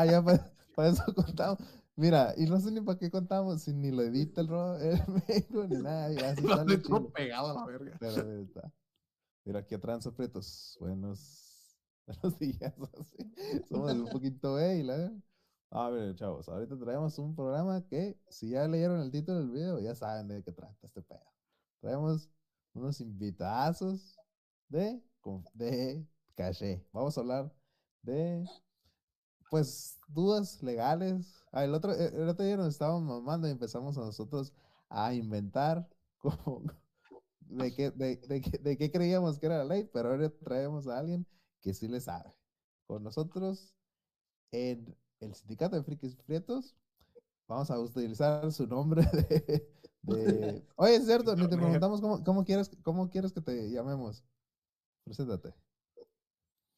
Ah, ya para eso contamos. Mira, y no sé ni para qué contamos, si ni lo edita el, el Meiro, ni nada, ya así sale pegado a la verga. Pero ahí está. Mira, aquí atrás Prietos. Buenos, buenos días. así. Somos un poquito gay, la A ver, chavos, ahorita traemos un programa que, si ya leyeron el título del video, ya saben de qué trata este pedo. Traemos unos invitazos de, de caché. Vamos a hablar de, pues, dudas legales. Ah, el otro, el otro día nos estábamos mamando y empezamos a nosotros a inventar como, de qué, de, de qué- de qué creíamos que era la ley, pero ahora traemos a alguien que sí le sabe. Con nosotros en el sindicato de frikis prietos, vamos a utilizar su nombre de... de- Oye, es cierto, ni te preguntamos cómo, cómo, quieres, cómo quieres que te llamemos. Preséntate.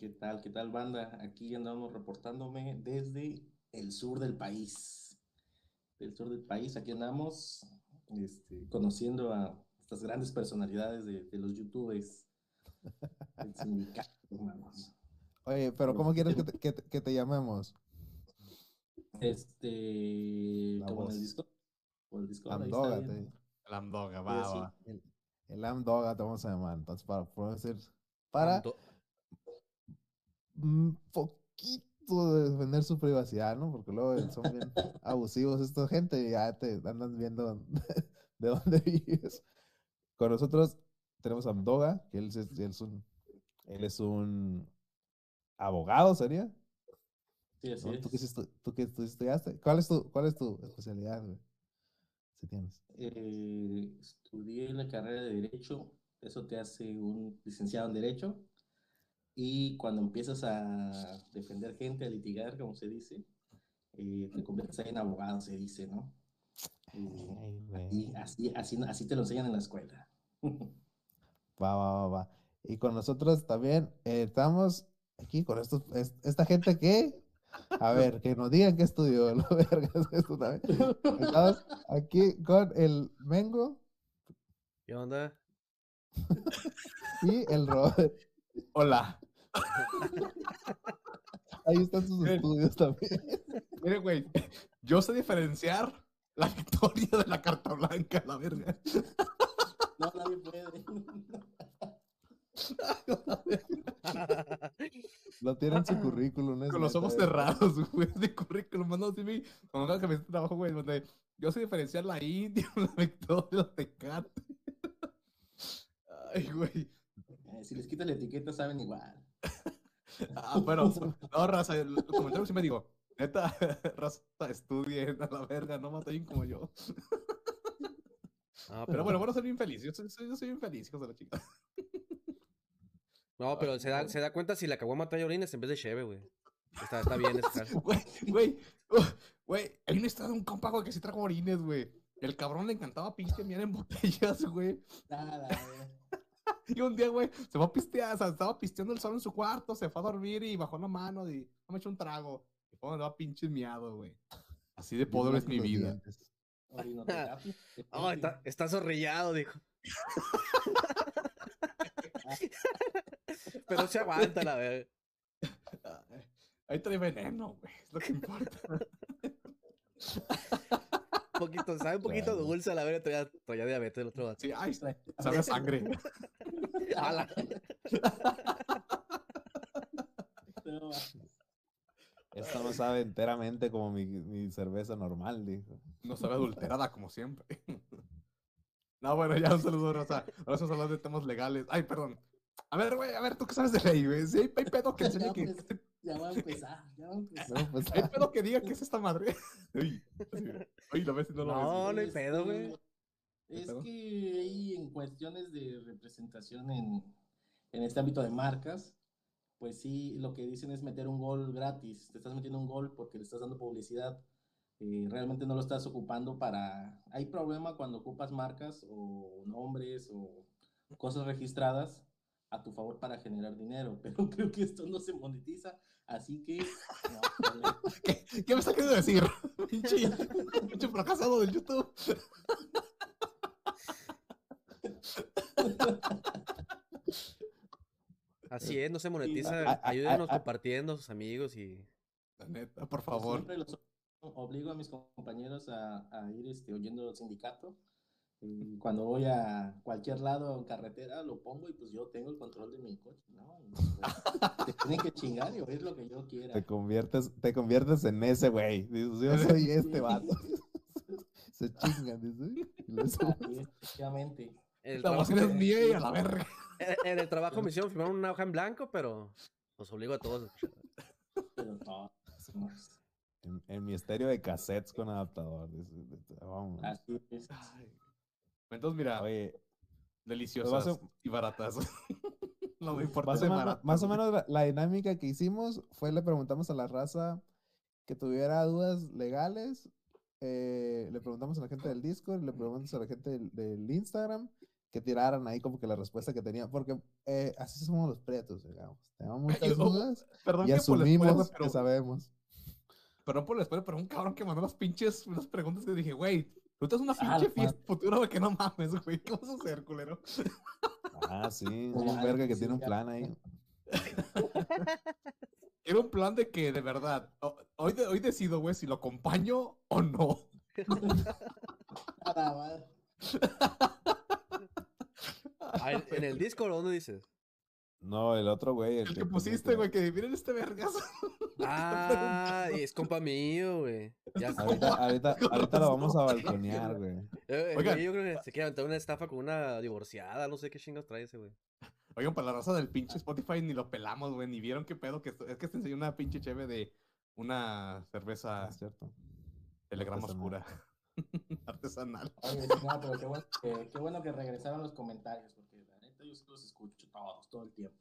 ¿Qué tal? ¿Qué tal, banda? Aquí andamos reportándome desde el sur del país. Del sur del país, aquí andamos este, conociendo a estas grandes personalidades de, de los youtubers del sindicato, hermanos. Oye, pero ¿cómo quieres que te, que te- que te llamemos? Este, como en el disco. O el disco, ahí está Amdoga, bien. Lamdoga, Sí, va, va. el, el Amdoga te vamos a llamar. Entonces, para poder decir, para Ando- un poquito de defender su privacidad, ¿no? Porque luego son bien abusivos esta gente y ya te andan viendo de dónde vives. Con nosotros tenemos a Amdoga, que él es, él es un, él es un abogado, ¿sería? Sí, así ¿No? es. ¿Tú, qué, tú qué tú estudiaste? ¿Cuál es tu, cuál es tu especialidad, güey? Si tienes. Eh, estudié la carrera de Derecho, eso te hace un licenciado en Derecho. Y cuando empiezas a defender gente, a litigar, como se dice, eh, te conviertes ahí en abogado, se dice, ¿no? Ay, y así, así, así te lo enseñan en la escuela. Va, va, va, va. Y con nosotros también eh, estamos aquí con estos, es- esta gente que, a ver, que nos digan qué estudió, lo vergas, esto también. Estamos aquí con el Mengo ¿Qué onda? y el Robert. Hola. Ahí están sus estudios también. Mire, güey, yo sé diferenciar la victoria de la carta blanca, la verga. No, nadie puede. Lo tiene en su currículum. es Con los ojos eh. cerrados, güey, de currículum. Mando así mi. Cuando que me trabajo, güey, donde yo sé diferenciar la India, la victoria, la tecate. Ay, güey. Eh, Si les quitas la etiqueta, saben igual. Ah, pero, no, raza, el comentario sí me digo, neta, raza, estudien a la verga, no maten como yo. No, Pero bueno, bueno, soy bien feliz, yo soy, yo soy bien feliz, hijos de la chica. No, pero se da, se da cuenta si la caguama trae orines en vez de cheve, güey. Está, está bien ese caso. Güey, güey, güey, hay una historia de un compa, güey, que sí trajo orines, güey. El cabrón le encantaba pinche miar en botellas, güey. Nada, eh. Y un día, güey, se fue a pistear, o sea, estaba pisteando el sol en su cuarto, se fue a dormir y bajó la mano y me echó un trago. Y fue donde va pinche miado, güey. Así de pobre es mi vida. Oh, está, está zorrillado, dijo. Pero se aguanta, la verdad. Ay, Ahí trae veneno, güey, es lo que importa. Un poquito, sabe un poquito Claro. dulce, la verdad. Traía, traía diabetes el otro vato. Sí, ay, sabe a sangre. No, Esta no sabe enteramente como mi, mi cerveza normal, dijo. No sabe adulterada como siempre. No, bueno, ya un saludo, Rosa. Ahora vamos a hablar de temas legales. Ay, perdón. A ver, güey, a ver, ¿tú qué sabes de ley, güey? Si hay, hay pedo que enseñe que, se- Ya va a empezar, ya va a empezar. No, pues, Hay pedo que diga que es esta madre. Uy, así, Uy, lo ves y no lo No, ves. no hay pedo, güey. Es que ahí en cuestiones de representación en, en este ámbito de marcas, pues sí, lo que dicen es meter un gol gratis. Te estás metiendo un gol porque le estás dando publicidad. eh, realmente no lo estás ocupando para... Hay problema cuando ocupas marcas o nombres o cosas registradas a tu favor para generar dinero, pero creo que esto no se monetiza, así que... no. ¿Qué, ¿Qué me está queriendo decir? Pinche fracasado del YouTube. Así es, no se monetiza. Ayúdenos a- compartiendo a sus amigos y. La neta, por favor. Siempre los obligo a mis compañeros a, a ir este, oyendo el sindicato. Y cuando voy a cualquier lado en carretera, lo pongo y pues yo tengo el control de mi coche, ¿no? Pues, te tienen que chingar y oír lo que yo quiera. te conviertes, te conviertes en ese güey. Yo soy este vato. Se chingan, dice. y el La trabajo, es me- mía y a la verga. en- en el trabajo me hicieron firmar una hoja en blanco, pero los obligo a todos. Pero todos hacemos. En, en mi estéreo de cassettes con adaptador. vamos. Así es. Entonces, mira, Oye, deliciosas vas a- y baratas. no me importa más o, menos, baratas, más o güey. menos la, la dinámica que hicimos fue le preguntamos a la raza que tuviera dudas legales. eh, le preguntamos a la gente del Discord, le preguntamos a la gente del, del Instagram que tiraran ahí como que la respuesta que tenían, porque eh, así somos los pretos, digamos. Tenemos muchas Yo- dudas Perdón y que asumimos que pero, sabemos. perdón por la escuela, pero un cabrón que mandó las pinches unas preguntas que dije, güey, tú estás una Ah, pinche fiesta futura de que no mames, güey. ¿Qué vas a hacer, culero? Ah, sí, un Claro verga que que sí, tiene un plan ahí. Era un plan de que, de verdad, ho- hoy, de- hoy decido, güey, si lo acompaño o no. Nada más. Ah, en, el Discord, ¿dónde dices? No, el otro güey. El que pusiste, güey, que miren este vergas. Ah, y es compa mío, güey. Ahorita, ahorita, ahorita lo vamos a balconear, güey. Eh, Oigan. güey yo creo que se quiere aventar una estafa con una divorciada, no sé qué chingados trae ese, güey. Oigan, para la raza del pinche Spotify ni lo pelamos, güey, ni vieron qué pedo que esto- es que te enseñó una pinche cheve de una cerveza Ah, Es cierto. telegrama oscura. Artesanal. Oye, sí, no, pero qué bueno, que, qué bueno que regresaron los comentarios, porque la neta yo sí los escucho todos, todo el tiempo.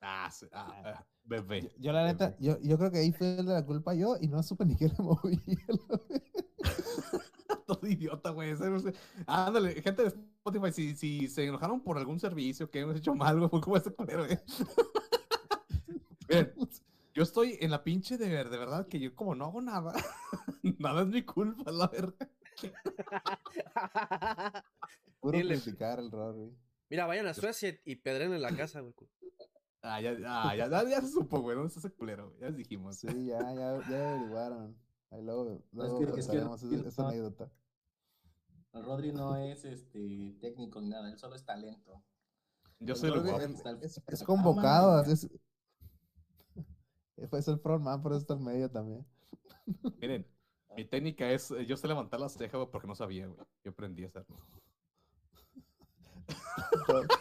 Ah, sí, ah, ah, bebé. Yo, yo la neta, yo, yo creo que ahí fue de la culpa yo y no supe ni qué le moví. Todo idiota, güey. Ah, Ándale, gente de Spotify, si, si se enojaron por algún servicio que hemos hecho mal, güey, fue como ese culero, güey. yo estoy en la pinche de, ver- de verdad que yo como no hago nada, nada es mi culpa, la verdad. Puro Dile. criticar el güey. Mira, vayan a Suecia y pedren en la casa, güey. Ah, ya, ah, ya, ya, ya se supo, güey, ¿dónde está ese culero? güey? Ya les dijimos. Sí, ya, ya, ya averiguaron. Ahí luego, No, es luego que- es que- esa- anécdota. El Rodri no es este técnico ni nada, él solo es talento. Yo El soy el el- Es, es convocado. Es, es el frontman, por eso está en medio también. Miren, mi técnica es, eh, yo sé levantar las cejas, güey, porque no sabía, güey. Yo aprendí a hacerlo.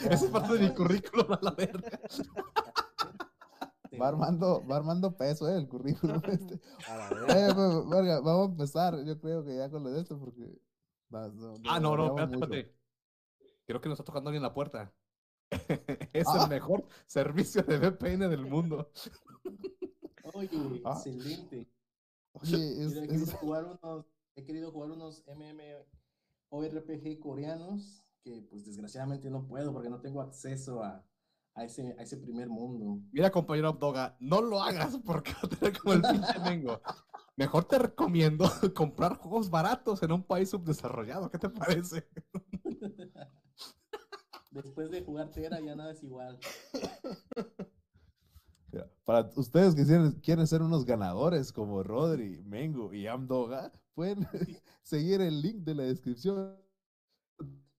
Esa es parte de mi currículum, a la verga. Va armando, va armando peso, eh, el currículum. Este. A la verga. Eh, pues, verga, vamos a empezar, yo creo que ya con lo de esto, porque. no, Ah, no, no, espérate. Creo que nos está tocando alguien en la puerta. es Ah. el mejor servicio de VPN del mundo. Oye, Ah. excelente. Oye, es, Mira, he, es- querido jugar unos, he querido jugar unos MMORPG coreanos que pues desgraciadamente no puedo porque no tengo acceso a, a, ese, a ese primer mundo. Mira, compañero Abdoga, no lo hagas porque como el pinche mengo. Mejor te recomiendo comprar juegos baratos en un país subdesarrollado. ¿Qué te parece? Después de jugar Tera ya nada es igual. Para ustedes que quieren, quieren ser unos ganadores como Rodri, Mengo y Amdoga, pueden seguir el link de la descripción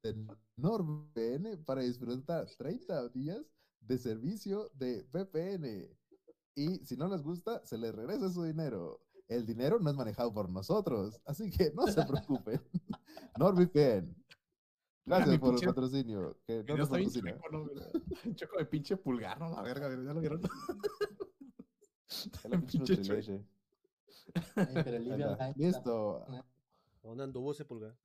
de NordVPN para disfrutar 30 días de servicio de VPN. Y si no les gusta, se les regresa su dinero. El dinero no es manejado por nosotros, así que no se preocupen. NordVPN. Gracias por el pinche- patrocinio. Que no nos está bien patrocina. ¿no? Choco de pinche pulgar, ¿no? La verga, ¿ya lo vieron? La pinche Pinche Nutrileche. Ay, pero Ahí Livia está. Light, Listo. ¿Dónde anduvo ese pulgar?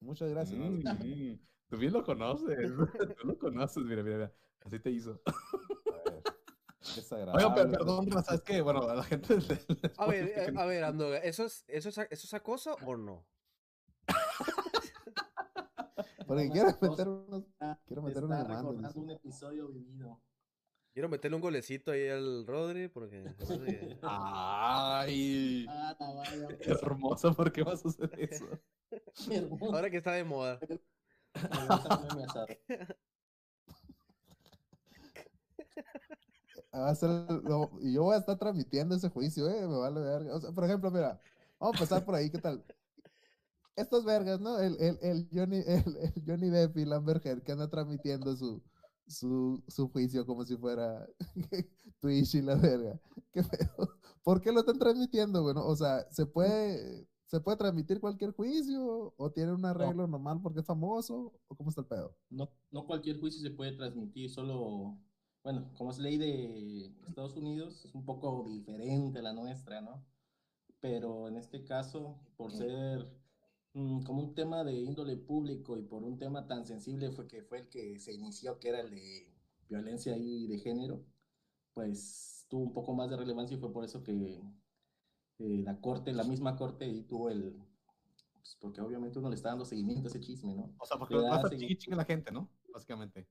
Muchas gracias. Mm, mm. Tú bien lo conoces. Tú lo conoces, mira, mira, mira. Así te hizo. A ver. Qué Oiga, desagradable. pero perdón, Raza, es que, bueno, a la gente. le- le- A ver, eh, a ver, Andoga, ¿eso es, eso es, eso es acoso o no? Porque quiero meter unos. Quiero te meter unos recordando un episodio vivido. Quiero meterle un golecito ahí al Rodri porque... Ay, Ah, vaya, hermoso, ¿por qué va a suceder eso? Ahora que está de moda. Me vas a comer mi asado. Va a ser y yo voy a estar transmitiendo ese juicio, eh, me vale verga. O sea, por ejemplo, mira, vamos a empezar por ahí, ¿qué tal? Estos vergas, ¿no? El, el, el Johnny, el, el Johnny Depp y Amber Heard que anda transmitiendo su, su, su juicio como si fuera Twitch y la verga. ¿Qué pedo? ¿Por qué lo están transmitiendo, bueno? O sea, ¿se puede, ¿se puede transmitir cualquier juicio? ¿O tiene un arreglo normal porque es famoso? ¿O cómo está el pedo? No, no cualquier juicio se puede transmitir, solo, bueno, como es ley de Estados Unidos, es un poco diferente a la nuestra, ¿no? Pero en este caso, por ser como un tema de índole público y por un tema tan sensible fue que fue el que se inició, que era el de violencia y de género, pues tuvo un poco más de relevancia y fue por eso que eh, la corte, la misma corte, y tuvo el, pues, porque obviamente uno le está dando seguimiento a ese chisme, ¿no? O sea, porque Le va a da estar segui- chingue chingue la gente, ¿no? Básicamente.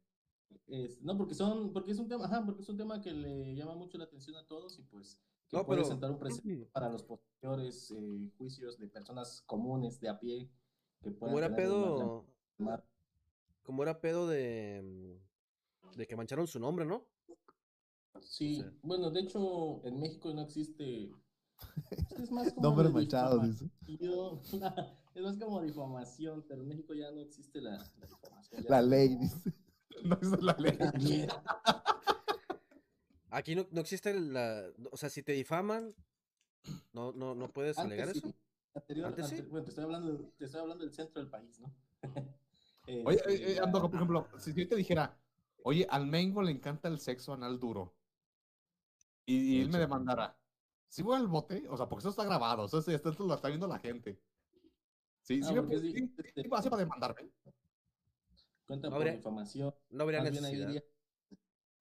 Es- no, porque son, porque es un tema, ajá, porque es un tema que le llama mucho la atención a todos y pues que No, puede pero- sentar un precedente para los posteriores eh, juicios de personas comunes de a pie que puedan Como era una pedo... Como era pedo de... mm, De que mancharon su nombre, ¿no? Sí, bueno, de hecho en México no existe. Es más como dice. difamación. Es más como difamación, pero en México ya no existe la, la difamación. La ley, como- dice. No es la ley. Aquí no, no existe la... O sea, si te difaman, no, no, no puedes alegar Antes eso. sí. Anterior- Antes sí. bueno, te estoy hablando, te estoy hablando del centro del país, ¿no? Oye, Este, eh, eh, ya- Andoga, por ejemplo, si yo te dijera, oye, al Mengo le encanta el sexo anal duro, y, y él me demandara, ¿sí voy al bote? O sea, porque eso está grabado, o sea, esto, esto lo está viendo la gente. Sí, Ah, sí, me sí, sí, ¿sí para demandarme. Cuenta No por habría- difamación. No habría necesidad. diría-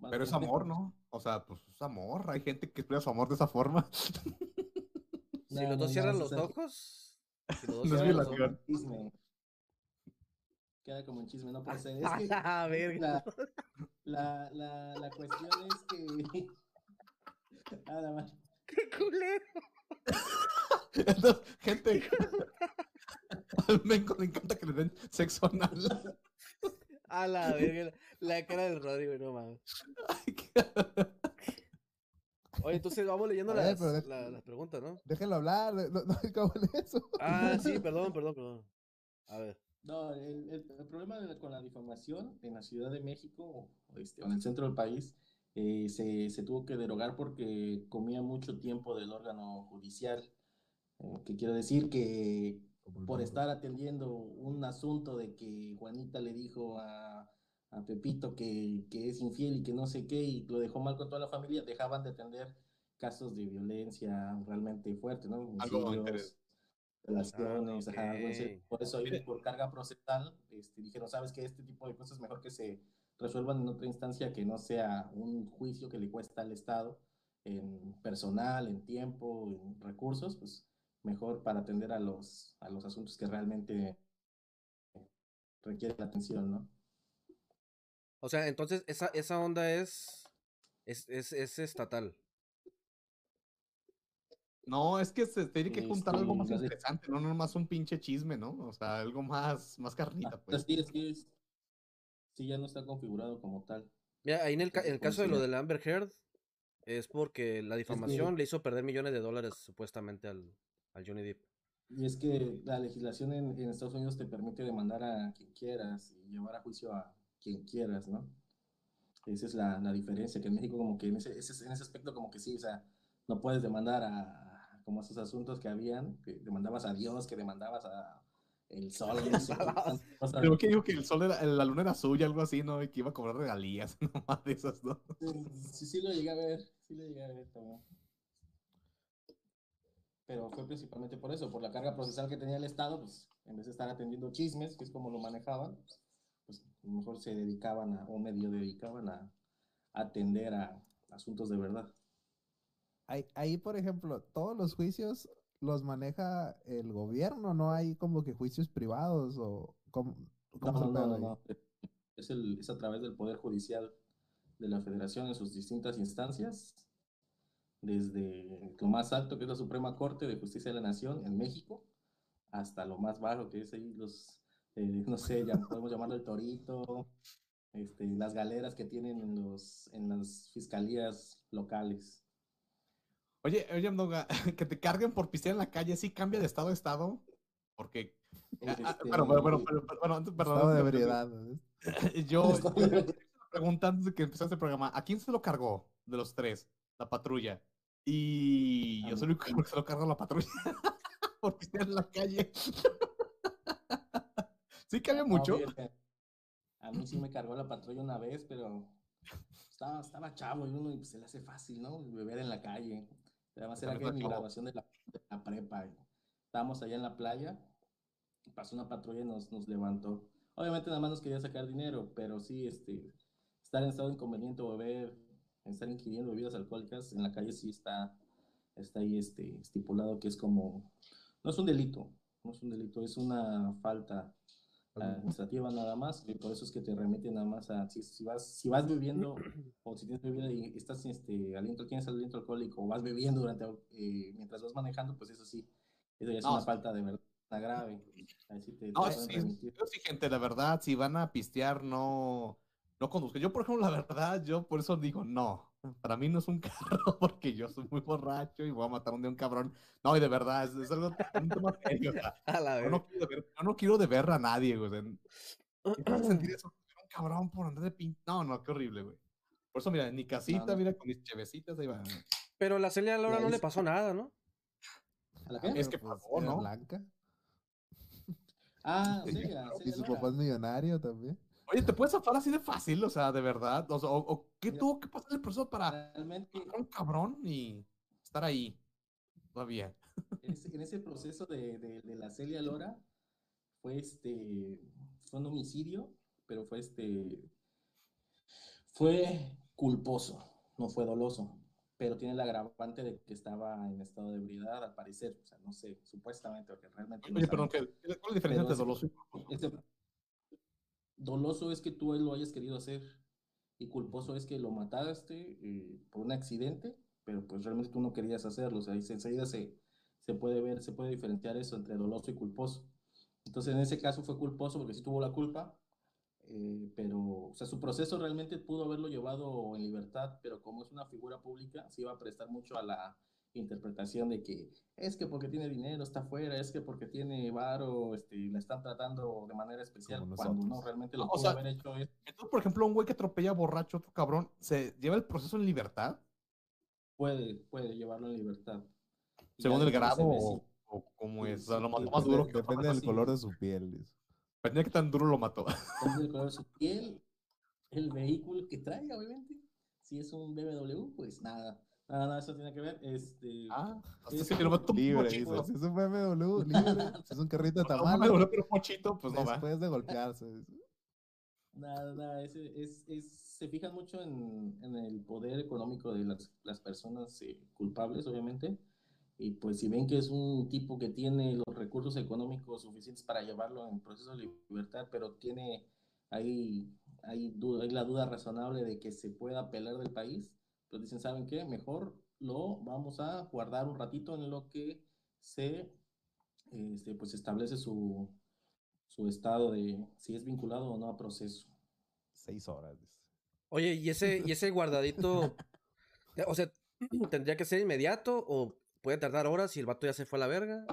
más Pero es amor, ¿no? O sea, pues es amor. Hay gente que expresa su amor de esa forma. Si los dos no, cierran los ojos... Si los dos No es violación. Chisme. Queda como un chisme, no puede ser. Es A que la verga. la, la, la, la cuestión es que. Ah, la madre. ¡Qué culero! Entonces, gente. Al Mengo le encanta que le den sexo anal. A la verga. La, la cara del Rodri, güey, no mames. Oye, entonces vamos leyendo ver, las, pero de- la- las preguntas, ¿no? Déjenlo hablar, no, no acabo en eso. Ah, sí, perdón, perdón, perdón. A ver. No, el, el- el problema de con la difamación en la Ciudad de México o, este, o en el centro del país eh, se, se tuvo que derogar porque comía mucho tiempo del órgano judicial. Eh, que quiero decir que por estar atendiendo un asunto de que Juanita le dijo a, a Pepito que, que es infiel y que no sé qué y lo dejó mal con toda la familia, dejaban de atender casos de violencia realmente fuerte, ¿no? Homicidios, interes- violaciones, ajá, algo así. Por eso por carga procesal, este, dijeron, sabes que este tipo de cosas es mejor que se resuelvan en otra instancia que no sea un juicio que le cuesta al Estado en personal, en tiempo, en recursos, pues mejor para atender a los, a los asuntos que realmente requieren la atención, ¿no? O sea, entonces esa, esa onda es, es, es, es estatal. No, es que se tiene que juntar algo más Este, de- interesante, no nomás un pinche chisme, ¿no? O sea, algo más, más carnita, Ah, pues. sí, es que es- sí, ya no está configurado como tal. Mira, ahí en el, ca- en el caso de lo considera- del Amber Heard, es porque la difamación le hizo perder millones de dólares supuestamente al, al Johnny Depp. Y es que la legislación en, en Estados Unidos te permite demandar a quien quieras y llevar a juicio a quien quieras, ¿no? Esa es la, la diferencia, que en México como que en ese, ese- en ese aspecto como que sí, o sea, no puedes demandar a como esos asuntos que habían, que demandabas a Dios, que demandabas a el sol, cosas. Creo que dijo que el sol era, la luna era suya, algo así, ¿no? Y que iba a cobrar regalías, nomás de esas, ¿no? Sí, sí lo llegué a ver, sí lo llegué a ver también. Pero fue principalmente por eso, por la carga procesal que tenía el Estado, pues en vez de estar atendiendo chismes, que es como lo manejaban, pues a lo mejor se dedicaban a, o medio dedicaban a, a atender a asuntos de verdad. Ahí, ahí, por ejemplo, todos los juicios los maneja el gobierno, no hay como que juicios privados o cómo, cómo No, se no, no. Es, el, es a través del Poder Judicial de la Federación en sus distintas instancias, desde lo más alto, que es la Suprema Corte de Justicia de la Nación en México, hasta lo más bajo, que es ahí los, eh, no sé, ya podemos llamarlo el torito, este, las galeras que tienen en, los, en las fiscalías locales. Oye, oye, que te carguen por pistear en la calle, ¿sí cambia de estado a estado? Porque. ah, ah, Este, pero, pero, pero, pero, antes, perdón, Estado de. ¿no? Yo, yo pregunta antes de que empezara este programa. ¿A quién se lo cargó de los tres? La patrulla. Y yo soy el único que se lo cargó a la patrulla por pistear en la calle. ¿Sí cambia mucho? a mí sí me cargó la patrulla una vez, pero estaba, estaba chavo y uno y, pues, se le hace fácil, ¿no? Beber en la calle. Además era que mi está graduación de la, de la prepa. y Estábamos allá en la playa, pasó una patrulla y nos, nos levantó. Obviamente nada más nos quería sacar dinero, pero sí, este, estar en estado inconveniente o beber, estar ingiriendo bebidas alcohólicas en la calle sí está, está ahí este, estipulado que es como, no es un delito, no es un delito, es una falta administrativa nada más, y por eso es que te remiten nada más a, si, si vas, si vas bebiendo, o si tienes bebida y estás, este, aliento, tienes aliento alcohólico, o vas bebiendo durante, eh, mientras vas manejando, pues eso sí, eso ya es No, una sí. falta de verdad grave, ahí sí te, No, sí, yo sí, gente, la verdad, si van a pistear, no, no conduzcan. Yo, por ejemplo, la verdad, yo por eso digo, no, para mí no es un carro porque yo soy muy borracho y voy a matar un día un cabrón. No, y de verdad, es, es algo un tema serio. o sea, A la yo, no quiero deber, yo no quiero deber a nadie, güey. o sea, ¿qué tal sentir eso? Un cabrón por andar de pin... No, no, qué horrible, güey. Por eso, mira, en mi casita, no. mira, con mis chevecitas, ahí va. Pero la Celia Laura no le sí. pasó nada, ¿no? ¿A la Ah? Es que pues, ¿no? blanca. Ah, sí, Y a Y su papá es millonario también. Oye, ¿te puedes zafar así de fácil? O sea, de verdad. O, sea, o- o ¿qué tuvo que pasar el proceso para Realmente, un cabrón y estar ahí? Todavía. en ese, en ese proceso de, de, de la Celia Lora, fue este, fue un homicidio, pero fue este, fue culposo, no fue doloso, pero tiene el agravante de que estaba en estado de ebriedad, al parecer, o sea, no sé, supuestamente, porque realmente no Oye, perdón, sabemos. ¿qué- ¿cuál es la diferencia entre doloso y culposo? Este- doloso es que tú lo hayas querido hacer y culposo es que lo mataste eh, por un accidente, pero pues realmente tú no querías hacerlo. O sea, enseguida se, se puede ver, se puede diferenciar eso entre doloso y culposo. Entonces, en ese caso fue culposo porque sí tuvo la culpa, eh, pero, o sea, su proceso realmente pudo haberlo llevado en libertad, pero como es una figura pública, se iba a prestar mucho a la interpretación de que es que porque tiene dinero está afuera, es que porque tiene varo, este, la están tratando de manera especial, cuando no, realmente lo O pudo sea, haber hecho es, Entonces, por ejemplo, un güey que atropella borracho a otro cabrón, ¿se lleva el proceso en libertad? puede, puede llevarlo en libertad. Según el grado o, o cómo Sí, es. O sea, lo mató más depende- duro que. Depende del así. color de su piel. Depende de qué tan duro lo mató. depende del color de su piel, el vehículo que traiga, obviamente. Si es un BMW, pues nada, nada, nada, eso tiene que ver. Este, Ah, Es si lo mató Libre, mochito. dice. Si es un BMW, libre. Si es un carrito de No, tamal, me dolió, pero un mochito, pues no va. después de golpearse. Nada, nada, es, es, es- se fijan mucho en, en el poder económico de las, las personas eh, culpables, obviamente, y pues si ven que es un tipo que tiene los recursos económicos suficientes para llevarlo en proceso de libertad, pero tiene ahí, hay, duda, hay la duda razonable de que se pueda apelar del país, pues dicen, ¿saben qué? Mejor lo vamos a guardar un ratito en lo que se este, pues establece su, su estado de si es vinculado o no a proceso. Seis horas. Oye, ¿y ese, y ese guardadito, o sea, tendría que ser inmediato o puede tardar horas si el vato ya se fue a la verga?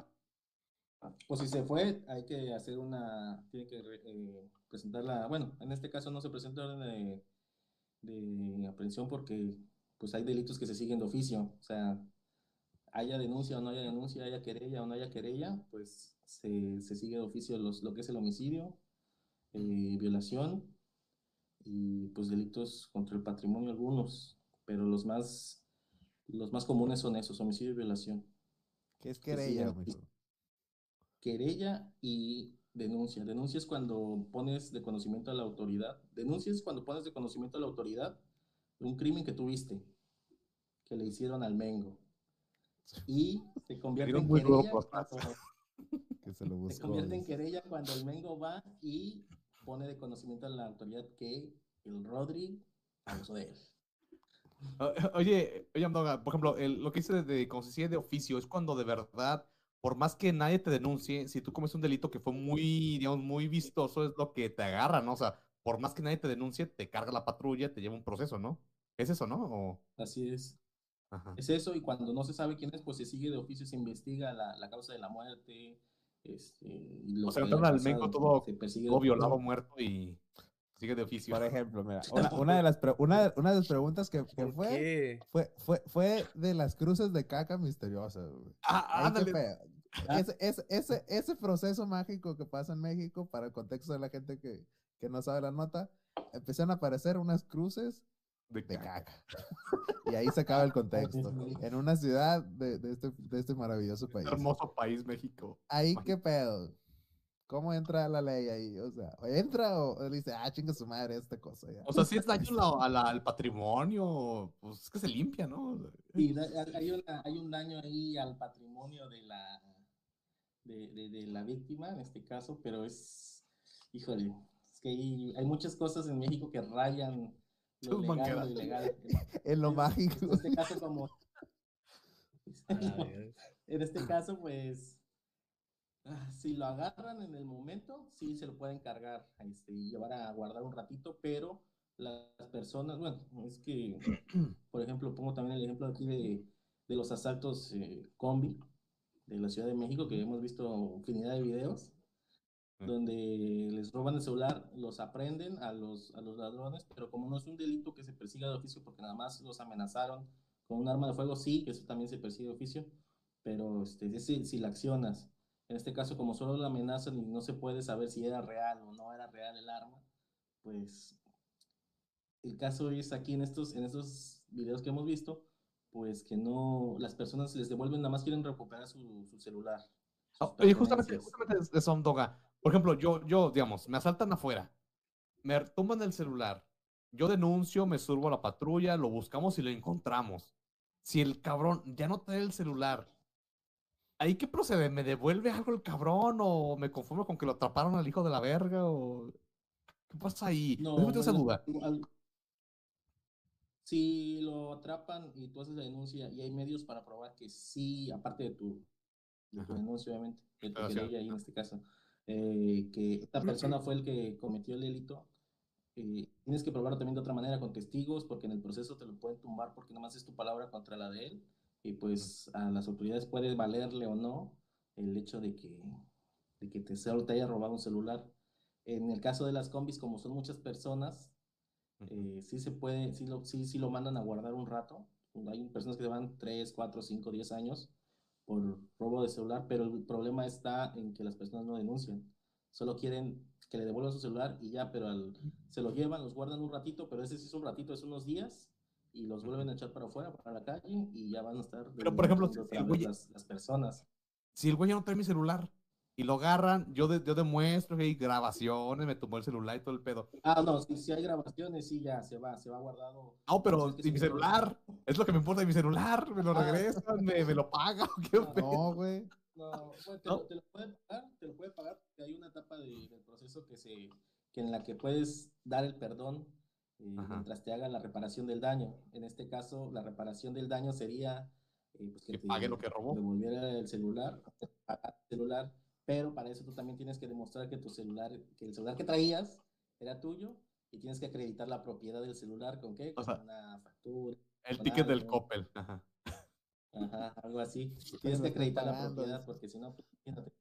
Pues si se fue, hay que hacer una, tiene que eh, presentarla, bueno, en este caso no se presenta orden de, de aprehensión porque pues hay delitos que se siguen de oficio, o sea, haya denuncia o no haya denuncia, haya querella o no haya querella, pues se, se sigue de oficio los, lo que es el homicidio, eh, violación y pues delitos contra el patrimonio algunos, pero los más, los más comunes son esos, homicidio y violación. ¿Qué es querella, mijo? querella y denuncia. Denuncia es cuando pones de conocimiento a la autoridad. Denuncia es cuando pones de conocimiento a la autoridad un crimen que tuviste, que le hicieron al Mengo. Y se convierte en querella cuando, Que se lo se convierte en querella cuando el Mengo va y pone de conocimiento a la autoridad que el Rodri abusó de él. Oye, oye, Amdoga, por ejemplo, el- lo que dice de concesión de oficio es cuando de verdad, por más que nadie te denuncie, si tú comes un delito que fue muy, digamos, muy vistoso, es lo que te agarra, ¿no? O sea, por más que nadie te denuncie, te carga la patrulla, te lleva un proceso, ¿no? ¿Es eso, no? O- Así es. Ajá. Es eso, y cuando no se sabe quién es, pues se sigue de oficio, se investiga la, la causa de la muerte. Este, y lo O sea, haya al Mengo todo- Todo violado, muerto y sigue de oficio. Por ejemplo, mira, una, una de las una, una de las preguntas que, que ¿Por fue, fue, fue, fue de las cruces de caca misteriosas. güey. Ah, pedo. Ah. Ese, ese, ese, ese proceso mágico que pasa en México, para el contexto de la gente que, que no sabe la nota, empiezan a aparecer unas cruces De de caca. caca. Y ahí se acaba el contexto. En una ciudad de, de este, de este maravilloso país. Hermoso país, México. Ahí qué pedo. ¿Cómo entra la ley ahí? O sea, ¿o entra o, o dice, ah, chinga su madre esta cosa ya? O sea, si es daño la- a la- al patrimonio, pues es que se limpia, ¿no? Sí, da- hay, una- hay un daño ahí al patrimonio de la, de, de- de la víctima, en este caso, pero es, híjole, es que hay, hay muchas cosas en México que rayan lo legal lo ilegal. En lo En mágico. este caso, como... Verga. En este caso, pues, ah, si lo agarran en el momento, sí se lo pueden cargar este, y llevar a guardar un ratito, pero las personas, bueno, es que, por ejemplo, pongo también el ejemplo aquí de, de los asaltos eh, combi de la Ciudad de México, que hemos visto infinidad de videos. Donde les roban el celular, los aprenden a los, a los ladrones, pero como no es un delito que se persiga de oficio, porque nada más los amenazaron con un arma de fuego, sí, que eso también se persigue de oficio, pero este, es si, si la accionas. En este caso, como solo la amenazan y no se puede saber si era real o no era real el arma, pues el caso es aquí en estos, en estos videos que hemos visto, pues que no, las personas les devuelven, nada más quieren recuperar su, su celular. Oh, Oye, justamente, justamente eso, Amdoga. Por ejemplo, yo, yo, digamos, me asaltan afuera, me tumban el celular, yo denuncio, me subo a la patrulla, lo buscamos y lo encontramos. Si el cabrón ya no trae el celular, ¿ahí qué procede? ¿Me devuelve algo el cabrón o me conformo con que lo atraparon al hijo de la verga o qué pasa ahí? No, Déjame esa duda. al- si lo atrapan y tú haces la denuncia y hay medios para probar que sí, aparte de tu, de tu denuncia, obviamente, de tu querella ahí en este caso, eh, que esta persona fue el que cometió el delito, eh, tienes que probarlo también de otra manera con testigos, porque en el proceso te lo pueden tumbar porque nomás es tu palabra contra la de él, y pues a las autoridades puede valerle o no el hecho de que, de que te, te haya robado un celular. En el caso de las combis, como son muchas personas, eh, sí se puede, sí lo, sí, sí lo mandan a guardar un rato. Hay personas que se van 3, 4, 5, 10 años por robo de celular, pero el problema está en que las personas no denuncian. Solo quieren que le devuelvan su celular y ya, pero al- se lo llevan, los guardan un ratito, pero ese sí es un ratito, es unos días, y los vuelven a echar para afuera, para la calle, y ya van a estar Pero, por ejemplo, si el güey- las, las personas. Si el güey ya no trae mi celular y lo agarran, yo, de- yo demuestro que hay grabaciones, me tomó el celular y todo el pedo. Ah, no, si, si hay grabaciones, sí, ya se va, se va guardado. No, pero si mi celular, es lo que me importa de mi celular, me lo Ah. regresan, me, me lo pagan, ¿qué pedo? No, güey. No, bueno, te, ¿No? Lo, te lo puede pagar, te lo puede pagar porque hay una etapa de- del proceso que se, que en la que puedes dar el perdón eh, mientras te haga la reparación del daño. En este caso, la reparación del daño sería eh, pues que, Que te pague lo que robó. devolviera el celular, el celular, pero para eso tú también tienes que demostrar que tu celular, que el celular que traías era tuyo y tienes que acreditar la propiedad del celular con qué, O con sea, una factura. El ticket del. Coppel. Ajá. Ajá, algo así. Tienes que acreditar la propiedad porque si no, pues, imagínate.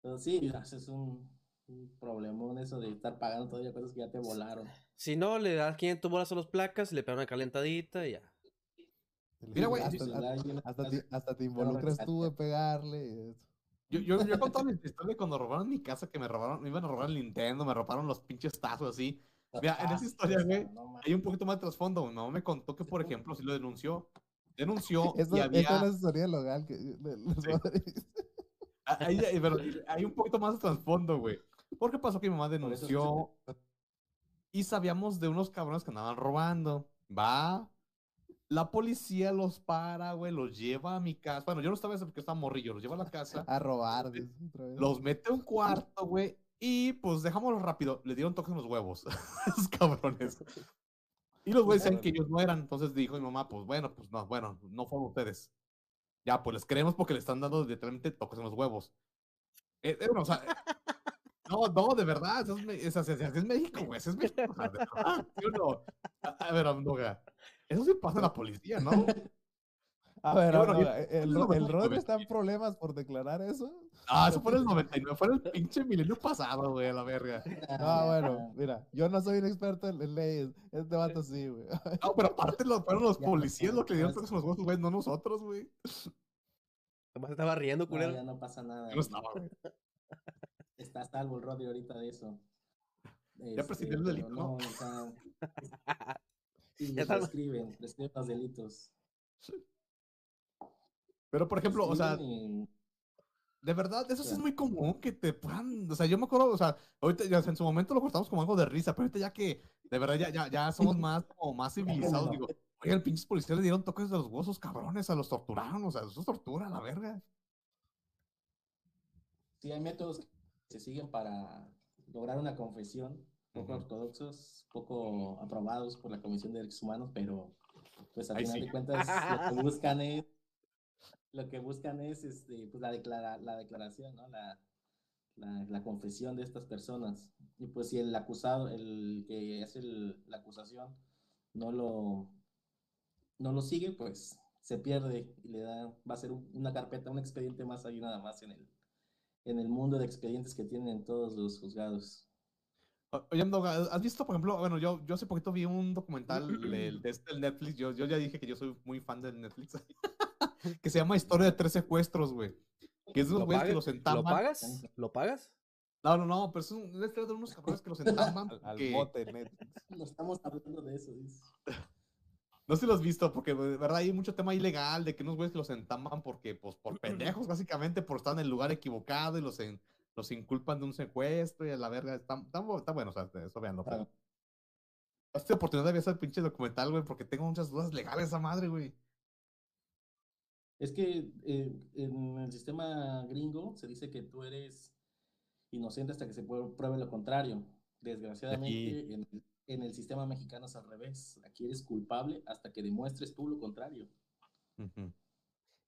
Pero sí, es un, un problemón eso de estar pagando todavía cosas que ya te volaron. Si no, le das 500 bolas a las placas, le pegan una calentadita y ya. Mira, güey, hasta, y hasta te, hasta te involucras tú de pegarle. Eso. Yo, yo, yo he contado mi historia de cuando robaron mi casa, que me robaron, me iban a robar el Nintendo, me robaron los pinches tazos así. Mira, en esa historia, güey, no. Hay un poquito más de trasfondo. No me contó que, por ejemplo, si lo denunció denunció Esto, y esto es había... una asesoría legal que, de los Sí. Ah, pero hay un poquito más de trasfondo, güey. ¿Por qué pasó que mi mamá eso denunció y sabíamos de unos cabrones que andaban robando? Va. La policía los para, güey, los lleva a mi casa. Bueno, yo no estaba ese porque estaba morrillo, los lleva a la casa, A robar, dice otra vez. los mete a un cuarto, güey, y pues dejámoslo rápido. Le dieron toques en los huevos, esos cabrones. Y los güeyes decían que ellos no eran. Entonces dijo mi mamá, pues bueno, pues no, bueno, no fueron ustedes. Ya, pues les creemos porque le están dando literalmente toques en los huevos. Eh, eh, o sea, no, no, de verdad, es, es, es- es México, güey, es México. o sea, de verdad, ¿sí o no? A, a ver, Amnoga, eso sí pasa en la policía, ¿no? A ver, ¿el, no el está en problemas por declarar eso? Ah, eso fue en el 99, fue en el pinche milenio pasado, güey, a la verga. No, bueno, mira, yo no soy un experto en, leyes. Este vato sí, güey. No, pero aparte lo, fueron los Ya policías los que le dieron los huevos, güey, no nosotros, güey. Nomás estaba riendo, No, culero. ya no pasa nada. Yo no estaba, güey. Está a salvo el Rodri ahorita de eso. Ya prescribió el pero delito, ¿no? o sea, sí, Ya está- prescriben, prescriben los delitos. Pero, por ejemplo, o sea, y- De verdad, eso sí es muy común que te puedan, o sea, yo me acuerdo, o sea, ahorita ya en su momento lo cortamos como algo de risa, pero ahorita ya que de verdad ya, ya, ya somos más como más civilizados, digo, oigan, pinches policías le dieron toques de los huesos, cabrones, a los torturaron, o sea, eso es tortura, la verga. Sí, hay métodos que se siguen para lograr una confesión, poco ortodoxos, poco aprobados por la Comisión de Derechos Humanos, pero pues al Ahí final sí. de cuentas lo que buscan es lo que buscan es este pues la declara, la declaración, ¿no? La, la, la confesión de estas personas. Y pues si el acusado, el que hace el- la acusación no lo no lo sigue, pues se pierde y le da va a ser un- una carpeta, un expediente más ahí nada más en el en el mundo de expedientes que tienen en todos los juzgados. Oye, ¿has visto, por ejemplo, bueno, yo, yo hace poquito vi un documental del- de, este del Netflix, yo, yo ya dije que yo soy muy fan del Netflix, que se llama Historia de tres secuestros, güey, que es de unos ¿Lo, güeyes que los ¿Lo entamban. pagas? ¿Lo pagas? No, no, no, pero es un, historia de unos cabrones que los entamban Al, al porque- bote, Netflix. No estamos hablando de eso, dice. No sé si lo has visto, porque de verdad hay mucho tema ilegal de que unos güeyes que los entamban porque, pues, por pendejos, básicamente, por estar en el lugar equivocado y los, en- los inculpan de un secuestro y a la verga. Está, está, está bueno, o sea, eso veanlo. Claro. Esta oportunidad de ver ese pinche documental, güey, porque tengo muchas dudas legales esa madre, güey. Es que eh, en el sistema gringo se dice que tú eres inocente hasta que se pruebe lo contrario. Desgraciadamente, en, el- en el sistema mexicano es al revés. Aquí eres culpable hasta que demuestres tú lo contrario. Ujú.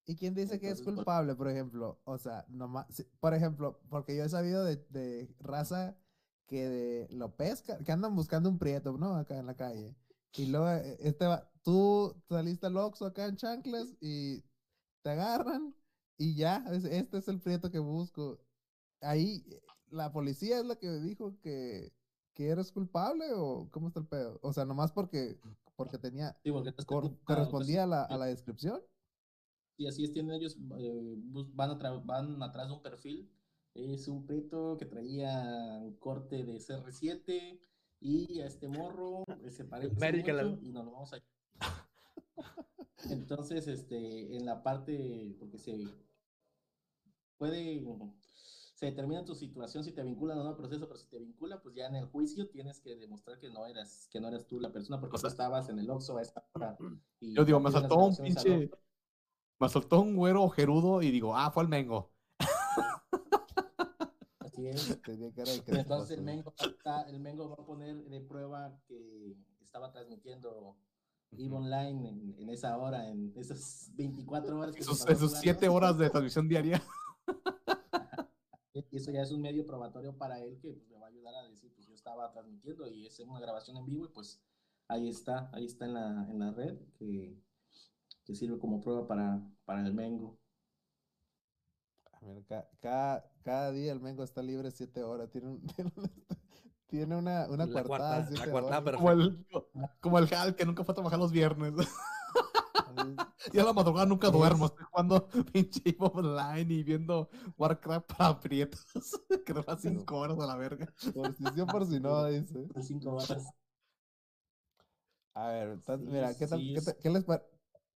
¿Y quién dice que es culpable, por ejemplo? O sea, nomás, por ejemplo, porque yo he sabido de, de raza que de- lo pesca, que andan buscando un prieto, ¿no? Acá en la calle. Y luego, eh, este va, tú saliste al Oxxo acá en chanclas y te agarran y ya, es- este es el prieto que busco. Ahí, eh, la policía es la que dijo que, que eres culpable o cómo está el pedo? O sea, nomás porque, porque tenía, Sí, porque cor- correspondía a la, a la descripción. Y así es, tienen ellos, eh, van, atra- van atrás de un perfil. Es un preto que traía un corte de CR7 y a este morro eh, se parece mucho y nos lo vamos a... Entonces, este, en la parte, porque se puede, se determina tu situación si te vinculan o no al proceso, pero si te vincula, pues ya en el juicio tienes que demostrar que no eras, que no eras tú la persona, porque O sea, tú estabas en el Oxxo a esa hora. y Yo digo, me saltó un pinche. Me saltó un güero ojerudo y digo, ah, fue el Mengo. Así es. Tenía cara de entonces el. Mengo, está- el Mengo va a poner de prueba que estaba transmitiendo EVE Online en, en esa hora, en esas 24 horas. que Esos, esos jugando. siete horas de transmisión diaria. Y eso ya es un medio probatorio para él que pues, le va a ayudar a decir, pues yo estaba transmitiendo y es una grabación en vivo y pues ahí está, ahí está en la, en la red que, que sirve como prueba para, para el Mengo. Ah, mira, ca- cada, cada día el Mengo está libre siete horas. Tiene, un- tiene una, una, La cuarta, siete la cuarta, horas. Como el, como el Hal que nunca fue a trabajar los viernes. Y a la madrugada nunca duermo. Estoy jugando pinche Online y viendo Warcraft para prietos. que dura cinco horas a la verga. Por si sí o por si no, dice. Cinco horas. A ver, entonces, mira, ¿qué, tal, sí, qué, te- qué les par-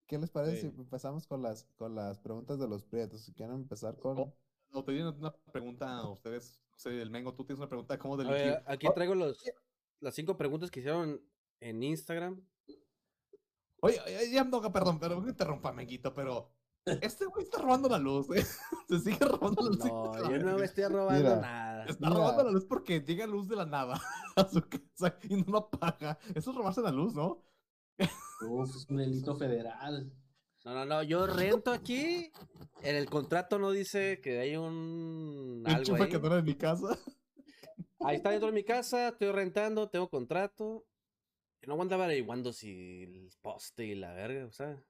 ¿qué les parece Sí. si empezamos con las, con las preguntas de los prietos? Si quieren empezar con... Oh, No, te tienen una pregunta a ustedes. No sé, el Mengo, tú tienes una pregunta cómo delinquir. ver, aquí Oh, traigo los, las cinco preguntas que hicieron en Instagram. Oye, oye, ya no, perdón, pero me interrumpa, Menguito, pero este güey está robando la luz, ¿eh? Se sigue robando la luz. No, la yo no me estoy robando Mira. nada. Está Mira. robando la luz porque llega luz de la nada a su casa y no la apaga. Eso es robarse la luz, ¿no? Uf, es un delito federal. No, no, no, yo rento aquí. En el contrato no dice que hay un algo ahí. que no era de mi casa. Ahí está dentro de mi casa, estoy rentando, tengo contrato. Y no andaba averiguando si el poste y la verga, o sea.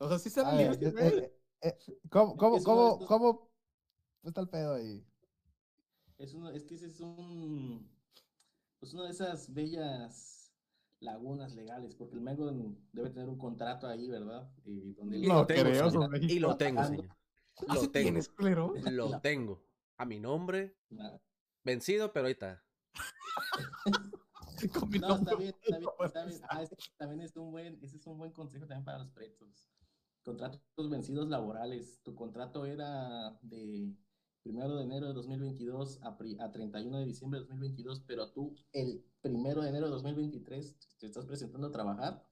O sea, sí se A ve ver, libre, eh, eh, eh, ¿Cómo, cómo, cómo, estos- cómo está el pedo ahí? Es, uno, es que ese es un. Pues una de esas bellas lagunas legales, porque el Mengo debe tener un contrato ahí, ¿verdad? Donde Y No lo tengo, creo, Y lo tengo, señor. ¿Ah, Lo sí tengo. Lo tengo. A mi nombre. Nada. Vencido, pero ahí está. No, está bien, está bien, está bien. Ah, ese también es un buen, ese es un buen consejo también para los pretos. Contratos vencidos laborales. Tu contrato era de primero de enero de 2022 a, a 31 de diciembre de 2022, pero tú el primero de enero de 2023 te estás presentando a trabajar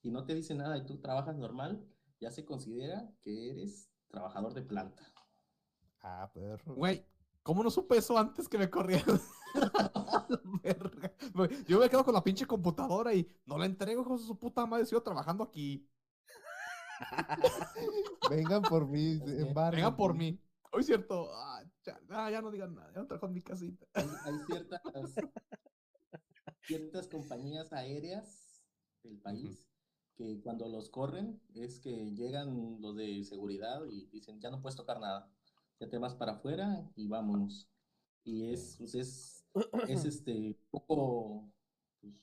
y no te dice nada y tú trabajas normal, ya se considera que eres trabajador de planta. Ah, perro. Güey, ¿cómo no supe eso antes que me. Güey, Yo me quedo con la pinche computadora y no la entrego con su puta madre. Sigo trabajando aquí. Vengan por mí, embarguen. Vengan por mí. Hoy es cierto. Ah, ya, ah, ya no digan nada. Ya no trabajo en mi casita. hay, hay ciertas, ciertas compañías aéreas del país que cuando los corren es que llegan los de seguridad y dicen, ya no puedes tocar nada, ya te vas para afuera y vámonos. Y es, pues es, es este, poco, pues,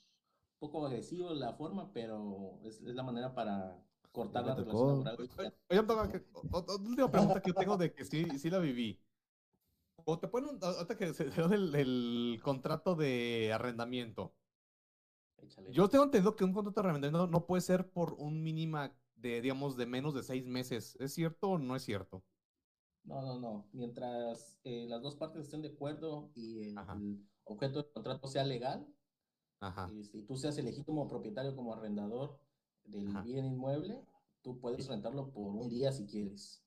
poco agresivo la forma, pero es, es la manera para cortar la relación laboral. Oye, oye, Antonio, que- o- o- última pregunta que yo tengo de que sí, sí la viví. O te ponen, ahorita que se se da el, el contrato de arrendamiento. Échale. Yo tengo entendido que un contrato de arrendamiento no puede ser por un mínima de, digamos, de menos de seis meses. ¿Es cierto o no es cierto? No, no, no. Mientras eh, las dos partes estén de acuerdo y el, el objeto del contrato sea legal, Ajá. este, y tú seas el legítimo propietario como arrendador del Ajá. bien inmueble, tú puedes rentarlo por un día si quieres.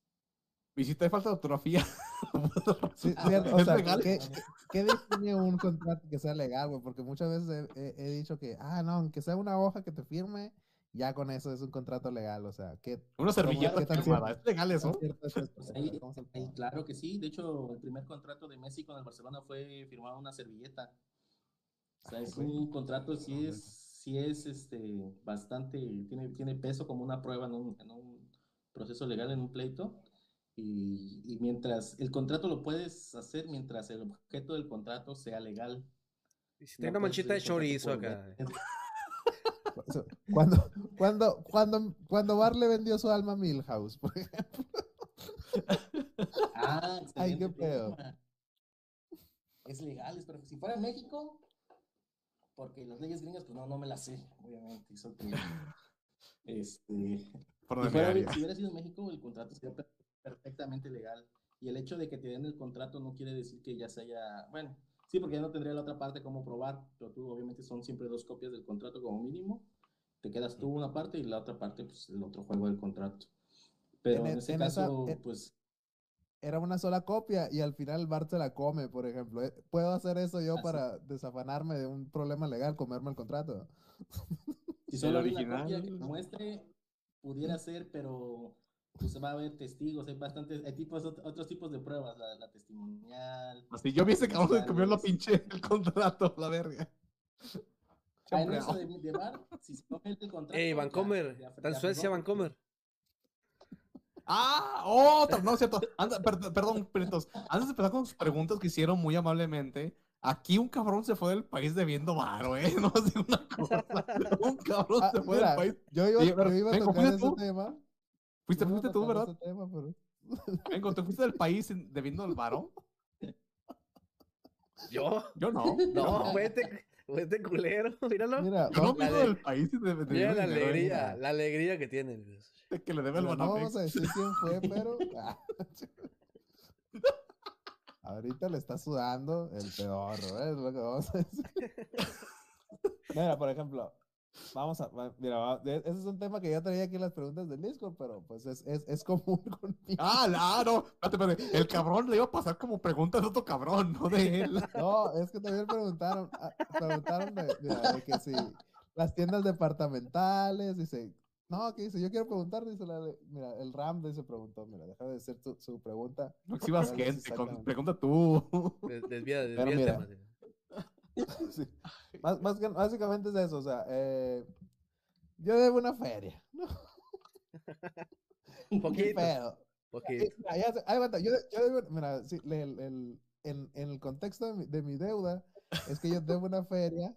Y si te falta de ortografía, Sí, cierto, o ¿Es sea, legal? ¿qué, define un contrato que sea legal, güey? Porque muchas veces he, he- he dicho que, ah, no, aunque sea una hoja que te firme, ya con eso es un contrato legal, o sea, ¿qué una servilleta ¿Qué tan firmada. cierto? ¿Es legal eso? es esto? Pues claro que sí. De hecho, el primer contrato de Messi con el Barcelona fue firmado una servilleta. O sea, Ay, es güey. un contrato, sí No, es, sí es este, bastante, tiene, tiene peso como una prueba en un, en un proceso legal, en un pleito. Y, y mientras el contrato lo puedes hacer mientras el objeto del contrato sea legal. Y si No tiene una puedes manchita de chorizo acá. Cuando, cuando, cuando, cuando Bar le vendió su alma a Milhouse, por ejemplo. Ah, Ay, qué pedo. Es legal, es perfecto. Si fuera en México, porque las leyes gringas, pues no, no me las sé, obviamente. Soy peruano. Este, Por si, fuera- si hubiera sido en México, el contrato sería per- perfectamente legal. Y el hecho de que te den el contrato no quiere decir que ya se haya, bueno, sí, porque ya no tendría la otra parte cómo probar, pero tú obviamente son siempre dos copias del contrato como mínimo. Te quedas tú una parte y la otra parte, pues el otro juego del contrato. Pero En en, e- ese en esa- caso, en- pues Era una sola copia y al final Bart se la come, por ejemplo. Eh, ¿Puedo hacer eso yo Así. para desafanarme de un problema legal, comerme el contrato? Si El solo hay una copia que muestre, pudiera ser, pero pues va a haber testigos, hay bastantes, hay tipos, ot- otros tipos de pruebas, la, la testimonial. Así yo vi ese cabrón que comió la pinche el contrato, la verga. Ah, en eso de, de bar, si se come el contrato. Ey, Vancomer. ya- Está en ya Suecia. Vancomer. Ah, otra, no es cierto. Anda, per- perdón, Pritos. Antes de empezar con sus preguntas que hicieron muy amablemente, aquí un cabrón se fue del país debiendo varo, ¿eh? No sé una cosa. Un cabrón Ah, se fue mira, del país. yo iba, Oye, pero, yo iba a vengo, tocar fuiste ese tú. tema. Fuiste, yo fuiste tú, ¿verdad? tema, pero- Vengo, te fuiste del país debiendo el varo. ¿Yo? Yo no. yo No, fue este, fue este culero, míralo. Mira, Yo no vengo del país y de, de- de Mira la dinero, alegría, la alegría que tiene. De que le debe el no vamos a decir quién fue, pero. ah, Ahorita le está sudando el pedorro, ¿eh? es lo que vamos a decir. Mira, por ejemplo, vamos a. Mira, e- ese es un tema que yo traía aquí en las preguntas del Discord, pero pues es, es, es común conmigo. Ah, la- ah, no, espérate, espérate. El cabrón le iba a pasar como pregunta de otro cabrón, no de él. No, es que también preguntaron, ah, preguntaron de, de que si las tiendas departamentales, dice, no, que dice, yo quiero preguntar, dice la, de- mira, el Ram dice preguntó, mira, deja de hacer tu- su pregunta. No exhibas gente, con- pregunta tú. Des- Desvía, desvía Pero el mira. tema. sí. Más, más que- básicamente es eso, o sea, eh, yo debo una feria, ¿no? Un ¿Qué poquito, pedo? poquito. Eh, mira, ya yo, yo debo, mira, sí, le- el- el- en, en el contexto de mi, de mi deuda, es que yo debo una feria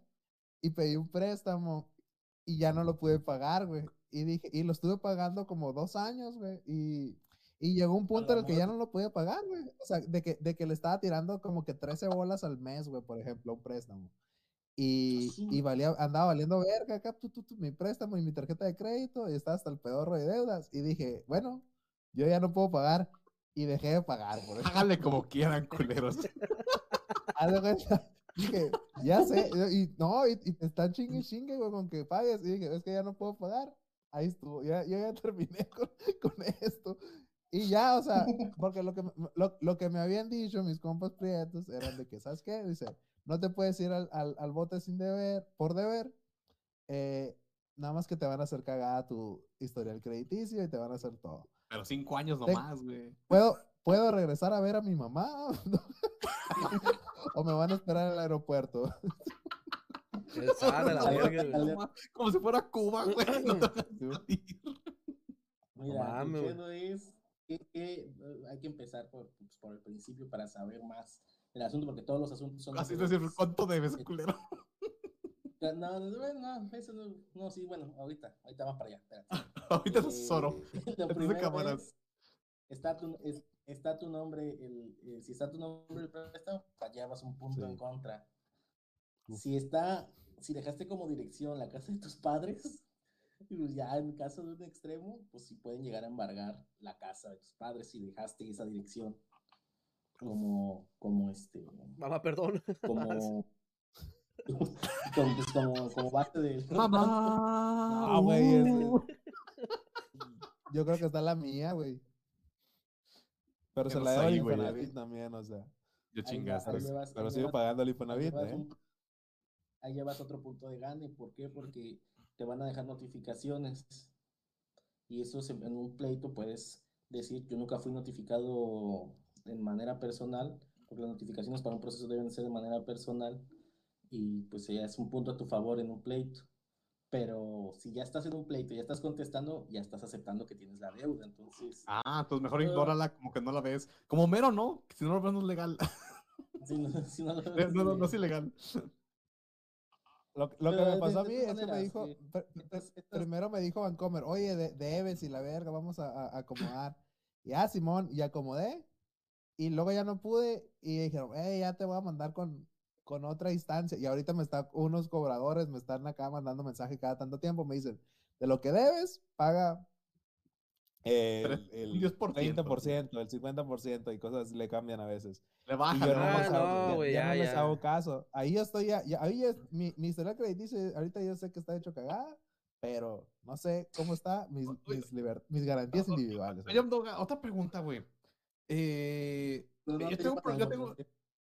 y pedí un préstamo y ya no lo pude pagar, güey. Y dije, y lo estuve pagando como dos años, güey. Y, y llegó un punto en el que ya no lo podía pagar, güey. O sea, de que, de que le estaba tirando como que 13 bolas al mes, güey, por ejemplo, un préstamo. Y, y valía, andaba valiendo verga acá, tu, tu, tu, mi préstamo y mi tarjeta de crédito, y estaba hasta el pedorro de deudas. Y dije, bueno, yo ya no puedo pagar. Y dejé de pagar. Háganle como quieran, culeros. Dije, ya sé. Y no, y, y te están chingue chingue, güey, con que pagues. Y dije, es que ya no puedo pagar. Ahí estuvo. Ya, yo ya terminé con, con esto. Y ya, o sea, porque lo que, lo, lo que me habían dicho mis compas prietos eran de que, ¿sabes qué? Dice, no te puedes ir al, al, al bote sin deber, por deber. eh, nada más que te van a hacer cagada tu historial crediticio y te van a hacer todo. Pero cinco años nomás, güey. ¿Puedo, ¿Puedo regresar a ver a mi mamá? ¿O me van a esperar en el aeropuerto? El la verga. Como si fuera Cuba, güey. No. Mira, güey. pedo es que, que, eh, hay que empezar por, pues, por el principio para saber más del asunto, porque todos los asuntos son Así es decir. ¿cuánto debes, culero? No, no, no, eso no, no, sí, bueno, ahorita, ahorita vamos para allá, espérate. Ahorita Eh. Lo es de primero cámaras. es, está tu, es- está tu nombre, el, eh, si está tu nombre el préstamo, pues ya vas un punto Sí. en contra. Uf. Si está, si dejaste como dirección la casa de tus padres, pues ya en caso de un extremo, pues sí pueden llegar a embargar la casa de tus padres si dejaste esa dirección como, como este, Mamá, perdón. como, como, pues, como, como base de... Mamá. No, güey, es- uh. Yo creo que está la mía, güey. Pero se la debo al Infonavit vi. también, o sea. Yo chingaste. Pero, sigo pagando el Infonavit, ¿eh? un- ahí llevas otro punto de gane. ¿Por qué? Porque te van a dejar notificaciones. Y eso en un pleito puedes decir, yo nunca fui notificado en manera personal, porque las notificaciones para un proceso deben ser de manera personal. Y pues ya es un punto a tu favor en un pleito. Pero si ya estás en un pleito, ya estás contestando, ya estás aceptando que tienes la deuda. Entonces, Ah, entonces mejor Pero- ignórala como que no la ves. Como mero, ¿no? Si no lo ves no es legal. si no, si no lo No, ves, no, no, no es ilegal. Lo, lo que me pasó a mí es que me dijo, pr- primero me dijo Vancomer, oye, de- debes y la verga, vamos a acomodar. Y ah, Simón, y acomodé. Y luego ya no pude y dijeron, hey, ya te voy a mandar con, con otra instancia. Y ahorita me están, unos cobradores me están acá mandando mensaje cada tanto tiempo, me dicen, de lo que debes, paga el, el un 10%, 20%, el 50% y cosas le cambian a veces. Le Y baja, yo no, Ah, les ¿no? hago, no, ya- ya ya, no les hago caso. Ahí yo estoy ya, ya- ahí ya es- mi, mi historial crediticio, ahorita yo sé que está hecho cagada, pero no sé cómo está mis, mis, liber- mis garantías individuales. Otra pregunta, güey. Eh, yo, te tengo, yo, tengo,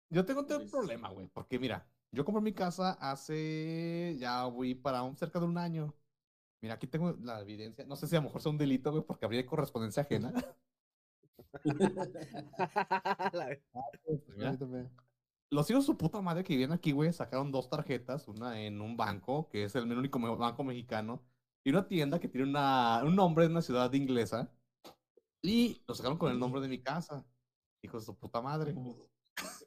yo tengo un problema, güey. Porque mira, yo compré mi casa hace, ya voy para un, cerca de un año. Mira, aquí tengo la evidencia. No sé si a lo mejor sea un delito, güey, porque habría correspondencia ajena. La- Pues, mira. también. Los hijos de su puta madre que vienen aquí, güey, sacaron dos tarjetas, una en un banco, que es el único banco mexicano, y una tienda que tiene una, un nombre de una ciudad inglesa, y lo sacaron con el nombre de mi casa. Hijos de su puta madre.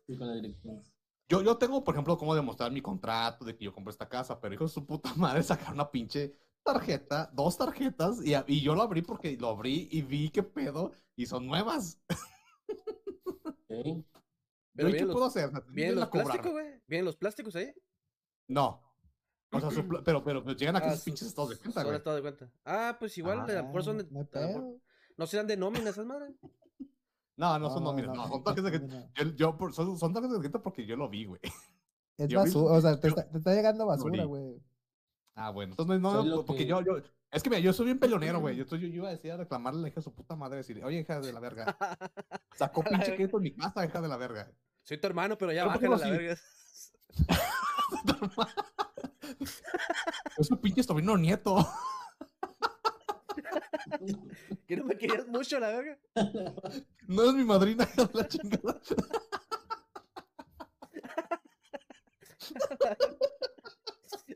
Sí, con la dirección. Yo, yo tengo, por ejemplo, cómo demostrar mi contrato de que yo compré esta casa, pero hijos de su puta madre sacaron una pinche tarjeta, dos tarjetas, y, y yo lo abrí porque lo abrí y vi qué pedo, y son nuevas. Pero ¿y vienen qué los, puedo hacer? Vienen los plásticos, güey. Vienen los plásticos ahí. No. O sea, su pero, pero, pero llegan aquí Ah, esos pinches estados de cuenta, güey. estado de cuenta. Ah, pues igual, Ajá. a lo mejor son de. No. No serán de nómina esas madres. No, no son nóminas, no, son toques de no, cuenta. no. Yo, yo por- son, son toques de cuenta porque yo lo vi, güey. Es Yo vi- basura, o sea, te yo- está, te está llegando basura, güey. Ah, bueno. Entonces, no, porque que- yo, yo, es que mira, yo soy bien peleonero, güey. Yo, yo, yo iba a decir a reclamarle a la hija de su puta madre, decirle, oye, hija de la verga, sacó pinche crédito en mi casa, hija de la verga. Soy tu hermano, pero ya Pero ¿por qué bájale a la verga. Es un pinche sobrino nieto. Que no me querías mucho, la verga. No es mi madrina, hija de la chingada.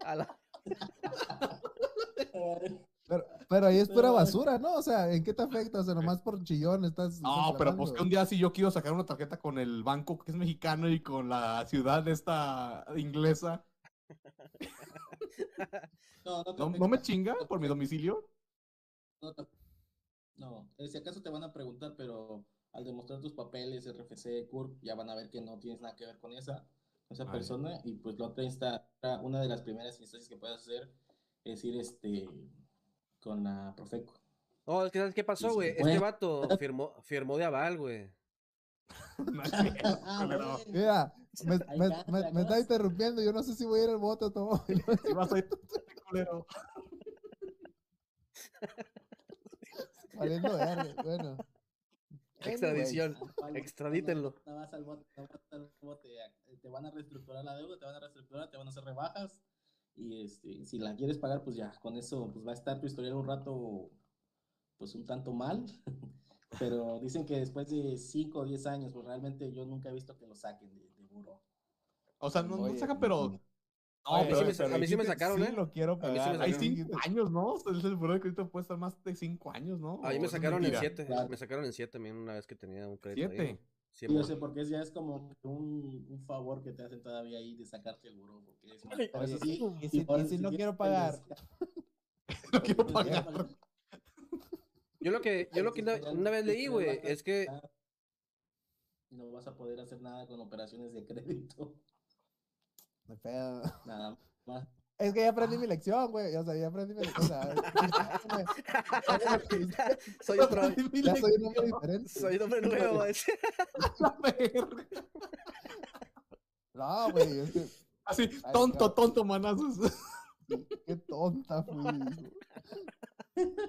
A la- Pero, pero ahí es pura basura, ¿no? O sea, ¿en qué te afecta? O sea, nomás por chillón estás. No, pero pues que un día si yo quiero sacar una tarjeta con el banco que es mexicano y con la ciudad esta inglesa, No, no, te ¿no, afecta. no me chinga por mi domicilio? No, no, eh, si acaso te van a preguntar, pero al demostrar tus papeles, RFC, CURP, ya van a ver que no tienes nada que ver con esa, esa Ah, persona. Y pues la otra insta, una de las primeras instancias que puedes hacer es ir este, con la Profeco. No, es que ¿sabes qué pasó, güey? Este bueno. vato firmó, firmó de aval, güey. Ah. Mira, me, me, está, me- me está interrumpiendo. Yo no sé si voy a ir al bote automóvil. Si vas a ir, culero. Valiendo verga. Bueno. Extradición. No, Extradítenlo. No, no vas al bote, no vas al bote, eh, Te van a reestructurar la deuda, te van a reestructurar, te van a hacer rebajas. Y este, si la quieres pagar, pues ya, con eso pues va a estar tu historial un rato, pues un tanto mal. Pero dicen que después de 5 o 10 años, pues realmente yo nunca he visto que lo saquen de, de buro. O sea, no, no Oye, sacan, pero. No, a mí pero, sí me a mí sí me sacaron, sí ¿eh? lo quiero pagar. hay sacaron. cinco años, ¿no? El seguro de crédito puede estar más de cinco años, ¿no? A mí ¿O me sacaron en? 7. Claro. Me sacaron en 7 también una vez que tenía un crédito. ahí, Siete. güey. Sí, Sí, yo por- sé, porque es, ya es como un, un favor que te hacen todavía ahí de sacarte el buró, porque es más. Oye, sí, y si- y si no quiero pagar. No quiero pagar. Yo lo que, yo lo que una, vez no leí, güey, es que No vas a poder hacer nada con operaciones de crédito. No hay pedo. Nada más. Es que ya aprendí mi lección, güey. O sea, ya aprendí mi lección. o sea, soy otro, ya soy un hombre diferente. soy un hombre nuevo, güey. La verga. No, güey, es que Así, tonto, tonto, manazos. qué tonta fui.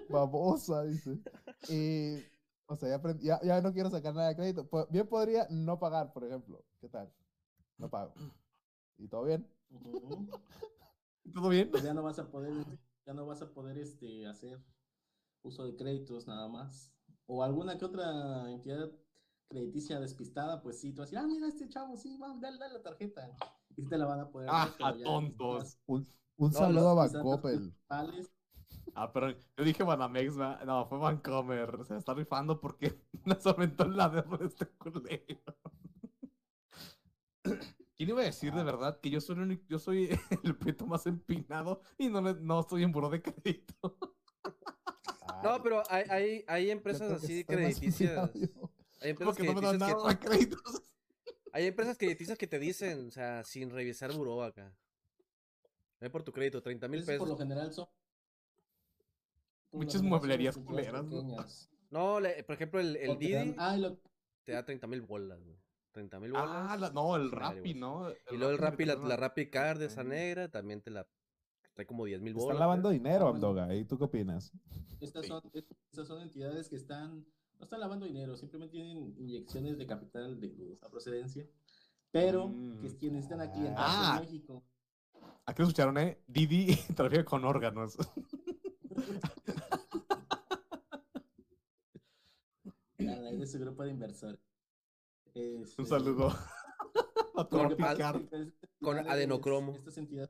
Babosa, dice. Y, o sea, ya, aprendí- ya, ya no quiero sacar nada de crédito. Bien podría no pagar, por ejemplo. ¿Qué tal? No pago. ¿Y todo bien? ¿Todo bien? Pues ya no vas a poder, ya no vas a poder este, hacer uso de créditos nada más. O alguna que otra entidad crediticia despistada, pues sí, tú vas a decir, ah, mira este chavo, sí, vamos, dale, dale la tarjeta. Y te la van a poder Ah, tontos. Un, un No, saludo a principales, Ah, pero yo dije Banamex, no, fue Vancomer. Se está rifando porque nos aumentó la deuda de este culero. ¿Quién iba a decir de verdad que yo soy el, único- yo soy el prieto más empinado y no, le- no estoy en buró de crédito? No, pero hay, hay, hay yo empresas que así crediticias. Hay empresas Porque no me dan nada que, de créditos. hay empresas crediticias que te dicen, o sea, sin revisar buró acá. Ve por tu crédito, 30 mil esos por lo pesos. general son. Muchas mueblerías culeras, ¿no? No, le- por ejemplo, el, el O te dan- Didi ah, lo- te da 30 mil bolas, güey. 30 mil bolas. Ah, la- no, el Rappi. ¿no? Y luego el Rappi, la, la Rappi Card de esa negra, también te la trae como 10 mil bolas. Están lavando dinero, Ah. Amdoga. ¿Y tú qué opinas? Estas Sí. son, estas son entidades que están, no están lavando dinero, simplemente tienen inyecciones de capital de dudosa procedencia, pero Mm. que, que necesitan aquí en Ah. México. Aquí lo escucharon, ¿eh? Didi trafica con órganos. de su grupo de inversores. Este, Un saludo. Con- con entidades- adenocromo. Estas entidades,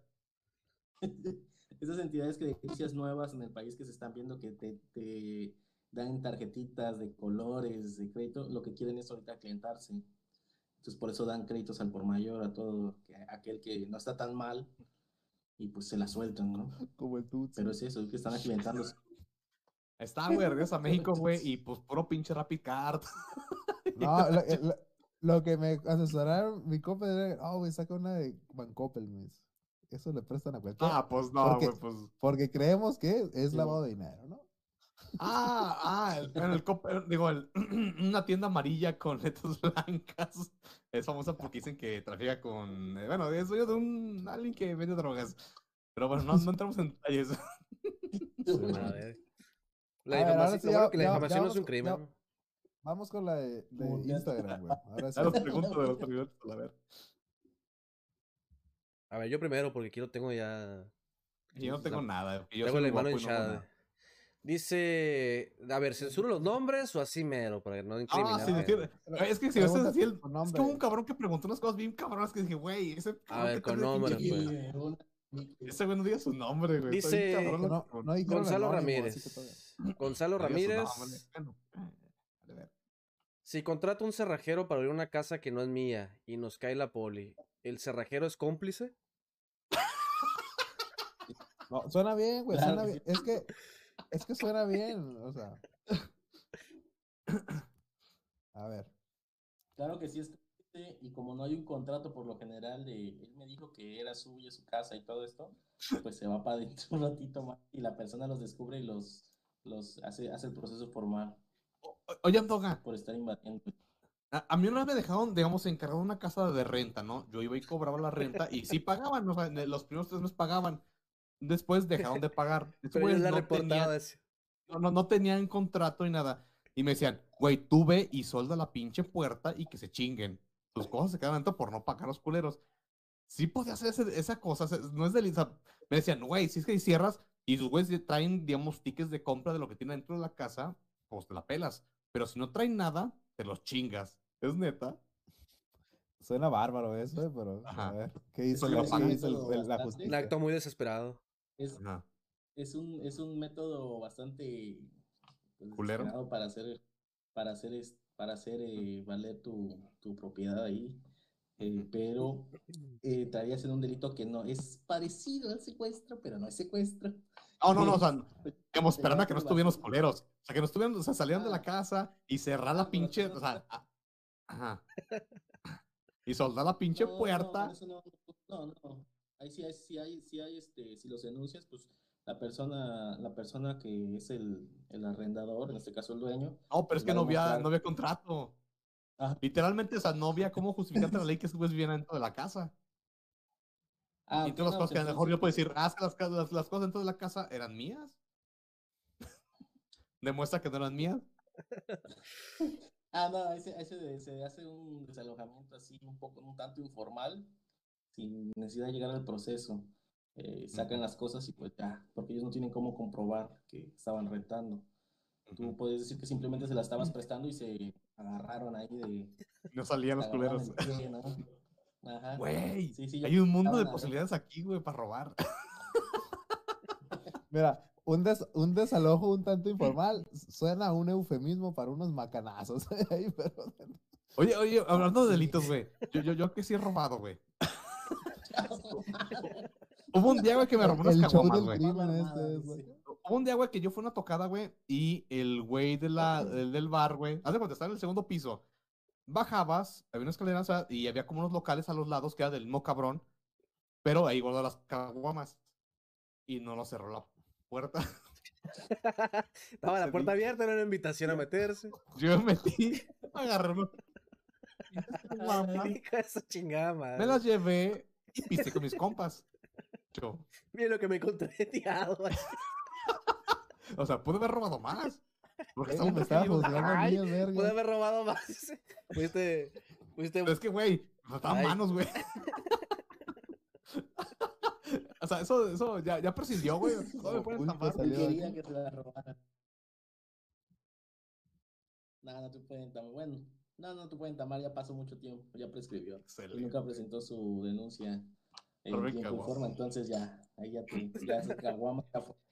estas entidades crediticias nuevas en el país que se están viendo que te, te dan tarjetitas de colores de crédito, lo que quieren es ahorita clientarse. Entonces por eso dan créditos al por mayor a todo que- aquel que no está tan mal y pues se la sueltan, ¿no? Como el Tutsi. Pero es eso, es que están aclientándose. Está, güey, regresa a México, güey, y pues puro pinche Rappi Card. No, lo, eh, lo- que me asesoraron, mi compa era, oh, güey, saca una de Bancoppel, me dice. Eso le prestan a cualquiera. Ah, pues no, Porque- güey, pues. Porque creemos que es Sí. lavado de dinero, ¿no? Ah, ah, el, el eh, digo, el- una tienda amarilla con letras blancas. Es famosa porque dicen que trafica con, eh, bueno, es dueño de un alguien que vende drogas. Pero bueno, no, no entramos en detalles. La A ver, ahora difamación, sí, lo ya- bueno que la ya- difamación ya no es un crimen. Vamos con la de, de Como Instagram, güey. Ahora sí. Los pregunto de los preguntos, a ver. A ver, yo primero, porque aquí lo tengo ya. Yo no tengo nada. Yo Tengo la mano no hinchada. Dice, a ver, censuro los nombres o así mero, para no Ah, incriminar. sí, gente? sí, Es que si ves Pregunta así, el- es hubo un cabrón que preguntó unas cosas bien cabronas que dije, güey, ese cabrón ver, que con nombre, pinche- pues. Ese güey no diga su nombre, güey. Dice- cabrón no, no Gonzalo Ramírez. Gonzalo No Ramírez. nombre. Bueno, eh, a ver. Si contrato un cerrajero para abrir una casa que no es mía y nos cae la poli, ¿el cerrajero es cómplice? No, suena bien, güey. Claro suena que bien. Es que, es que suena bien, o sea. A ver. Claro que sí es cómplice, y como no hay un contrato por lo general de él me dijo que era suya su casa y todo esto, pues se va para adentro un ratito más y la persona los descubre y los los hace hace el proceso formal Oye, Antoga, por estar invadiendo. a, a mí una vez me dejaron, digamos, encargado una casa de renta, ¿no? Yo iba y cobraba la renta y sí pagaban, o sea, los primeros tres meses pagaban. Después dejaron de pagar. Pero güeyes la no, tenían, no, no, no tenían contrato ni nada. Y me decían, güey, tú ve y solda la pinche puerta y que se chinguen. Tus cosas se quedan adentro por no pagar los culeros. Sí podía hacer ese- esa cosa, no es sea, me decían, güey, si es que cierras y tus güeyes traen, digamos, tickets de compra de lo que tienen dentro de la casa, pues te la pelas. Pero si no traen nada, te los chingas. Es neta. Suena bárbaro eso, eh, pero. A Ajá. ver. ¿Qué el- el- la bastante. justicia? Un acto muy desesperado. Es, Ajá. es un es un método bastante pues, ¿Culero? para hacer para hacer es- para hacer eh, valer tu, tu propiedad ahí. Eh, pero eh, estaría siendo un delito que no es parecido al secuestro, pero no es secuestro. Oh, no, no, o sea, digamos, esperando a que no estuvieran los vacío. culeros. O sea, que no estuvieran, o sea, salieran de la Ah. casa y cerrar Ah, la pero pinche, no o sea, a- ajá. Y soldar la pinche No, no, puerta. no, no, no. Ahí sí hay, sí hay, sí hay, este, si los denuncias, pues la persona, la persona que es el, el arrendador, en este caso el dueño, No, pero es pues que no había, no había contrato. Literalmente, o sea, no había cómo justificarte la ley que güeyes vivían dentro de la casa. Ah, y todas las no, cosas pues que a lo mejor yo puedo decir, ah, las, las, las cosas dentro de la casa eran mías. Demuestra que no eran mías. Ah, no, ese, ese se hace un desalojamiento así un poco, un tanto informal, sin necesidad de llegar al proceso. Eh, sacan las cosas y pues ya, porque ellos no tienen cómo comprobar que estaban rentando. Tú puedes decir que simplemente se la estabas prestando y se agarraron ahí de... No salían los culeros. pie, ¿no? Ajá. Güey, Sí, sí, ya hay un mundo de posibilidades aquí, güey, para robar. Mira, un, des- un desalojo un tanto informal suena a un eufemismo para unos macanazos. pero- Oye, oye, hablando de delitos, güey. Yo, yo, yo que sí he robado, güey. Hubo un día, güey, que me robó unas caguamas, güey. este. Hubo un día, güey, que yo fui a una tocada, güey, y el güey de la, el del bar, güey, haz de cuenta, estaba en el segundo piso. Bajabas, había una escalera, o sea, y había como unos locales a los lados que era del mismo cabrón, pero ahí guardó las caguamas. Y no lo cerró la puerta. Estaba la puerta abierta, era una invitación a meterse. Yo me metí, agarré esa chingada me las llevé y piste con mis compas. Yo, Mira lo que me encontré tirado. o sea, pude haber robado más. Porque estaba me estaba juzgando a mí, verga. Pude haber robado más. Fuiste. Fuiste. Pero es que, güey, me faltaban Ay. manos, güey. o sea, eso, eso ya, ya prescindió, güey. No me pueden tapar. quería que te la robaran. No, no te pueden tamar. Bueno, no, no te pueden tamar, ya pasó mucho tiempo, ya prescribió. Y Excelente. nunca presentó su denuncia en Por tiempo y forma, entonces ya, ahí ya te, ya se caguama,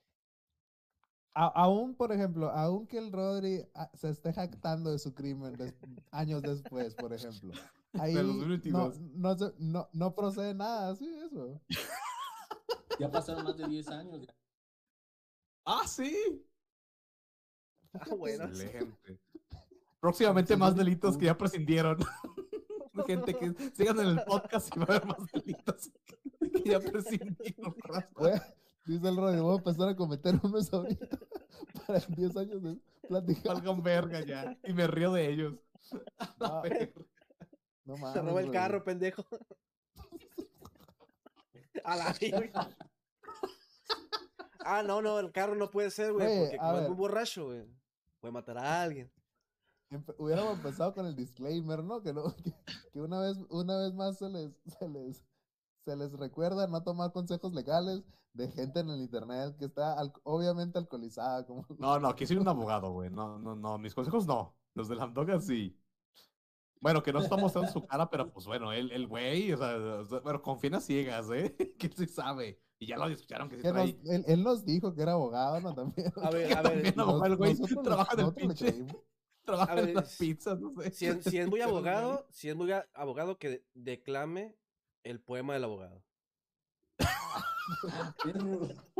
aún, por ejemplo, aún que el Rodri ah, se esté jactando de su crimen des- años después, por ejemplo. Ahí De no, 2022. no, no, no procede nada, sí, eso. Ya pasaron más de 10 años. ya. Ah, sí. Ah, bueno. Excelente. Próximamente más delitos que ya prescindieron. Gente que sigan en el podcast y va a haber más delitos que ya prescindieron. Voy a- dice el Rodri, voy a empezar a cometer unos ahorita para en 10 años de platicar. Valgan verga ya. Y me río de ellos. No, Verga. no mames, Se roba el Rodri. carro, pendejo. A la verga. Ah, no, no, el carro no puede ser, güey, porque como es muy borracho, güey, puede matar a alguien. Empe- hubiéramos empezado con el disclaimer, ¿no? Que, no, que, que una vez, una vez más se les, se les, se les recuerda no tomar consejos legales de gente en el internet que está al- obviamente alcoholizada, como No, no, aquí soy un abogado, güey. No, no, no. Mis consejos no. Los de la Amdoga sí. Bueno, que no está mostrando su cara, pero pues bueno, el, el güey, o sea, o sea, pero confía en las ciegas, ¿eh? Que él sí sabe. Y ya lo escucharon que sí que nos- trae. él, él nos dijo que era abogado, ¿no? También. A ver, Que a ver, también Nos- abogado, el güey trabaja en el pinche, trabaja en las pizzas, no sé. si es, si es muy El abogado, si es muy abogado que declame el poema del abogado.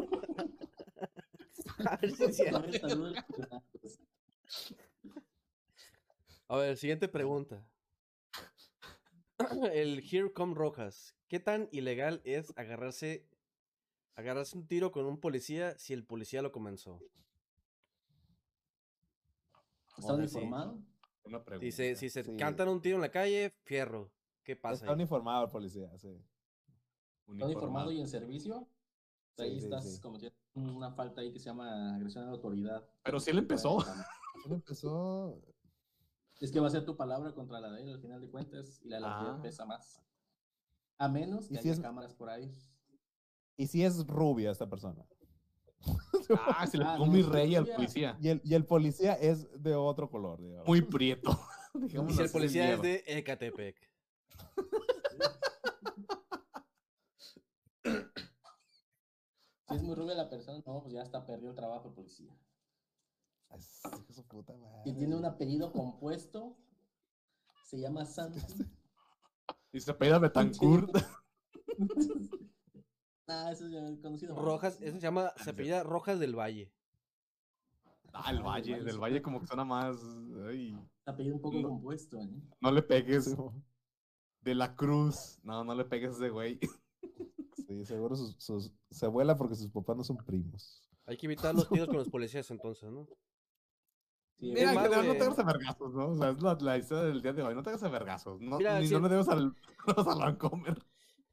A ver si. A siguiente pregunta. El Here Come Rojas. ¿Qué tan ilegal es agarrarse agarrarse un tiro con un policía si el policía lo comenzó? ¿Está Ahora sí. uniformado? Una pregunta. Dice, si se Sí. cantan un tiro en la calle, fierro. ¿Qué pasa? Está ahí? uniformado el policía, sí. ¿Está uniformado y en servicio? Ahí Sí, sí, estás sí. cometiendo una falta ahí que se llama agresión a la autoridad. Pero si él empezó. Él empezó. Es que va a ser tu palabra contra la de él al final de cuentas y la de la autoridad Ah. pesa más. A menos ¿Y que si haya es- cámaras por ahí. Y si es rubia esta persona. Ah, se le Ah, pegó no, mi sí, rey al policía. Y el, y el policía es de otro color, digamos. Muy prieto. Y si el policía es de Ecatepec. Si es muy rubia la persona, no, pues ya hasta perdió el trabajo policía. De su puta madre. Si tiene un apellido compuesto, se llama Santos. Y se apellida Betancourt. ah, eso ya es conocido. Rojas, eso se llama, se apellida Rojas del Valle. Ah, el Valle. Del Valle como que suena más. Ay, Apellido un poco No. compuesto, ¿eh? no le pegues. De la Cruz. No, no le pegues a ese güey. sí, seguro sus, sus- se vuela porque sus papás no son primos. Hay que evitar los tiros con los policías entonces, ¿no? Sí, Mira, no te hagas a vergazos, ¿no? O sea, es la, la historia del día de hoy. No te hagas a vergazos. No, Mira, ni si no el- le debes al, al Vancomer.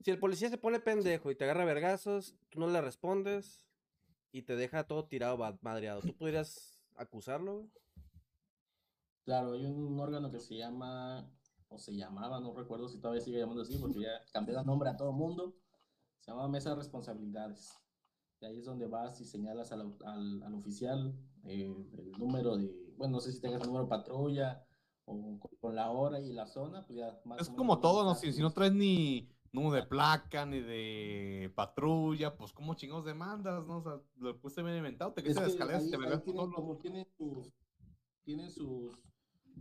Si el policía se pone pendejo y te agarra a vergazos, tú no le respondes y te deja todo tirado, madreado. ¿Tú podrías acusarlo, güey? Claro, hay un órgano que se llama, o se llamaba, no recuerdo si todavía sigue llamando así, porque ya cambió de nombre a todo mundo. Se llama Mesa de Responsabilidades. Y ahí es donde vas y señalas al, al, al oficial eh, el número de, bueno, no sé si tengas el número de patrulla o con, con la hora y la zona, pues ya más Es o menos como todo, ¿no? Si, si no traes ni número de placa, ni de patrulla, pues como chingos demandas, ¿no? O sea, lo puse bien inventado, te Es quedas de que escaleras ahí- te ahí como tienen sus, tienen sus,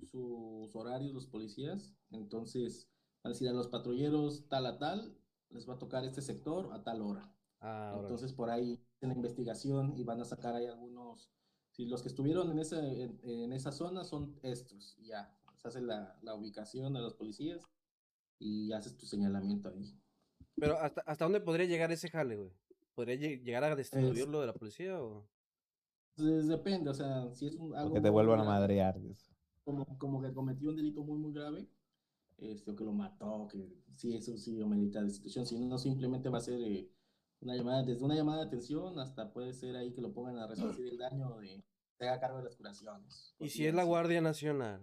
sus horarios los policías, entonces van a decir a los patrulleros tal a tal, les va a tocar este sector a tal hora. Ah. Entonces por ahí en la investigación y van a sacar ahí algunos, si los que estuvieron en esa, en, en esa zona son estos, ya, se hace la, la ubicación de los policías y haces tu señalamiento ahí. Pero ¿hasta, ¿hasta dónde podría llegar ese jale, güey? ¿Podría lle- llegar a destituirlo de la policía o...? Entonces depende, o sea, si es un, algo Que te vuelvan a madrear. Como, como que cometió un delito muy, muy grave, este, o que lo mató, que sí, eso sí amerita destitución, si no, simplemente va a ser eh, una llamada, desde una llamada de atención hasta puede ser ahí que lo pongan a resarcir el daño de, se haga cargo de las curaciones. ¿Y si es la Guardia Nacional?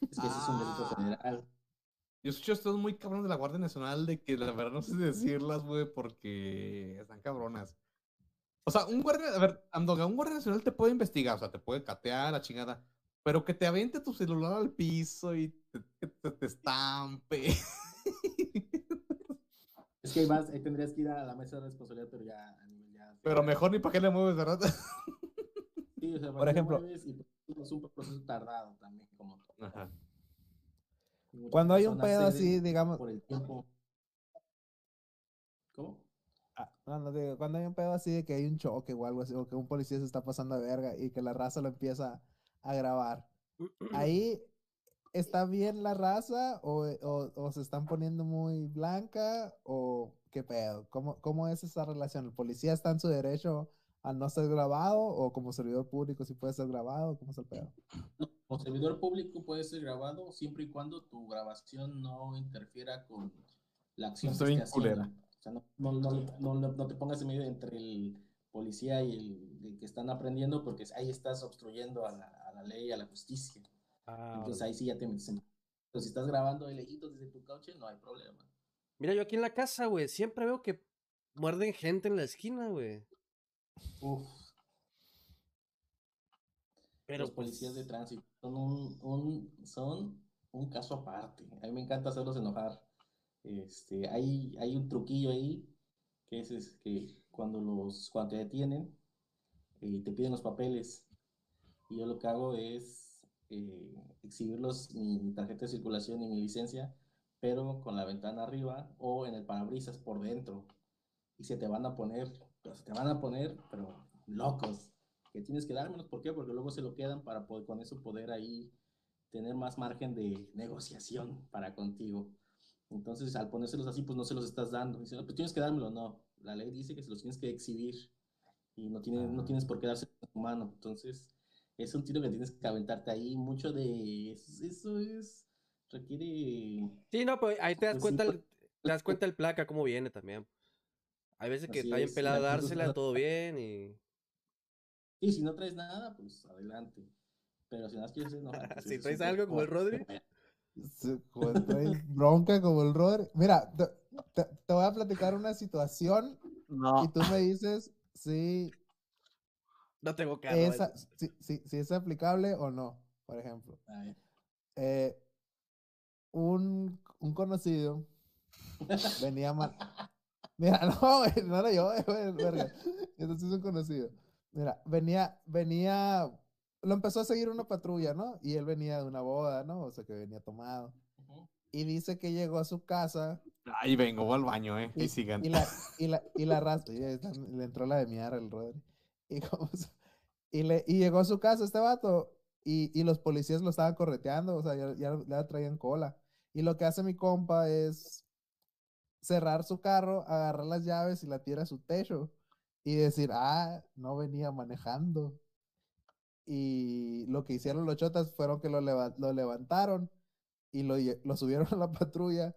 Es que ese es un delito Ah. federal. Yo escucho estos muy cabrones de la Guardia Nacional de que la verdad no sé decirlas, güey, porque están cabronas. O sea, un guardia, a ver, Andoga, un guardia nacional te puede investigar, o sea, te puede catear la chingada, pero que te aviente tu celular al piso y te, que te, te estampe. Es que vas, ahí tendrías que ir a la mesa de responsabilidad, pero ya a nivel ya. Pero mejor ni para qué le mueves, ¿verdad? Sí, o sea, Por ejemplo- y pues, es un proceso tardado también, como todo. Ajá. Cuando hay un pedo así, digamos, Por el tiempo. ¿Cómo? Ah, no, no, digo, cuando hay un pedo así de que hay un choque o algo así, o que un policía se está pasando de verga y que la raza lo empieza a grabar. Ahí ¿está bien la raza o, o- o se están poniendo muy blanca o qué pedo? ¿Cómo, ¿Cómo es esa relación? ¿El policía está en su derecho a no ser grabado o como servidor público si puede ser grabado? ¿Cómo es el pedo? Como servidor público puede ser grabado siempre y cuando tu grabación no interfiera con la acción Está que esté. O sea, no, no, no, no, no- no te pongas en medio entre el policía y el, el que están aprendiendo porque ahí estás obstruyendo a la, a la ley, a la justicia. Ah, Entonces ahí sí ya te metes en... Pero si estás grabando de lejitos desde tu coche, no hay problema. Mira, yo aquí en la casa, güey, siempre veo que muerden gente en la esquina, güey. Uf, Pero los policías de pues, tránsito son un, un- son un caso aparte. A mí me encanta hacerlos enojar. Este, hay, hay un truquillo ahí que es, es que cuando los cuando te detienen eh, te piden los papeles y yo lo que hago es eh, exhibirlos mi tarjeta de circulación y mi licencia, pero con la ventana arriba o en el parabrisas por dentro y se te van a poner, se te van a poner, pero locos que tienes que dármelos. ¿Por qué? Porque luego se lo quedan para poder, con eso poder ahí tener más margen de negociación para contigo. Entonces, al ponérselos así, pues no se los estás dando. Dicen, "No, pues tienes que dármelo. No, la ley dice que se los tienes que exhibir y no tienes, no tienes por qué darse en tu mano. Entonces, es un tiro que tienes que aventarte ahí. Mucho de eso es, requiere Sí, no, pues ahí te das Pues cuenta, el, te das cuenta el placa cómo viene también. Hay veces que Así está bien es, pelada dársela, todo bien y... Y si no traes nada, pues adelante. Pero si nada más quieres enojar, pues Si traes algo como el Rodri. Se- joder, trae bronca como el Rodri. Mira, te, te- te voy a platicar una situación No. y tú me dices si, No tengo carro. esa, si, si- si es aplicable o no, por ejemplo. Eh, un, un conocido venía mal. Mira, no, no era yo, verga. Entonces es un conocido. Mira, venía, venía, lo empezó a seguir una patrulla, ¿no? Y él venía de una boda, ¿no? O sea, que venía tomado. Y dice que llegó a su casa Ahí vengo, voy al baño, eh. y, Y sigan. y la, y la, y la raza, y le entró la de miar al Rodri. Y, como y, le, y llegó a su casa este vato y, y los policías lo estaban correteando, o sea, ya, ya, ya traían cola. Y lo que hace mi compa es cerrar su carro, agarrar las llaves y la tira a su techo y decir, ah, no venía manejando. Y lo que hicieron los chotas fueron que lo, leva- lo levantaron y lo, lo subieron a la patrulla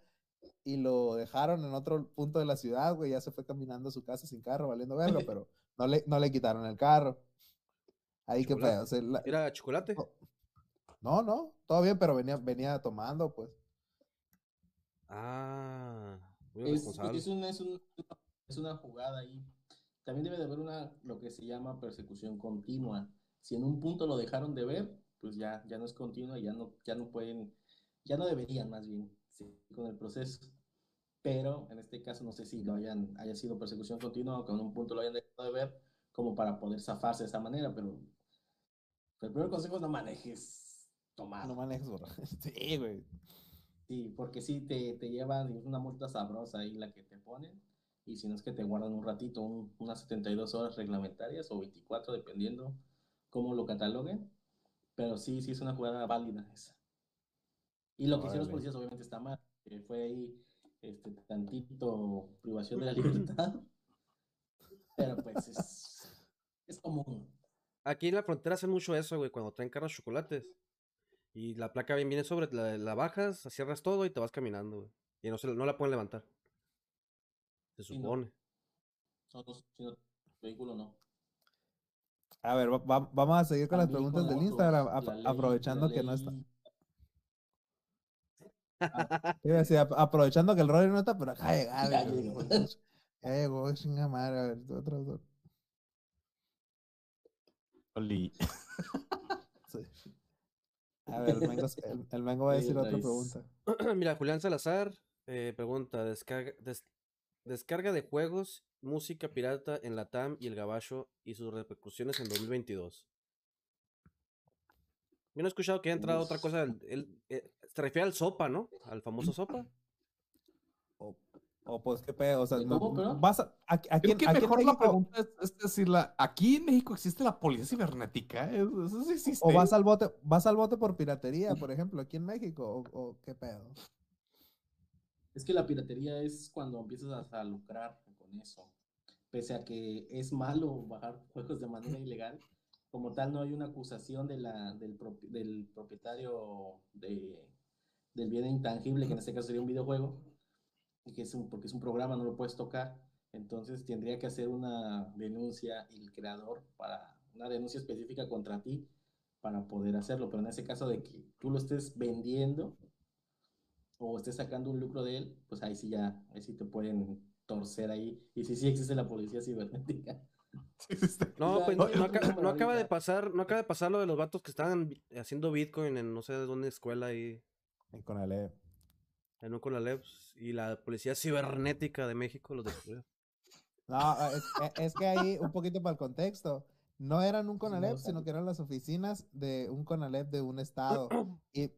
y lo dejaron en otro punto de la ciudad, güey. Ya se fue caminando a su casa sin carro, valiendo verga, pero no le, no le quitaron el carro. Ahí que Chocolate. pedo. o sea, la- Era chocolate. No, no, todo bien, pero venía, venía tomando, pues. Ah, muy Es, responsable. es, una, es, un- es una jugada ahí. También debe de haber una, lo que se llama persecución continua. Si en un punto lo dejaron de ver, pues ya, ya no es continua, ya no, ya no pueden, ya no deberían más bien con el proceso. Pero en este caso no sé si lo hayan, haya sido persecución continua o que en un punto lo hayan dejado de ver como para poder zafarse de esa manera, pero el primer consejo es no manejes tomado. No manejes, bro. Sí, güey. Sí, porque sí te, te llevan una multa sabrosa ahí la que te ponen. Y si no es que te guardan un ratito, un- unas 72 horas reglamentarias o 24, dependiendo cómo lo cataloguen. Pero sí, sí es una jugada válida esa. Y lo que hicieron los policías obviamente está mal. fue ahí este, tantito privación de la libertad. Pero pues es, es común. Aquí en la frontera hacen mucho eso, güey, cuando traen carros chocolates. Y la placa bien viene sobre, la, la bajas, cierras todo y te vas caminando, güey. Y no, se, la- no la pueden levantar. Se supone. No, no, no, vehículo no. A ver, va- va- vamos a seguir con las preguntas del Instagram, ley- aprovechando que no está. ley- Iba a decir, ap- aprovechando que el Rodri no está, pero acá llegar, Ya güey, llegó. Chinga madre, a ver, otro, otro. Oli. Sí. A ver, el Mengo, el, el Mengo va a decir otra pregunta. Mira, Julián Salazar eh, pregunta, descarga, des- descarga de juegos, música pirata en la TAM y el Gabacho y sus repercusiones en 2022. Yo no he escuchado que haya entrado otra cosa. el- el- eh, se refiere al Sopa, ¿no? Al famoso Sopa. O, pues qué pedo, o sea, ¿De no- vas a, a- aquí, Creo que aquí en mejor la pregunta es, es decirla, ¿aquí en México existe la policía cibernética? ¿Eso sí existe? o vas al bote, vas al bote por piratería, por ejemplo, aquí en México, o, o qué pedo. Es que la piratería es cuando empiezas a, a lucrar con eso. Pese a que es malo bajar juegos de manera ilegal, como tal no hay una acusación de la, del, del propietario de, del bien intangible, que en este caso sería un videojuego, que es un, porque es un programa, no lo puedes tocar. Entonces tendría que hacer una denuncia el creador para una denuncia específica contra ti para poder hacerlo. Pero en ese caso de que tú lo estés vendiendo, o estés sacando un lucro de él, pues ahí sí ya, ahí sí te pueden torcer ahí. Y sí, sí existe la policía cibernética. No, pues no, no, no, aca- no, no acaba de pasar, no acaba de pasar lo de los vatos que estaban haciendo Bitcoin en no sé de dónde escuela ahí, En Conalep. En un Conaleps, y la policía cibernética de México los descubrió. No, es, e- es que ahí, un poquito para el contexto, no eran un Conalep, sino que eran las oficinas de un Conalep de un estado. Y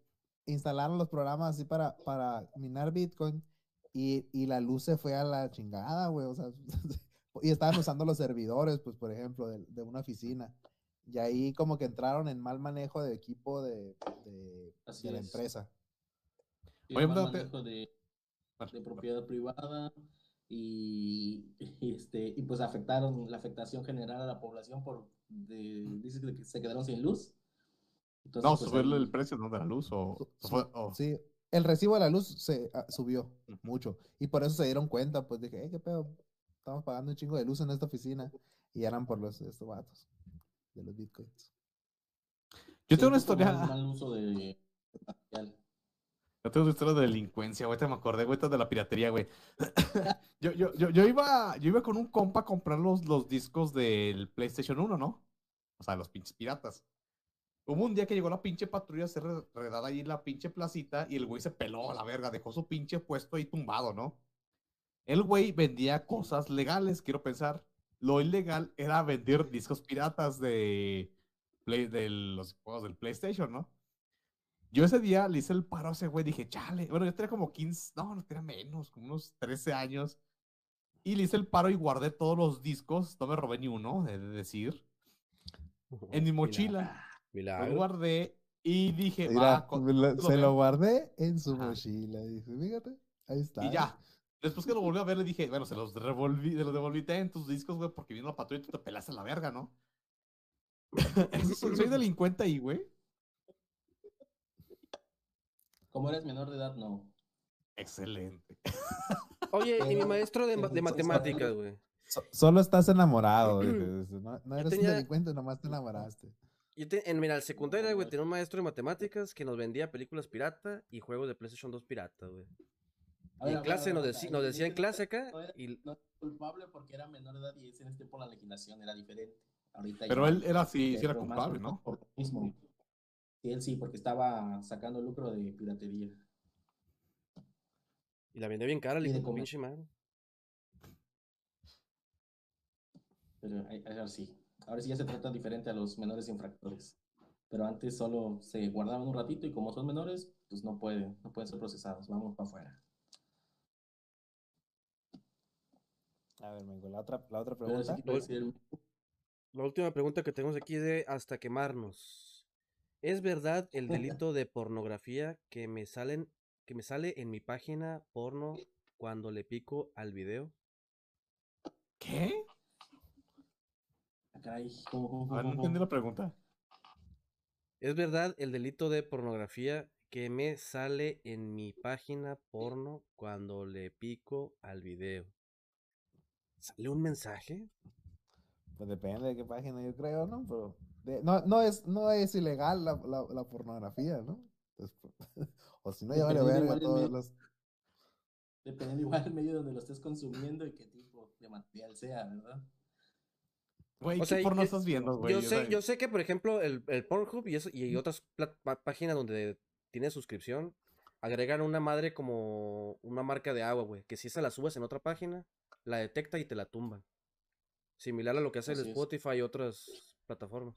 instalaron los programas así para, para minar Bitcoin y, y la luz se fue a la chingada, güey. O sea, y estaban usando los servidores, pues, por ejemplo, de, de una oficina. Y ahí como que entraron en mal manejo de equipo de, de, la es. empresa. Oye, mal manejo de, de propiedad privada y, y, este, y pues afectaron la afectación general a la población por, de, dices que se quedaron sin luz. Entonces, No, pues, subirle el precio ¿no? de la luz o... Su- su- o- Sí, el recibo de la luz se ah, subió mucho. Y por eso se dieron cuenta, pues dije, "Eh, qué pedo, estamos pagando un chingo de luz en esta oficina. Y eran por los estos vatos de los bitcoins. Yo tengo una sí, un poco historia... Mal, mal uso de material. Tengo una historia de delincuencia, güey. Te me acordé, güey, de la piratería, güey. yo, yo, yo, yo iba, yo iba con un compa a comprar los, los discos del PlayStation 1, ¿no? O sea, los pinches piratas. Hubo un día que llegó la pinche patrulla a re- redada ahí en la pinche placita y el güey se peló a la verga, dejó su pinche puesto ahí tumbado, ¿no? El güey vendía cosas legales, quiero pensar. Lo ilegal era vender discos piratas de, Play- de los juegos del PlayStation, ¿no? Yo ese día le hice el paro a ese güey, dije, chale, bueno, yo tenía como 15, no, no tenía menos, como unos 13 años. Y le hice el paro y guardé todos los discos, no me robé ni uno, he de decir, en mi mochila. Lo Milagro. guardé y dije, Mira, con- lo- lo se lo guardé en su mochila. Dije, fíjate, ahí está. Y ya. Después que lo volví a ver, le dije, bueno, se los revolví, se los devolví en tus discos, güey, porque vino la patrulla y tú te pelaste a la verga, ¿no? Soy delincuente ahí, güey. Como eres menor de edad, no. Excelente. Oye, y mi maestro de, matemáticas, güey. So- solo estás enamorado. dice, no, no eres tenía- un delincuente, nomás te enamoraste. Yo te- en, mira, en secundaria, güey, tenía un maestro de matemáticas que nos vendía películas pirata y juegos de PlayStation 2 pirata, güey. Y ver, en clase nos, ahí nos decía en clase acá no era- y No es culpable porque era menor de edad y es en este por la legislación, era diferente. Ahorita Pero ya, él era así, sí era culpable, ¿no? por lo mismo. Sí, él sí, porque estaba sacando lucro de piratería. Y la vendía bien cara, le dijo, pinche madre. Pero ahí- ahora sí. Ahora sí ya se trata diferente a los menores infractores. Pero antes solo se guardaban un ratito y como son menores, pues no pueden, no pueden ser procesados. Vamos para afuera. A ver, Mengo, la otra, la otra sí pregunta. La última pregunta que tenemos aquí es de hasta quemarnos. ¿Es verdad el delito de pornografía que me salen que me sale en mi página porno cuando le pico al video? ¿Qué? Ah, caray, ¿cómo, cómo, A ver, no cómo, entendí cómo? la pregunta. ¿Es verdad el delito de pornografía que me sale en mi página porno cuando le pico al video? ¿Sale un mensaje? Pues depende de qué página, yo creo, ¿no? Pero de- no, no, es, no es ilegal la, la, la pornografía, ¿no? Entonces, o si no, ya vale Dependiendo verga igual el todos medio. los... Dependiendo igual del medio donde lo estés consumiendo y qué tipo de material sea, ¿verdad? Güey, ¿qué sea, porno yo- estás viendo, güey? Yo sé, yo sé que, por ejemplo, el, el Pornhub y, eso, y otras páginas donde tienes suscripción, agregan una madre como una marca de agua, güey, que si esa la subes en otra página, la detecta y te la tumba. Similar a lo que hace el es. Spotify y otras plataformas.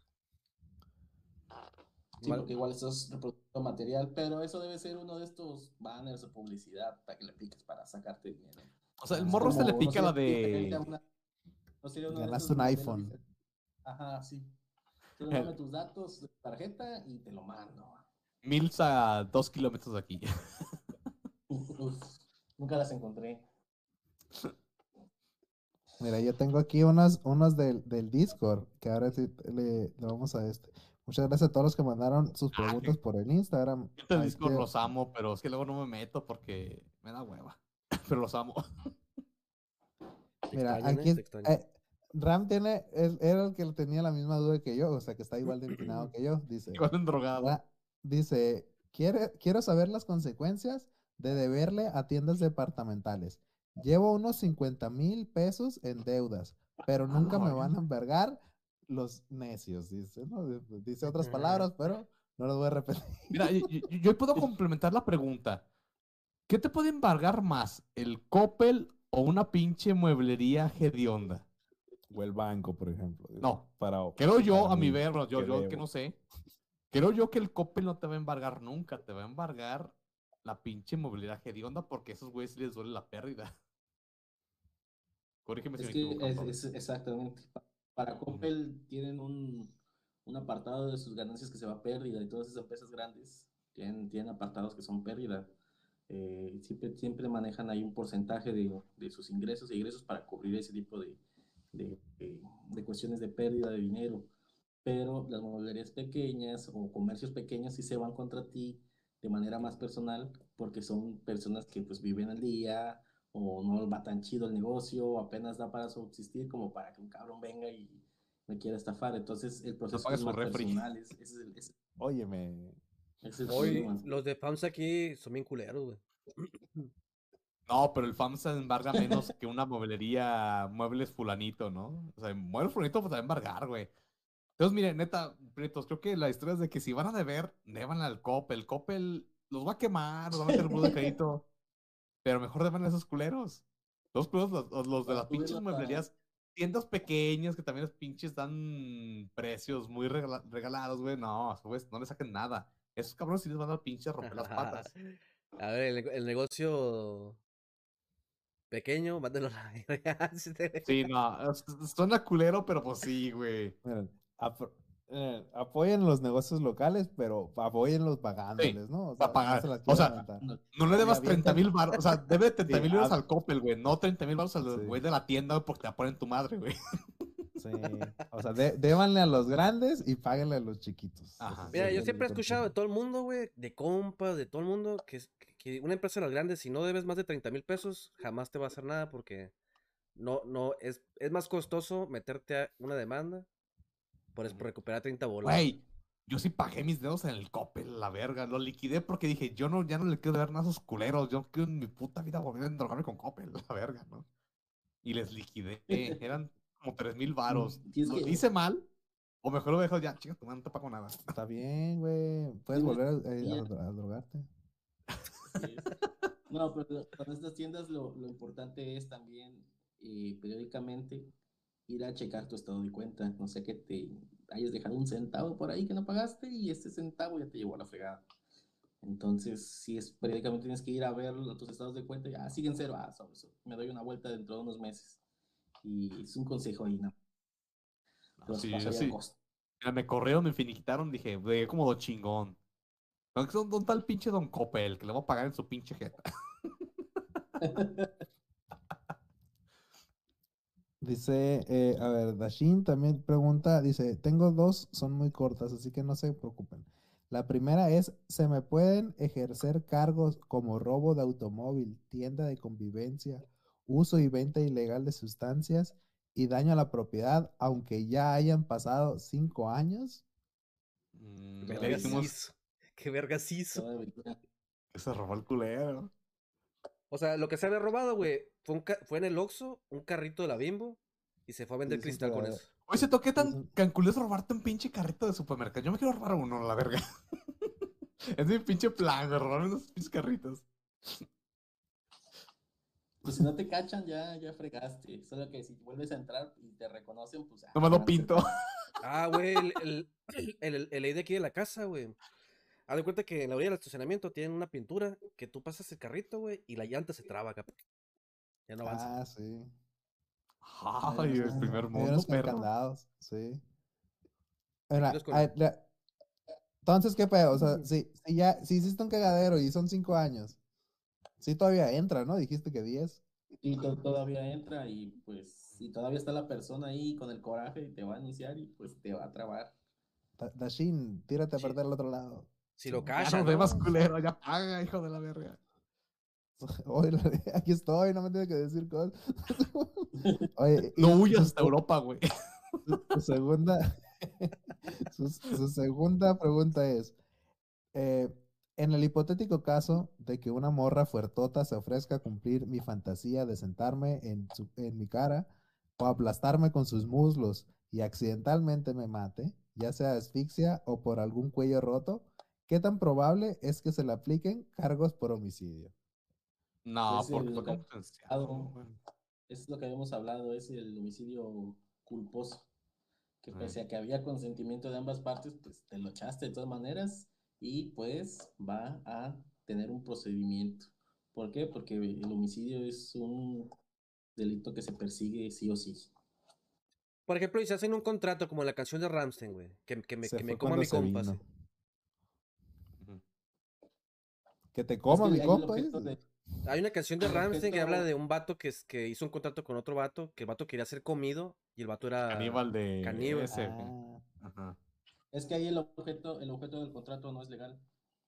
Sí, Mal- porque igual estás reproduciendo material, pero eso debe ser uno de estos banners de publicidad para que le piques para sacarte dinero. O sea, el morro se le pica no la de. una- no sería uno de Ganaste esos un le iPhone. Ajá, sí. Tú dame tus datos de tarjeta y te lo mando. Mills a dos kilómetros de aquí. Uf, nunca las encontré. Mira, yo tengo aquí unas, unas del, del Discord, que ahora sí le, le vamos a este. Muchas gracias a todos los que mandaron sus Ah, preguntas que- por el Instagram. Yo te disco que- los amo, pero es que luego no me meto porque me da hueva. Pero los amo. Mira, ¿eh? aquí extrañan. eh, Ram tiene, es- era el que tenía la misma duda que yo, o sea que está igual de empinado que yo. Dice, Igual en drogado. Ra- dice, "Quiere- quiero saber las consecuencias de deberle a tiendas departamentales. Llevo unos 50 mil pesos en deudas, pero A nunca me van a verga. envergar los necios, dice, ¿no? Dice otras palabras, pero no las voy a repetir. Mira, yo, yo- yo puedo complementar la pregunta. ¿Qué te puede embargar más? ¿El Coppel o una pinche mueblería hedionda? O el banco, por ejemplo. No. Para, Creo yo, para a mi ver, yo, que yo que no sé. Creo yo que el Coppel no te va a embargar nunca. Te va a embargar la pinche movilidad hedionda porque a esos güeyes les duele la pérdida. Corrígeme si Es me que equivoco. es, es exactamente. Pa- Para Coppel tienen un, un apartado de sus ganancias que se va a pérdida y todas esas empresas grandes tienen, tienen apartados que son pérdida. Eh, siempre, siempre manejan ahí un porcentaje de, de sus ingresos e ingresos para cubrir ese tipo de, de- de cuestiones de pérdida de dinero. Pero las mueblerías pequeñas o comercios pequeños sí se van contra ti de manera más personal porque son personas que pues viven al día o no va tan chido el negocio, o apenas da para subsistir como para que un cabrón venga y me quiera estafar. Entonces el proceso es más refri. personal, es- ese es el, ese- Óyeme, ese es el Hoy, los de FAMSA aquí son bien culeros, güey. No, pero el FAMSA embarga menos que una mueblería muebles fulanito, ¿no? O sea, muebles fulanito pues te va a embargar, güey. Entonces, miren, neta, Prietos, creo que la historia es de que si van a deber, deban al Coppel. El Coppel los va a quemar, los va a meter en buro de crédito. Pero mejor deban a esos culeros. Los culeros, los, los- los de las pinches la- mueblerías, tiendas pequeñas que también los pinches dan precios muy regala- regalados, güey. No, güeyes no le saquen nada. Esos cabrones sí les van a dar pinches romper las patas. A ver, el, nego- el negocio pequeño, mándelo a la verga. Sí, no, suena culero, pero pues sí, güey. apro- eh, apoyen los negocios locales, pero apoyenlos pagándoles, ¿no? O pa' pagar. se las O sea. No, No le debas avientan- 30 mil baros, o sea, debe 30 mil Sí, euros al Coppel, güey, no 30 mil baros al Sí. güey de la tienda porque te ponen tu madre, güey. Sí, o sea, de- débanle a los grandes y páguenle a los chiquitos. Ajá. Mira, yo siempre he escuchado de todo el mundo, güey, de compas, de todo el mundo, que, es- que una empresa de las grandes, si no debes más de 30 mil pesos, jamás te va a hacer nada porque no, no, es, es más costoso meterte a una demanda por, recuperar 30 bolas. Güey, yo sí pagué mis dedos en el Coppel, la verga, lo liquidé porque dije, yo no, ya no le quiero dar nada a esos culeros, yo quiero en mi puta vida volver a endrogarme con Coppel, la verga, ¿no? Y les liquidé, eran como 3 mil varos. Tienes ¿Lo que- hice mal? O mejor lo dejo ya, chica, tu madre, no te pago nada. Está bien, güey. Puedes Sí, volver a, eh, a a drogarte. Sí. No, pero con estas tiendas lo, lo importante es también eh, periódicamente ir a checar tu estado de cuenta. No sé que te hayas dejado un centavo por ahí que no pagaste y este centavo ya te llevó a la fregada. Entonces, si es periódicamente tienes que ir a ver tus estados de cuenta, ya siguen cero, ah, sobre eso, me doy una vuelta dentro de unos meses. Y es un consejo ahí, ¿no? Te vas a Sí, pasar yo ya sí. a costo. Mira, me corrieron, me finiquitaron, dije, como do chingón. ¿Dónde está el pinche Don Coppel? Que le voy a pagar en su pinche jeta. Dice, eh, a ver, Dashin también pregunta, dice, tengo dos, son muy cortas, así que no se preocupen. La primera es, ¿se me pueden ejercer cargos como robo de automóvil, tienda de convivencia, uso y venta ilegal de sustancias y daño a la propiedad, aunque ya hayan pasado cinco años? Mm, ¿Qué vergas hizo? ¿Qué vergas hizo? Se robó el culero. O sea, lo que se había robado, güey, fue, un ca- fue en el Oxxo, un carrito de la Bimbo, y se fue a vender Sí, cristal con eso. Oye, se toqué tan Ujú. canculés robarte un pinche carrito de supermercado. Yo me quiero robar uno, la verga. es mi pinche plan, güey, robarme unos pinches carritos. Pues si no te cachan, ya, ya fregaste. Solo que si vuelves a entrar y te reconocen, pues. ah, No me lo pinto. Ah, güey, el, el, el, el, el ley de aquí de la casa, güey. Haz de cuenta que en la orilla del estacionamiento tienen una pintura que tú pasas el carrito, güey, y la llanta se traba acá. Ya no avanza. Ah, sí. Ay, el Ah, primer mundo, perro. candados, sí. Con- ay, la- Entonces, ¿qué pedo? O sea, si, si ya, si hiciste un cagadero y son cinco años, sí todavía entra, ¿no? Dijiste que 10. Y to- todavía entra y pues, y todavía está la persona ahí con el coraje y te va a anunciar y pues te va a trabar. Da- Dashin, tírate a perder al otro lado. Si lo Ya callan. no culero, ya paga, hijo de la verga. Oye, aquí estoy, no me tienes que decir cosas. Oye, No huyas hasta Europa, güey. su, su segunda, su, su segunda pregunta es, eh, en el hipotético caso de que una morra fuertota se ofrezca a cumplir mi fantasía de sentarme en, su- en mi cara o aplastarme con sus muslos y accidentalmente me mate, ya sea asfixia o por algún cuello roto, ¿qué tan probable es que se le apliquen cargos por homicidio? No, Pues, porque fue. Es lo que habíamos hablado, es el homicidio culposo. Que pese a que había consentimiento de ambas partes, pues te lo echaste de todas maneras y pues va a tener un procedimiento. ¿Por qué? Porque el homicidio es un delito que se persigue sí o sí. Por ejemplo, y se hacen un contrato como la canción de Ramstein, güey. Que, que me, que coma mi compa. vino. sí. Ujú. Que te Es coma que mi compa. de- Hay una canción de Ramstein que habla de un vato que, es, que hizo un contrato con otro vato, que el vato quería ser comido y el vato era... Caníbal de Caníbal. ese. Ah, Ajá. Es que ahí el objeto, el objeto del contrato no es legal,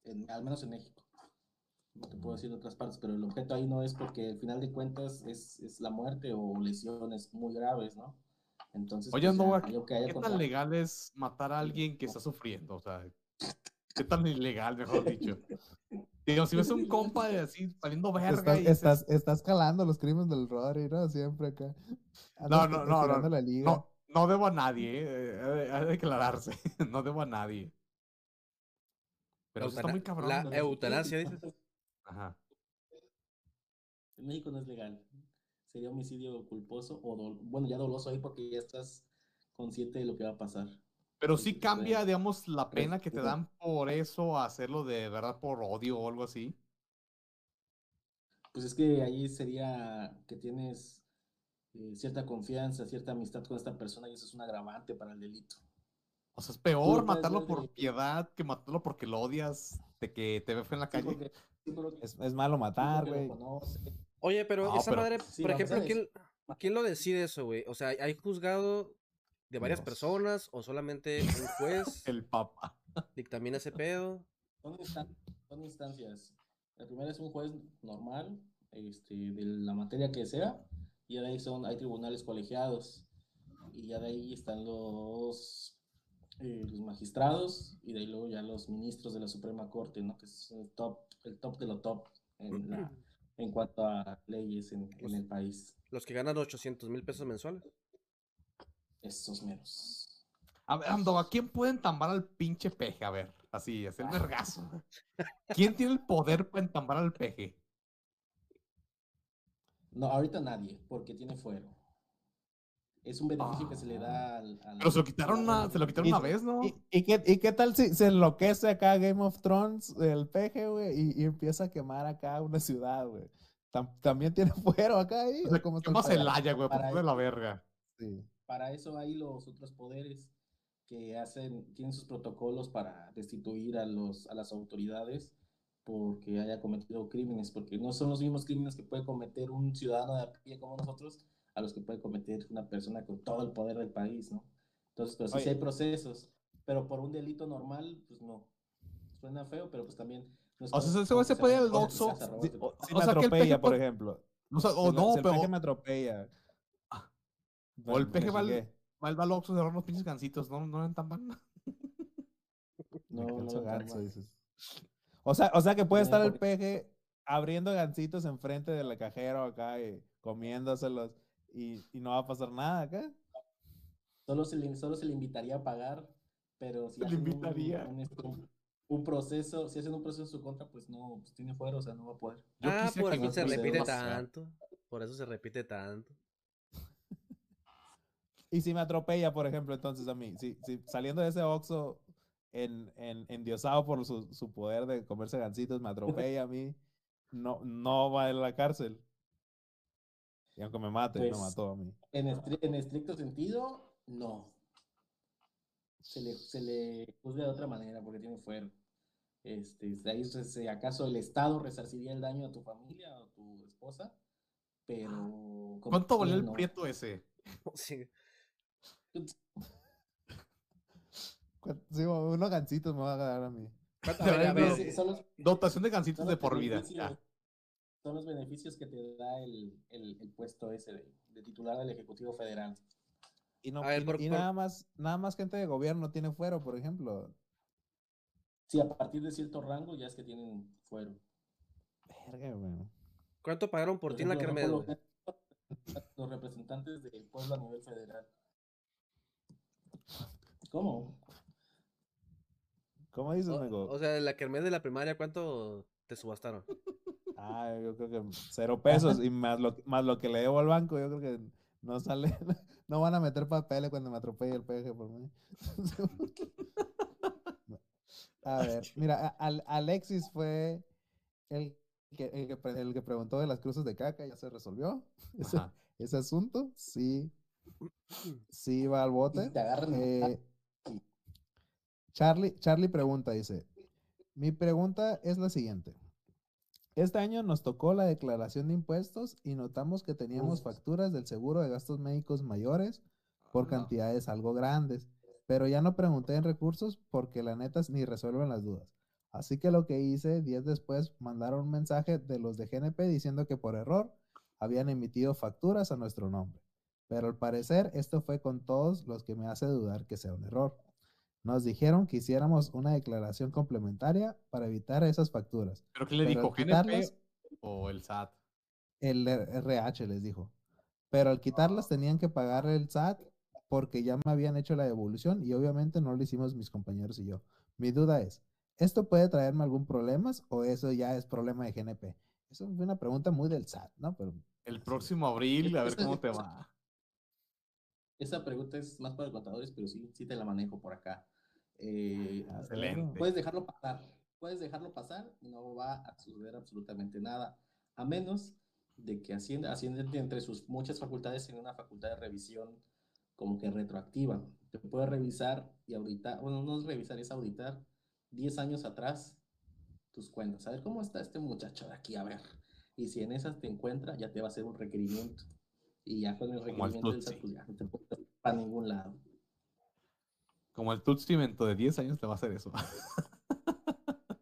en- al menos en México. No te puedo decir de otras partes, pero el objeto ahí no es porque al final de cuentas es, es la muerte o lesiones muy graves, ¿no? Entonces, Oye, pues, ya, ahí aunque haya ¿qué tan legal es matar a alguien que está sufriendo? O sea, ¿qué tan ilegal, mejor dicho? Digo, si ves un compa de así saliendo verga Estás, y dices, estás, estás calando los crímenes del Rodri, ¿no? Siempre acá. No, Andas no, no, no, la liga. no, no debo a nadie, eh, ha de- ha de declararse, no debo a nadie. Pero eso está muy cabrón. la ¿no? eutanasia, dices. Ajá. En México no es legal. Sería homicidio culposo o, bueno, ya doloso ahí porque ya estás consciente de lo que va a pasar. Pero sí cambia, digamos, la pena que te dan por eso a hacerlo de verdad por odio o algo así. Pues es que ahí sería que tienes eh, cierta confianza, cierta amistad con esta persona y eso es un agravante para el delito. O sea, es peor matarlo por piedad que matarlo porque lo odias, de que te ve en la Sí, calle. porque- sí, porque- Es, es malo matar, güey. Oye, pero No, esa pero- madre, Sí, por ejemplo. ¿quién, quién lo decide eso, güey? O sea, ¿hay juzgado de varias Dios. personas o solamente un juez El papa. dictamina ese pedo? Son, instan- son instancias. La primera es un juez normal, este, de la materia que sea, y ya de ahí son, hay tribunales colegiados, y ya de ahí están los, eh, los magistrados, y de ahí luego ya los ministros de la Suprema Corte, ¿no? Que es el top, el top de lo top en, la- en cuanto a leyes en, en el país. Los que ganan 800 mil pesos mensuales. Esos meros. A ver, Ando, ¿a quién puede entambar al pinche peje? A ver, así, es el vergazo. ¿Quién tiene el poder para entambar al peje? No, ahorita nadie, porque tiene fuero. Es un beneficio que se le da al... al- Pero se lo quitaron una, se lo quitaron Y- una vez, ¿no? ¿Y, y qué, ¿Y qué tal si se enloquece acá Game of Thrones, el peje, güey, y, y empieza a quemar acá una ciudad, güey? Tam- ¿También tiene fuero acá ahí? O ¿O sea, cómo está ¿qué el? Celaya, güey? Por la verga. Sí. Para eso hay los otros poderes que hacen, tienen sus protocolos para destituir a los, a las autoridades porque haya cometido crímenes, porque no son los mismos crímenes que puede cometer un ciudadano de a pie como nosotros a los que puede cometer una persona con todo el poder del país, ¿no? Entonces, pero sí, hay procesos, pero por un delito normal, pues no. Suena feo, pero pues también... no es O sea, ese güey se puede ir al Oxxo, Si, o- si O me sea, que el atropella, peje por ejemplo. O sea, Si o la- no, si el pero me atropella. Ah. me- o el me peje va Oxxo cerrar unos pinches gancitos, ¿no? No entamban. No, Me no lo ganso, dices. O sea, o sea que puede No, estar el peje abriendo gancitos enfrente del cajero acá y comiéndoselos y, y no va a pasar nada acá. Solo se le, solo se le invitaría a pagar, pero si Se le hacen un- invitaría. Un, este, un- un proceso, si hacen un proceso en su contra, pues no, pues tiene fuero, o sea, no va a poder. Yo ah, por eso no se repite tanto. Por eso se repite tanto. Y si me atropella, por ejemplo, entonces a mí, si, si saliendo de ese Oxxo en, en, endiosado por su, su poder de comerse gancitos, me atropella a mí, no, no va a la cárcel. Y aunque me mate, me Pues, mató a mí. En, estri- en estricto sentido, no. Se le, se le juzga de otra manera porque tiene fuero. Este, ahí, se- ¿acaso el Estado resarciría el daño a tu familia o a tu esposa? Pero. como ¿Cuánto valió el no. prieto ese? Sí. Sí, unos gancitos me va a dar a mí. ¿Cuánto- a ver, a Pero- ver, Sí, son los- Dotación de gancitos son de por vida. ya. Son los beneficios que te da el, el- el puesto ese de, de titular del Ejecutivo Federal. Y, no, A ver, y- por- y por- nada más, nada más gente de gobierno tiene fuero, por ejemplo. Sí, a partir de cierto rango ya es que tienen fuero. Verga, güey. ¿Cuánto pagaron por Por ti en la ejemplo, Kermés, por güey? lo- los representantes del pueblo a nivel federal. ¿Cómo? ¿Cómo dices, O, amigo? o sea, la Kermés de la primaria, ¿cuánto te subastaron? Ah, yo creo que cero pesos y más lo, más lo que le debo al banco, yo creo que no sale, no van a meter papeles cuando me atropelle el peje por mí. A ver, mira, a- Alexis fue el que, el, que, el que preguntó de las cruces de caca, ya se resolvió ese asunto, sí, sí va al bote. si te agarran Eh, Charlie, Charlie pregunta, dice, mi pregunta es la siguiente. Este año nos tocó la declaración de impuestos y notamos que teníamos facturas del seguro de gastos médicos mayores por Ah, cantidades algo grandes, pero ya no pregunté en recursos porque la neta ni resuelven las dudas. Así que lo que hice, días después, mandaron un mensaje de los de GNP diciendo que por error habían emitido facturas a nuestro nombre. Pero al parecer esto fue con todos los que me hace dudar que sea un error. Nos dijeron que hiciéramos una declaración complementaria para evitar esas facturas. ¿Pero qué le Pero dijo? ¿GNP o el SAT? El RH les dijo. Pero al quitarlas tenían que pagar el SAT porque ya me habían hecho la devolución y obviamente no lo hicimos mis compañeros y yo. Mi duda es, ¿esto puede traerme algún problema o eso ya es problema de GNP? Eso fue una pregunta muy del SAT, ¿no? Pero El próximo abril, a ver cómo te va. Esa pregunta es más para contadores, pero sí, sí te la manejo por acá. Eh, Ah, Excelente. Puedes dejarlo pasar. Puedes dejarlo pasar y no va a suceder absolutamente nada. A menos de que Hacienda, Hacienda entre sus muchas facultades tiene una facultad de revisión como que retroactiva. Te puede revisar y auditar, bueno, no es revisar, es auditar 10 años atrás tus cuentas. A ver cómo está este muchacho de aquí, a ver. Y si en esas te encuentra, ya te va a hacer un requerimiento. Y ya con el requerimiento pues ya te para ningún lado. Como el Tutsi dentro de 10 años te va a hacer eso.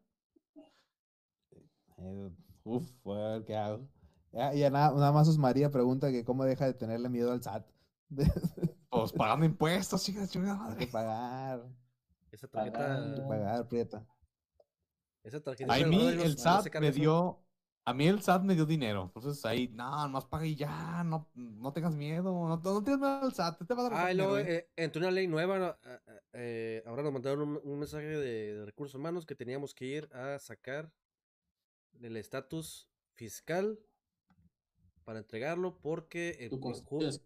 Eh, uf, voy a ver qué hago. Ya, ya nada, nada más Osmaría pregunta que cómo deja de tenerle miedo al SAT. Pues pagando impuestos, chica, chingada Hay que madre. pagar, Esa Pagar. tarjeta. hay que pagar, prieta. Esa tarjeta. A ¿no mí el SAT me dio, a mí el SAT me dio dinero. Entonces ahí, no, más paga y ya, no, no tengas miedo, no, no tengas miedo al SAT, te va a dar Ah, y dinero, luego ¿eh? eh, entró una ley nueva. ah, eh, ahora nos mandaron un, un mensaje de, de recursos humanos que teníamos que ir a sacar el estatus fiscal para entregarlo porque en, Tu constancia,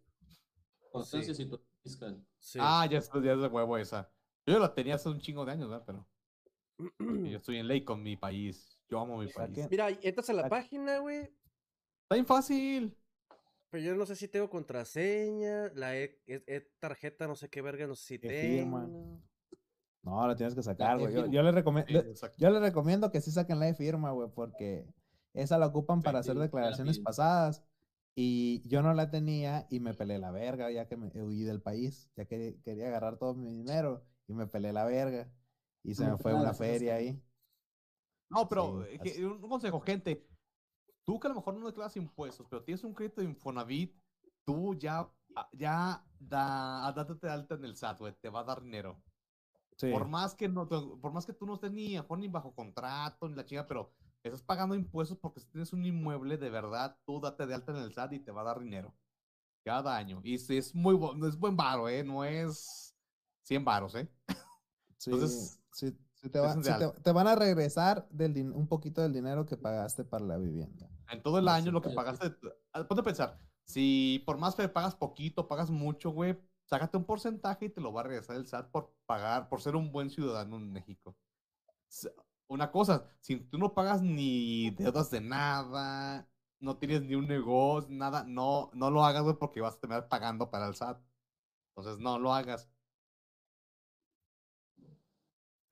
constancia Sí. y situación fiscal. sí. Ah, ya es, ya es de huevo esa. Yo la tenía hace un chingo de años, ¿verdad? Pero yo estoy en ley con mi país. Yo amo mi país. Mira, entras a la página, güey. Está bien fácil. Pero yo no sé si tengo contraseña, la e, e- e- tarjeta, no sé qué verga, no sé si ¿Qué tengo. firma? No, lo tienes que sacar, güey. Yo, yo le recomiendo, Sí, yo le recomiendo que sí saquen la de firma, güey, porque esa la ocupan para hacer la declaraciones pasadas. Y yo no la tenía y me pelé la verga ya que me huí del país. Ya que quería agarrar todo mi dinero y me pelé la verga. Y se me fue una feria ahí. No, pero Sí, eh, que- un consejo, gente. Tú que a lo mejor no declaras impuestos, pero tienes un crédito de Infonavit, tú ya, ah, ya da, date de alta en el SAT, güey, te va a dar dinero. Sí. Por más que no, por más que tú no estés ni, ni bajo contrato, ni la chinga, pero estás pagando impuestos porque si tienes un inmueble, de verdad, tú date de alta en el SAT y te va a dar dinero. Cada año. Y si es muy bu- no es buen varo, ¿eh? No es 100 varos, ¿eh? Sí, Entonces, sí, te, va- van a regresar del din- un poquito del dinero que pagaste para la vivienda. En todo el No, año lo que pagaste, ah, ponte a pensar, si por más que pagas poquito, pagas mucho, güey, sácate un porcentaje y te lo va a regresar el SAT por pagar, por ser un buen ciudadano en México. Una cosa, si tú no pagas ni deudas de nada, no tienes ni un negocio, nada, no, no lo hagas, güey, porque vas a terminar pagando para el SAT. Entonces, no lo hagas.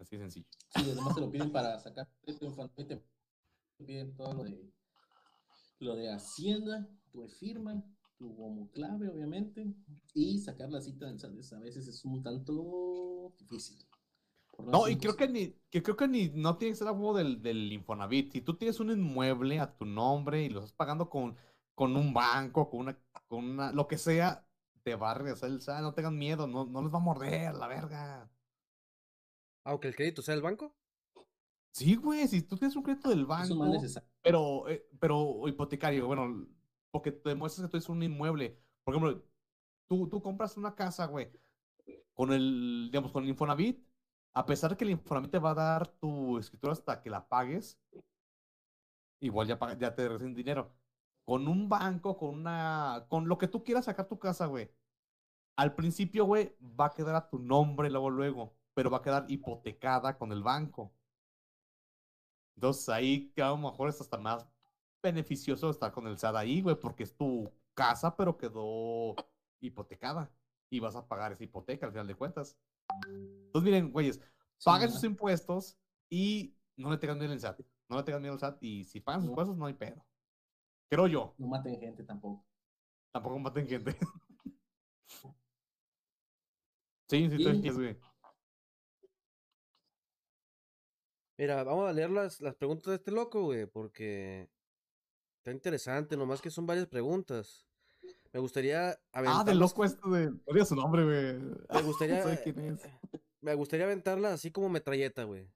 Así de sencillo. Sí, además te lo piden para sacar tu Infonavit, te piden todo lo de lo de Hacienda, tu firma, tu homoclave, obviamente, y sacar la cita del. A veces es un tanto difícil. No, y creo que ni, que creo que ni no tiene que ser algo del, del Infonavit. Si tú tienes un inmueble a tu nombre y lo estás pagando con, con un banco, con una, con una, lo que sea, te va a regresar el SAT. No tengan miedo, no, no les va a morder la verga. Aunque el crédito sea el banco. Sí, güey, si tú tienes un crédito del es más banco, pero, eh, pero hipotecario, bueno, porque te demuestras que tú eres un inmueble. Por ejemplo, tú, tú compras una casa, güey, con el, digamos, con el Infonavit, a pesar de que el Infonavit te va a dar tu escritura hasta que la pagues, igual ya, ya te reciben dinero. Con un banco, con una, con lo que tú quieras sacar tu casa, güey. Al principio, güey, va a quedar a tu nombre luego, luego, pero va a quedar hipotecada con el banco. Entonces ahí a lo mejor es hasta más beneficioso estar con el SAT ahí, güey, porque es tu casa, pero quedó hipotecada. Y vas a pagar esa hipoteca al final de cuentas. Entonces, miren, güeyes, paguen sus impuestos y no le tengan miedo al SAT. No le tengan miedo al SAT y si pagan sus impuestos no hay pedo. Creo yo. No maten gente tampoco. Tampoco maten gente. sí, sí, Y- tú güey. Mira, vamos a leer las, las preguntas de este loco, güey, porque está interesante, nomás que son varias preguntas. Me gustaría Ah, del loco este de... Odia su nombre, güey. Me gustaría, sé quién es. me gustaría aventarla así como metralleta, güey.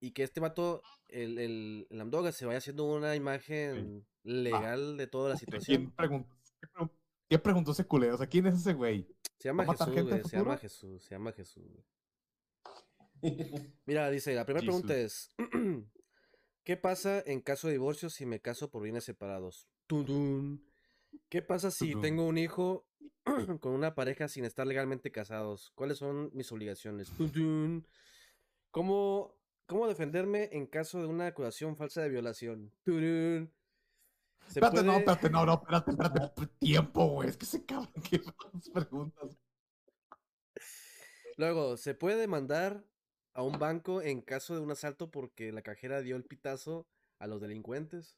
Y que este vato, el, el, el Amdoga, se vaya haciendo una imagen legal de toda la ¿Quién situación. preguntó? ¿Qué pregun- ¿Qué preguntó ese culero? O sea, ¿quién es ese güey? Se llama ¿Va a matar Jesús, güey. Se llama? Jesús, se llama Jesús, güey. Mira, dice, la primera pregunta es, ¿qué pasa en caso de divorcio si me caso por bienes separados? ¿Qué pasa si Tudum. tengo un hijo con una pareja sin estar legalmente casados? ¿Cuáles son mis obligaciones? ¿Cómo, ¿Cómo defenderme en caso de una acusación falsa de violación? Turun. ¿Se Espérate, no, espérate, no, no, espérate, espérate. Tiempo, güey. Es que se cabrón que las preguntas. Luego, ¿se puede demandar a un banco en caso de un asalto porque la cajera dio el pitazo a los delincuentes?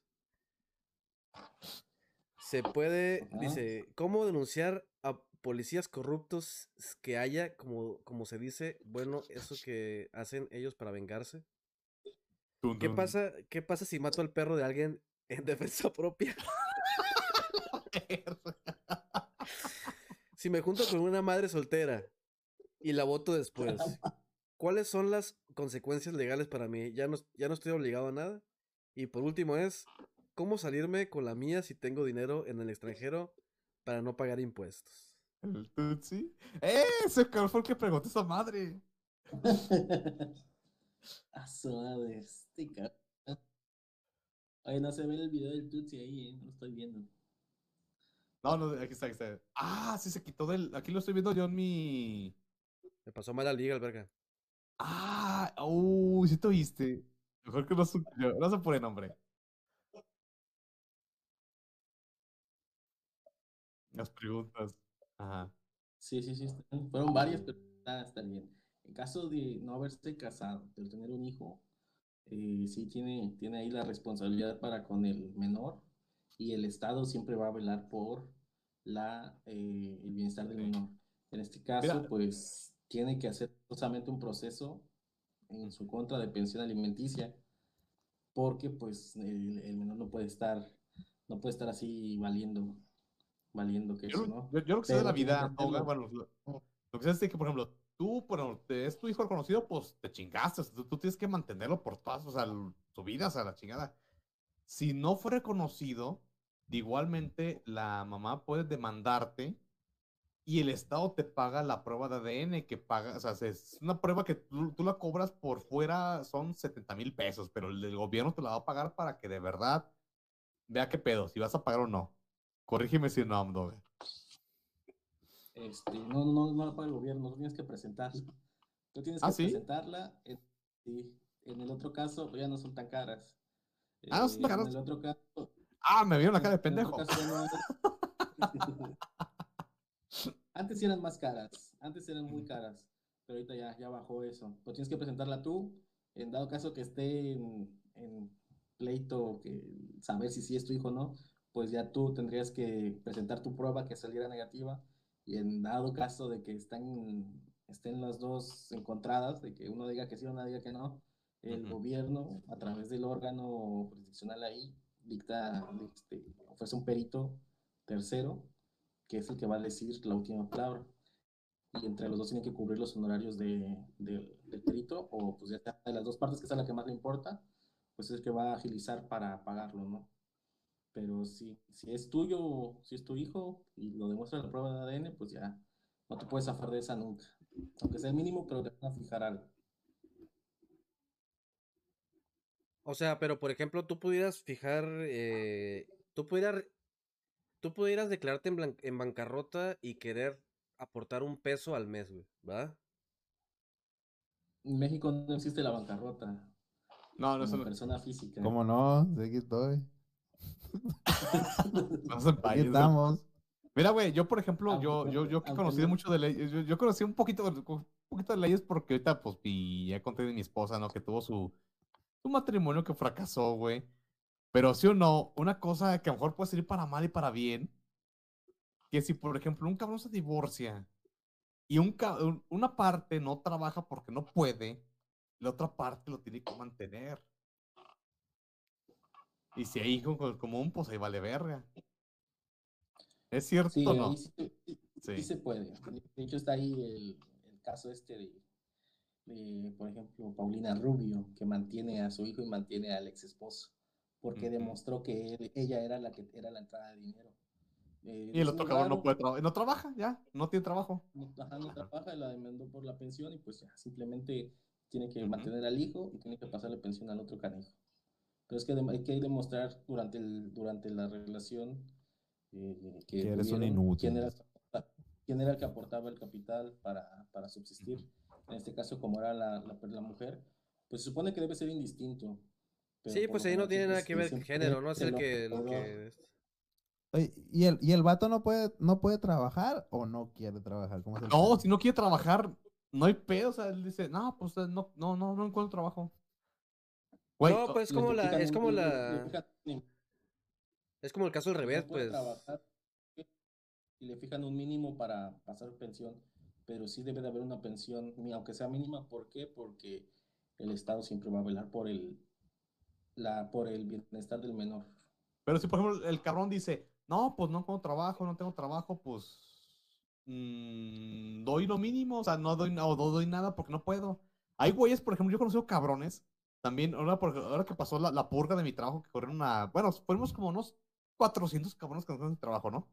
Se puede, dice, ¿cómo denunciar a policías corruptos que haya, como, como se dice, bueno, eso que hacen ellos para vengarse? ¿Qué pasa, qué pasa si mato al perro de alguien en defensa propia? Si me junto con una madre soltera y la voto después, ¿cuáles son las consecuencias legales para mí? Ya no, ya no estoy obligado a nada. Y por último es, ¿cómo salirme con la mía si tengo dinero en el extranjero para no pagar impuestos? El Tutsi. ¡Eh! Ese fue el que preguntó esa madre. A su madre, este. Ay, no se ve el video del Tutsi ahí, eh, no lo estoy viendo. No, no, aquí está, aquí está. Ah, sí se quitó del. Aquí lo estoy viendo yo en mi. Me pasó mal la liga, el Ah, uy, sí te oíste. Mejor que no se, no se pone nombre. Las preguntas. Ajá. Sí, sí, sí, están- fueron varias, pero está, está bien. En caso de no haberse casado, de tener un hijo, eh, sí tiene, tiene ahí la responsabilidad para con el menor y el Estado siempre va a velar por la, eh, el bienestar del Ok. menor. En este caso, Mira. pues tiene que hacer justamente un proceso en su contra de pensión alimenticia, porque pues el, el menor no puede estar, no puede estar así valiendo, valiendo que Yo, eso, lo- ¿no? yo, yo lo que sé de la vida, Toga, hacerlo. bueno, lo, lo que sé es que, por ejemplo, tú, bueno, te es tu hijo conocido, pues te chingaste. sea, Tú, tú tienes que mantenerlo por todas, o sea, su vida, o sea, la chingada. Si no fue reconocido, igualmente la mamá puede demandarte y el Estado te paga la prueba de ADN que paga, o sea, es una prueba que tú, tú la cobras por fuera, son 70 mil pesos, pero el gobierno te la va a pagar para que de verdad vea qué pedo, si vas a pagar o no. Corrígeme si no, Amdoga. Este, no, no, no la paga el gobierno, tú tienes que presentarla. Tú tienes ¿Ah, que sí? presentarla. En, sí, en el otro caso, pues, ya no son tan caras. Ah, no son tan Eh, caras. En el otro caso, Ah, me vieron la cara de En pendejo. ocasiones- Antes eran más caras, antes eran muy caras, pero ahorita ya, ya bajó eso. Pero tienes que presentarla tú, en dado caso que esté en, en pleito, que saber si sí es tu hijo o no, pues ya tú tendrías que presentar tu prueba que saliera negativa y en dado caso de que están, estén las dos encontradas, de que uno diga que sí o uno diga que no, el gobierno, a través del órgano jurisdiccional ahí, dicta, este, ofrece un perito tercero, es el que va a decir la última palabra. Y entre los dos tienen que cubrir los honorarios de, de- del perito, o pues ya sea de las dos partes, que es la que más le importa, pues es el que va a agilizar para pagarlo, ¿no? Pero si, si es tuyo, si es tu hijo, y lo demuestra la prueba de ADN, pues ya no te puedes zafar de esa nunca. Aunque sea el mínimo, pero te van a fijar algo. O sea, pero por ejemplo, tú pudieras fijar, eh, tú pudieras, tú pudieras declararte en, bancarrota y querer aportar un peso al mes, güey, ¿verdad? En México no existe la bancarrota No, no, como no. persona física. ¿Cómo no? Sí, aquí estoy. no es en Aquí estamos. Mira, güey, yo por ejemplo, yo, yo, yo que conocí no- mucho de leyes, yo, yo conocí un poquito, un poquito de leyes porque ahorita, pues, ya conté de mi esposa, ¿no? Que tuvo su, su matrimonio que fracasó, güey. Pero sí o no, una cosa que a lo mejor puede servir para mal y para bien, que si, por ejemplo, un cabrón se divorcia y un, una parte no trabaja porque no puede, la otra parte lo tiene que mantener. Y si hay hijo co- común, pues ahí vale verga. ¿Es cierto Sí, o no? sí, sí- sí Sí. se puede. De hecho, está ahí el, el caso este de, de, por ejemplo, Paulina Rubio, que mantiene a su hijo y mantiene al ex esposo, porque Ujú. demostró que él- ella era la que era la entrada de dinero. Eh, Y el otro cabrón no puede trabajar, no trabaja, ya, no tiene trabajo. no, ajá, no trabaja, la demandó por la pensión y pues ya, simplemente tiene que Ujú. mantener al hijo y tiene que pasarle pensión al otro canijo. Pero es que hay que demostrar durante, el, durante la relación eh, que, Que eres un inútil. quién era, quién era el que aportaba el capital para, para subsistir. En este caso, como era la, la, la mujer, pues se supone que debe ser indistinto. Sí, pues ahí no tiene nada que ver siempre género, ¿no? Es el que, lo todo- que... Oye, ¿y el, ¿Y el vato no puede, no puede trabajar o no quiere trabajar? ¿Cómo es el No, si no quiere trabajar, no hay pedo. O sea, él dice, no, pues eh, no, no, no, no encuentro trabajo. Güey, No, pues es como la, es como la, es como el caso al no revés, puede pues. trabajar y le fijan un mínimo para pasar pensión, pero sí debe de haber una pensión, aunque sea mínima, ¿por qué? Porque el Estado siempre va a velar por el, la, por el bienestar del menor. Pero si, por ejemplo, el cabrón dice, no, pues no tengo trabajo, no tengo trabajo, pues mm, doy lo mínimo, o sea, no doy, no, no doy nada porque no puedo. Hay güeyes, por ejemplo, yo he conocido cabrones, también, ahora, por- ahora que pasó la, la purga de mi trabajo, que corrieron una, bueno, fuimos como unos 400 cabrones que nos de trabajo, ¿no?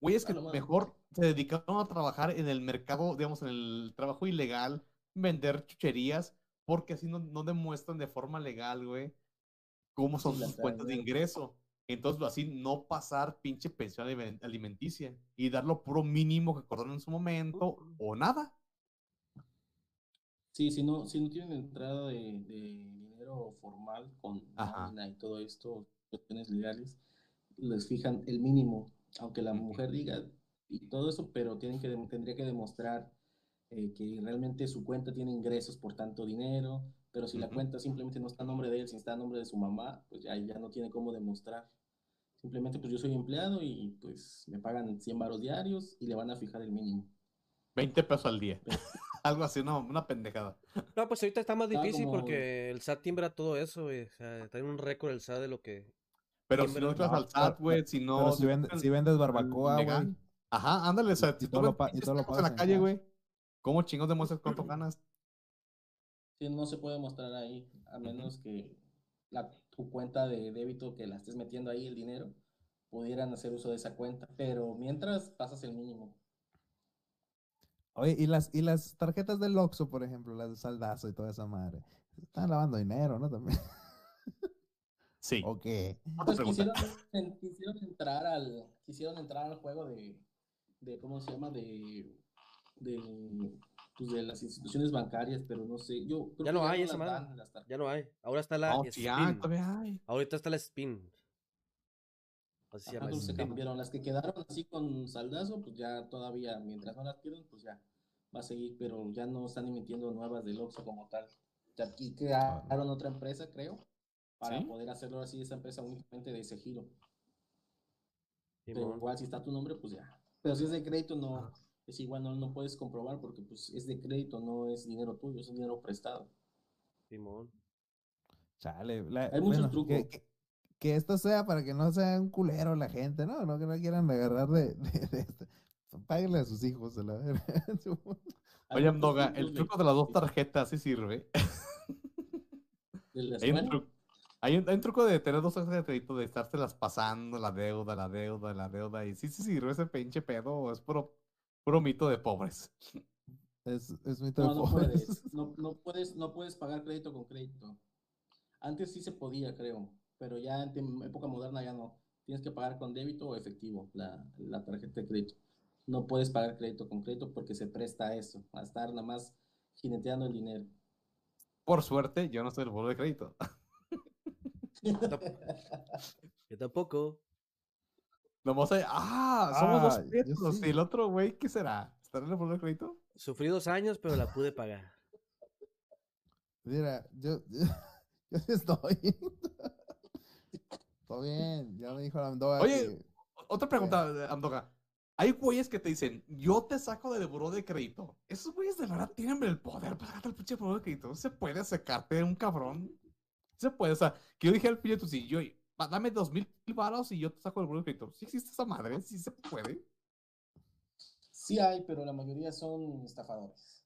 Güeyes que mejor se dedicaron a trabajar en el mercado, digamos, en el trabajo ilegal, vender chucherías, porque así no, no demuestran de forma legal, güey, cómo son sus cuentas de ingreso. Entonces, así no pasar pinche pensión alimen- alimenticia y dar lo puro mínimo que acordaron en su momento o nada. Sí, si no, si no tienen entrada de, de dinero formal con nómina y todo esto, cuestiones legales, les fijan el mínimo, aunque la mujer diga y todo eso, pero tienen que, tendría que demostrar eh, que realmente su cuenta tiene ingresos por tanto dinero, pero si la Ujú. cuenta simplemente no está a nombre de él, si está a nombre de su mamá, pues ya, ya no tiene cómo demostrar. Simplemente pues yo soy empleado y pues me pagan 100 varos diarios y le van a fijar el mínimo. 20 pesos al día. Algo así, no, una pendejada. No, pues ahorita está más Está difícil como- porque el SAT timbra todo eso, güey. O sea, trae un récord el SAT de lo que... Pero Sí, si no entras al SAT, güey, si no. Pero si, vende- buscas si vendes barbacoa, güey. Ajá, ándale, o sea, Y si tú todo lo y todo lo tacos en pagas la calle, güey. ¿Cómo chingos demuestras cuánto ganas? Sí, no se puede mostrar ahí, a menos que la, tu cuenta de débito que la estés metiendo ahí, el dinero, pudieran hacer uso de esa cuenta. Pero mientras pasas el mínimo. Oye, y las, y las tarjetas del Oxxo, por ejemplo, las de saldazo y toda esa madre. Están lavando dinero, ¿no? También. Sí. ¿O qué? Otra Pues pregunta. quisieron, en- quisieron entrar al, quisieron entrar al juego de, de ¿cómo se llama? De, de, pues de las instituciones bancarias, pero no sé. Yo creo Ya que no hay las esa madre. dan. Ya no hay. Ahora está la hay, SPIN. todavía hay. Ahorita está la SPIN. Así se Ajá, cambiaron. Las que que quedaron así con saldazo, pues ya todavía, mientras no las pierdan, pues ya va a seguir, pero ya no están emitiendo nuevas del Oxxo como tal. Ya Aquí crearon otra empresa, creo, para ¿Sí? poder hacerlo así, esa empresa únicamente de ese giro. Pero igual si está tu nombre, pues ya. Pero si es de crédito, no, es igual, no, no puedes comprobar porque pues es de crédito, no es dinero tuyo, es dinero prestado. Simón. Chale, la- Hay muchos bueno, trucos. Que, que- que esto sea para que no sea un culero la gente, ¿no? No que no quieran agarrar de, de, de esto. Páguenle a sus hijos, a la verga. Hay Oye, Amdoga, el truco de las dos tarjetas sí sirve. de Hay un, escuela. tru- hay un- hay un truco de tener dos tarjetas de crédito, de estárselas pasando, la deuda, la deuda, la deuda. Y sí, sí sirve ese pinche pedo, o es puro, puro mito de pobres. Es, es mito de No, no pobres. puedes. No, no puedes, no puedes pagar crédito con crédito. Antes sí se podía, creo, pero ya en época moderna ya no. Tienes que pagar con débito o efectivo la, la tarjeta de crédito. No puedes pagar crédito con crédito porque se presta a eso, a estar nada más jineteando el dinero. Por suerte, yo no soy el buro de crédito. Yo tampoco. Nomás hay, ah, somos dos Ah, prietos. sí. ¿Y el otro güey qué será? ¿Estará en el de crédito? Sufrí dos años, pero la pude pagar. Mira, yo, yo, yo sí estoy. Todo bien, ya me dijo la Amdoga Oye, que- Otra pregunta, eh, Amdoga. Hay güeyes que te dicen, yo te saco del buró de crédito. Esos güeyes de verdad tienen el poder para sacarte el pinche buró de crédito. ¿No se puede sacarte de un cabrón? Se puede, o sea, que yo dije al pinche tu sí, yo, "Va, dame dos mil varos y yo te saco del buró de crédito. ¿Sí existe esa madre? ¿Sí se puede? Sí hay, pero la mayoría son estafadores.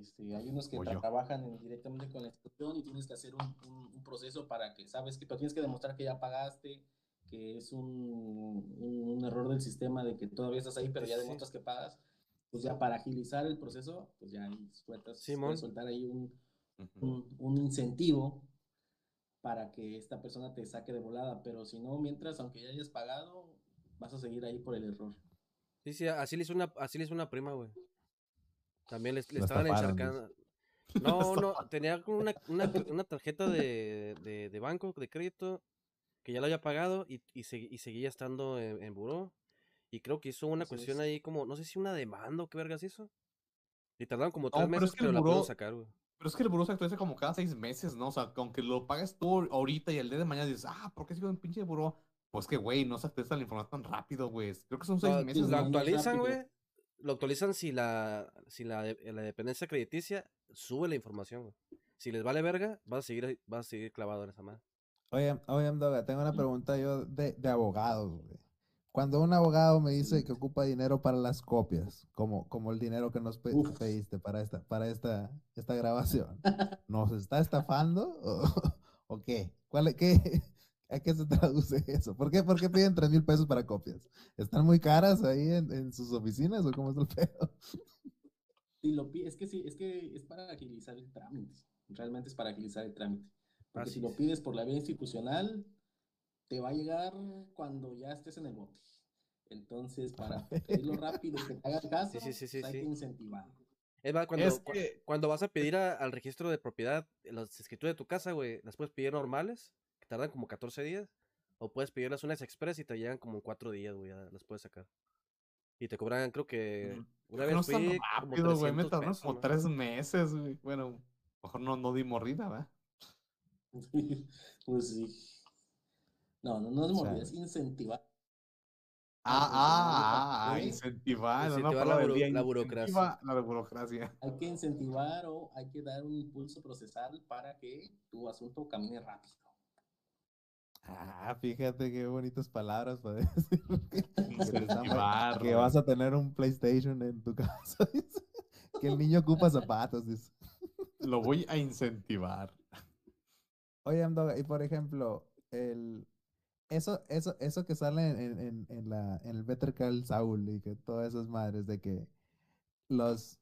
Este, hay unos que yo. trabajan en- directamente con la institución y tienes que hacer un, un- un proceso para que, sabes que, pero tienes que demostrar que ya pagaste, que es un, un- un error del sistema de que todavía estás ahí, pero ya Sí. demuestras que pagas. Pues ya para agilizar el proceso, pues ya ahí sueltas, puedes soltar ahí un, un incentivo para que esta persona te saque de volada, pero si no, mientras, aunque ya hayas pagado, vas a seguir ahí por el error. Sí, sí, así le hizo una, así le hizo una prima, güey. También le, le estaban encharcando. No, no, tenía como una, una, una tarjeta de, de, de banco, de crédito, que ya la había pagado y, y, segui- y seguía estando en, en buró. Y creo que hizo una Así cuestión es. ahí como, no sé si una demanda o qué vergas hizo. Y tardaron como tres pero es meses, que pero la pudieron sacar, güey. Pero es que el buró se actualiza como cada seis meses, ¿no? O sea, aunque lo pagues tú ahorita y el día de mañana dices, ah, ¿por qué sigo en pinche buró? Pues que, güey, no se actualiza la información tan rápido, güey. Creo que son seis meses, lo actualizan, güey. Lo actualizan si la, si la, la dependencia crediticia sube la información, güey. Si les vale verga, vas a seguir, vas a seguir clavado en esa madre. Oye, oye, Amdoga, tengo una pregunta yo de, de abogados, güey. Cuando un abogado me dice Sí. que ocupa dinero para las copias, como, como el dinero que nos pe- Uf. pediste para esta, para esta, esta grabación, ¿nos está estafando o, o qué? ¿Cuál, es- qué? ¿A qué se traduce eso? ¿Por qué, por qué piden tres mil pesos para copias? ¿Están muy caras ahí en, en sus oficinas o cómo es el pedo? Si lo es que sí, es que es para agilizar el trámite. Realmente es para agilizar el trámite. Porque Así si lo es. pides por la vía institucional, te va a llegar cuando ya estés en el bote. Entonces, para pedirlo rápido y que te hagan caso, Sí, sí, sí, sí, pues hay sí. que incentivar. Es más, cuando, Es cua- que- cuando vas a pedir a- al registro de propiedad las escrituras de tu casa, güey, las puedes pedir normales, que tardan como 14 días, o puedes pedirlas unas express y te llegan como en 4 días, güey, ya las puedes sacar. Y te cobran, creo que una no vez como rápido, güey. Me 300 tardaron pesos, como ¿no? tres meses, güey. Bueno, mejor no, no di mordida, ¿verdad? pues sí. No, no, no es O sea, mordida, es incentivar. Ah, ah, ah, mejor, ¿eh? incentivar. no, Incentivar palabra la buro- la burocracia. incentiva La burocracia. Hay que incentivar o hay que dar un impulso procesal para que tu asunto camine rápido. Ah, fíjate qué bonitas palabras para decir Incentivar. que vas a tener un PlayStation en tu casa. dice. Que el niño ocupa zapatos, dice. Lo voy a incentivar. Oye, Amdoga, y por ejemplo, el, eso, eso, eso que sale en, en, en la, en el Better Call Saul y que todas esas madres de que los,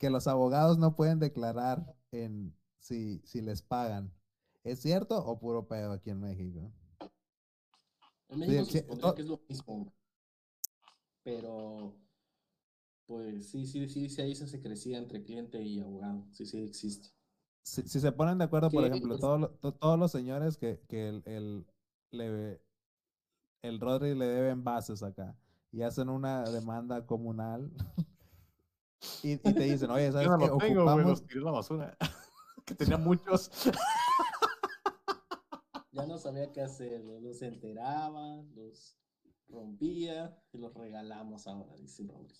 que los abogados no pueden declarar en si, si les pagan. ¿Es cierto o puro pedo aquí en México? En México sí, se que es lo mismo. Pero, pues sí, sí, sí, sí, ahí se se crecía entre cliente y abogado. Sí, sí, existe. Si, si se ponen de acuerdo, por ejemplo, todos, todos los señores que, que el, el- le, el Rodri le debe envases acá y hacen una demanda comunal y, y te dicen, oye, ¿sabes Yo no qué? lo tengo, güey, Ocupamos, los tiré a la basura. que tenía muchos. Ya no sabía qué hacer, los- enteraba, los rompía y los regalamos ahora, dice Rodri.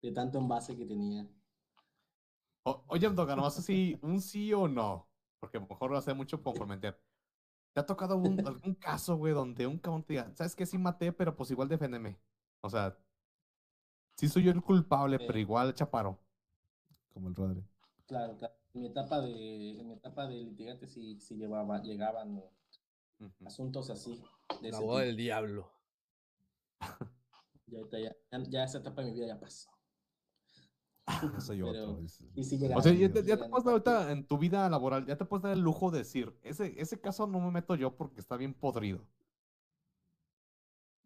De tanto envase que tenía. O- oye, Doga, no sé si un sí o no, porque a lo mejor va a ser mucho comprometer. ¿Te ha tocado un- algún caso, güey, donde un cabrón te diga, ¿sabes qué? Sí maté, pero pues igual deféndeme? O sea, sí soy yo el culpable, pero Eh. igual chaparo. como el Rodri. Claro, claro. En mi etapa de, en mi etapa de litigante sí, sí llevaba, llegaban asuntos así. De La tipo. del diablo. Ya, ya- ya esa etapa de mi vida ya pasó. Yo soy Pero- otro. sí O sea, ya te, ya te puedes dar ahorita en tu vida laboral, ya te puedes dar el lujo de decir, ese, ese caso no me meto yo porque está bien podrido.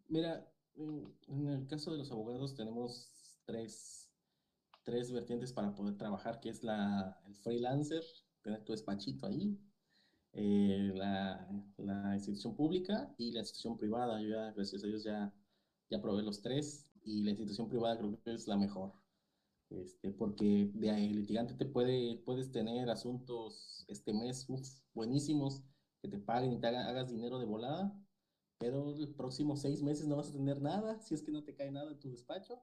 Mira, en en el caso de los abogados tenemos tres, tres vertientes para poder trabajar, que es la, el freelancer, tener tu despachito ahí, eh, la, la institución pública y la institución privada. Yo ya, gracias a Dios, ya, ya probé los tres y la institución privada creo que es la mejor. Este, porque de litigante te puede, puedes tener asuntos este mes uf, buenísimos que te paguen y te haga- hagas dinero de volada, pero el próximo seis meses no vas a tener nada, si es que no te cae nada en tu despacho,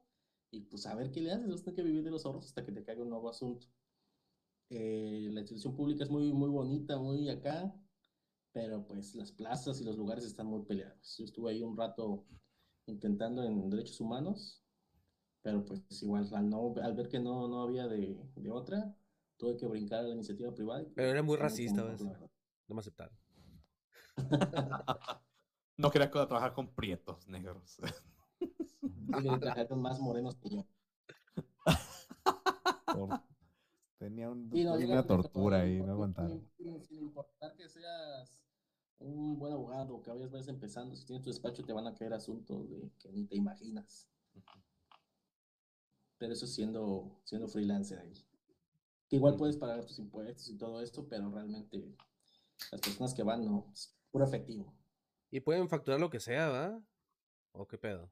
y pues a ver qué le haces, vas a tener que vivir de los ahorros hasta que te caiga un nuevo asunto. Eh, la institución pública es muy, muy bonita, muy acá, pero pues las plazas y los lugares están muy peleados. Yo estuve ahí un rato intentando en derechos humanos, pero pues igual al, no, al ver que no, no había de, de otra, tuve que brincar a la iniciativa privada. y Pero era muy racista, ¿ves? No me aceptaron. No quería trabajar con prietos negros. Trabajar con más morenos que yo. Por- Tenía un- Sí, no, una tortura ahí, sin- no aguantaron. Sin, sin importar que seas un buen abogado, que vayas, vayas empezando, si tienes tu despacho te van a caer asuntos de que ni te imaginas. Pero eso siendo, siendo freelancer ahí. Que igual puedes pagar tus impuestos y todo esto, pero realmente las personas que van no, es puro efectivo. Y pueden facturar lo que sea, ¿va? ¿O qué pedo?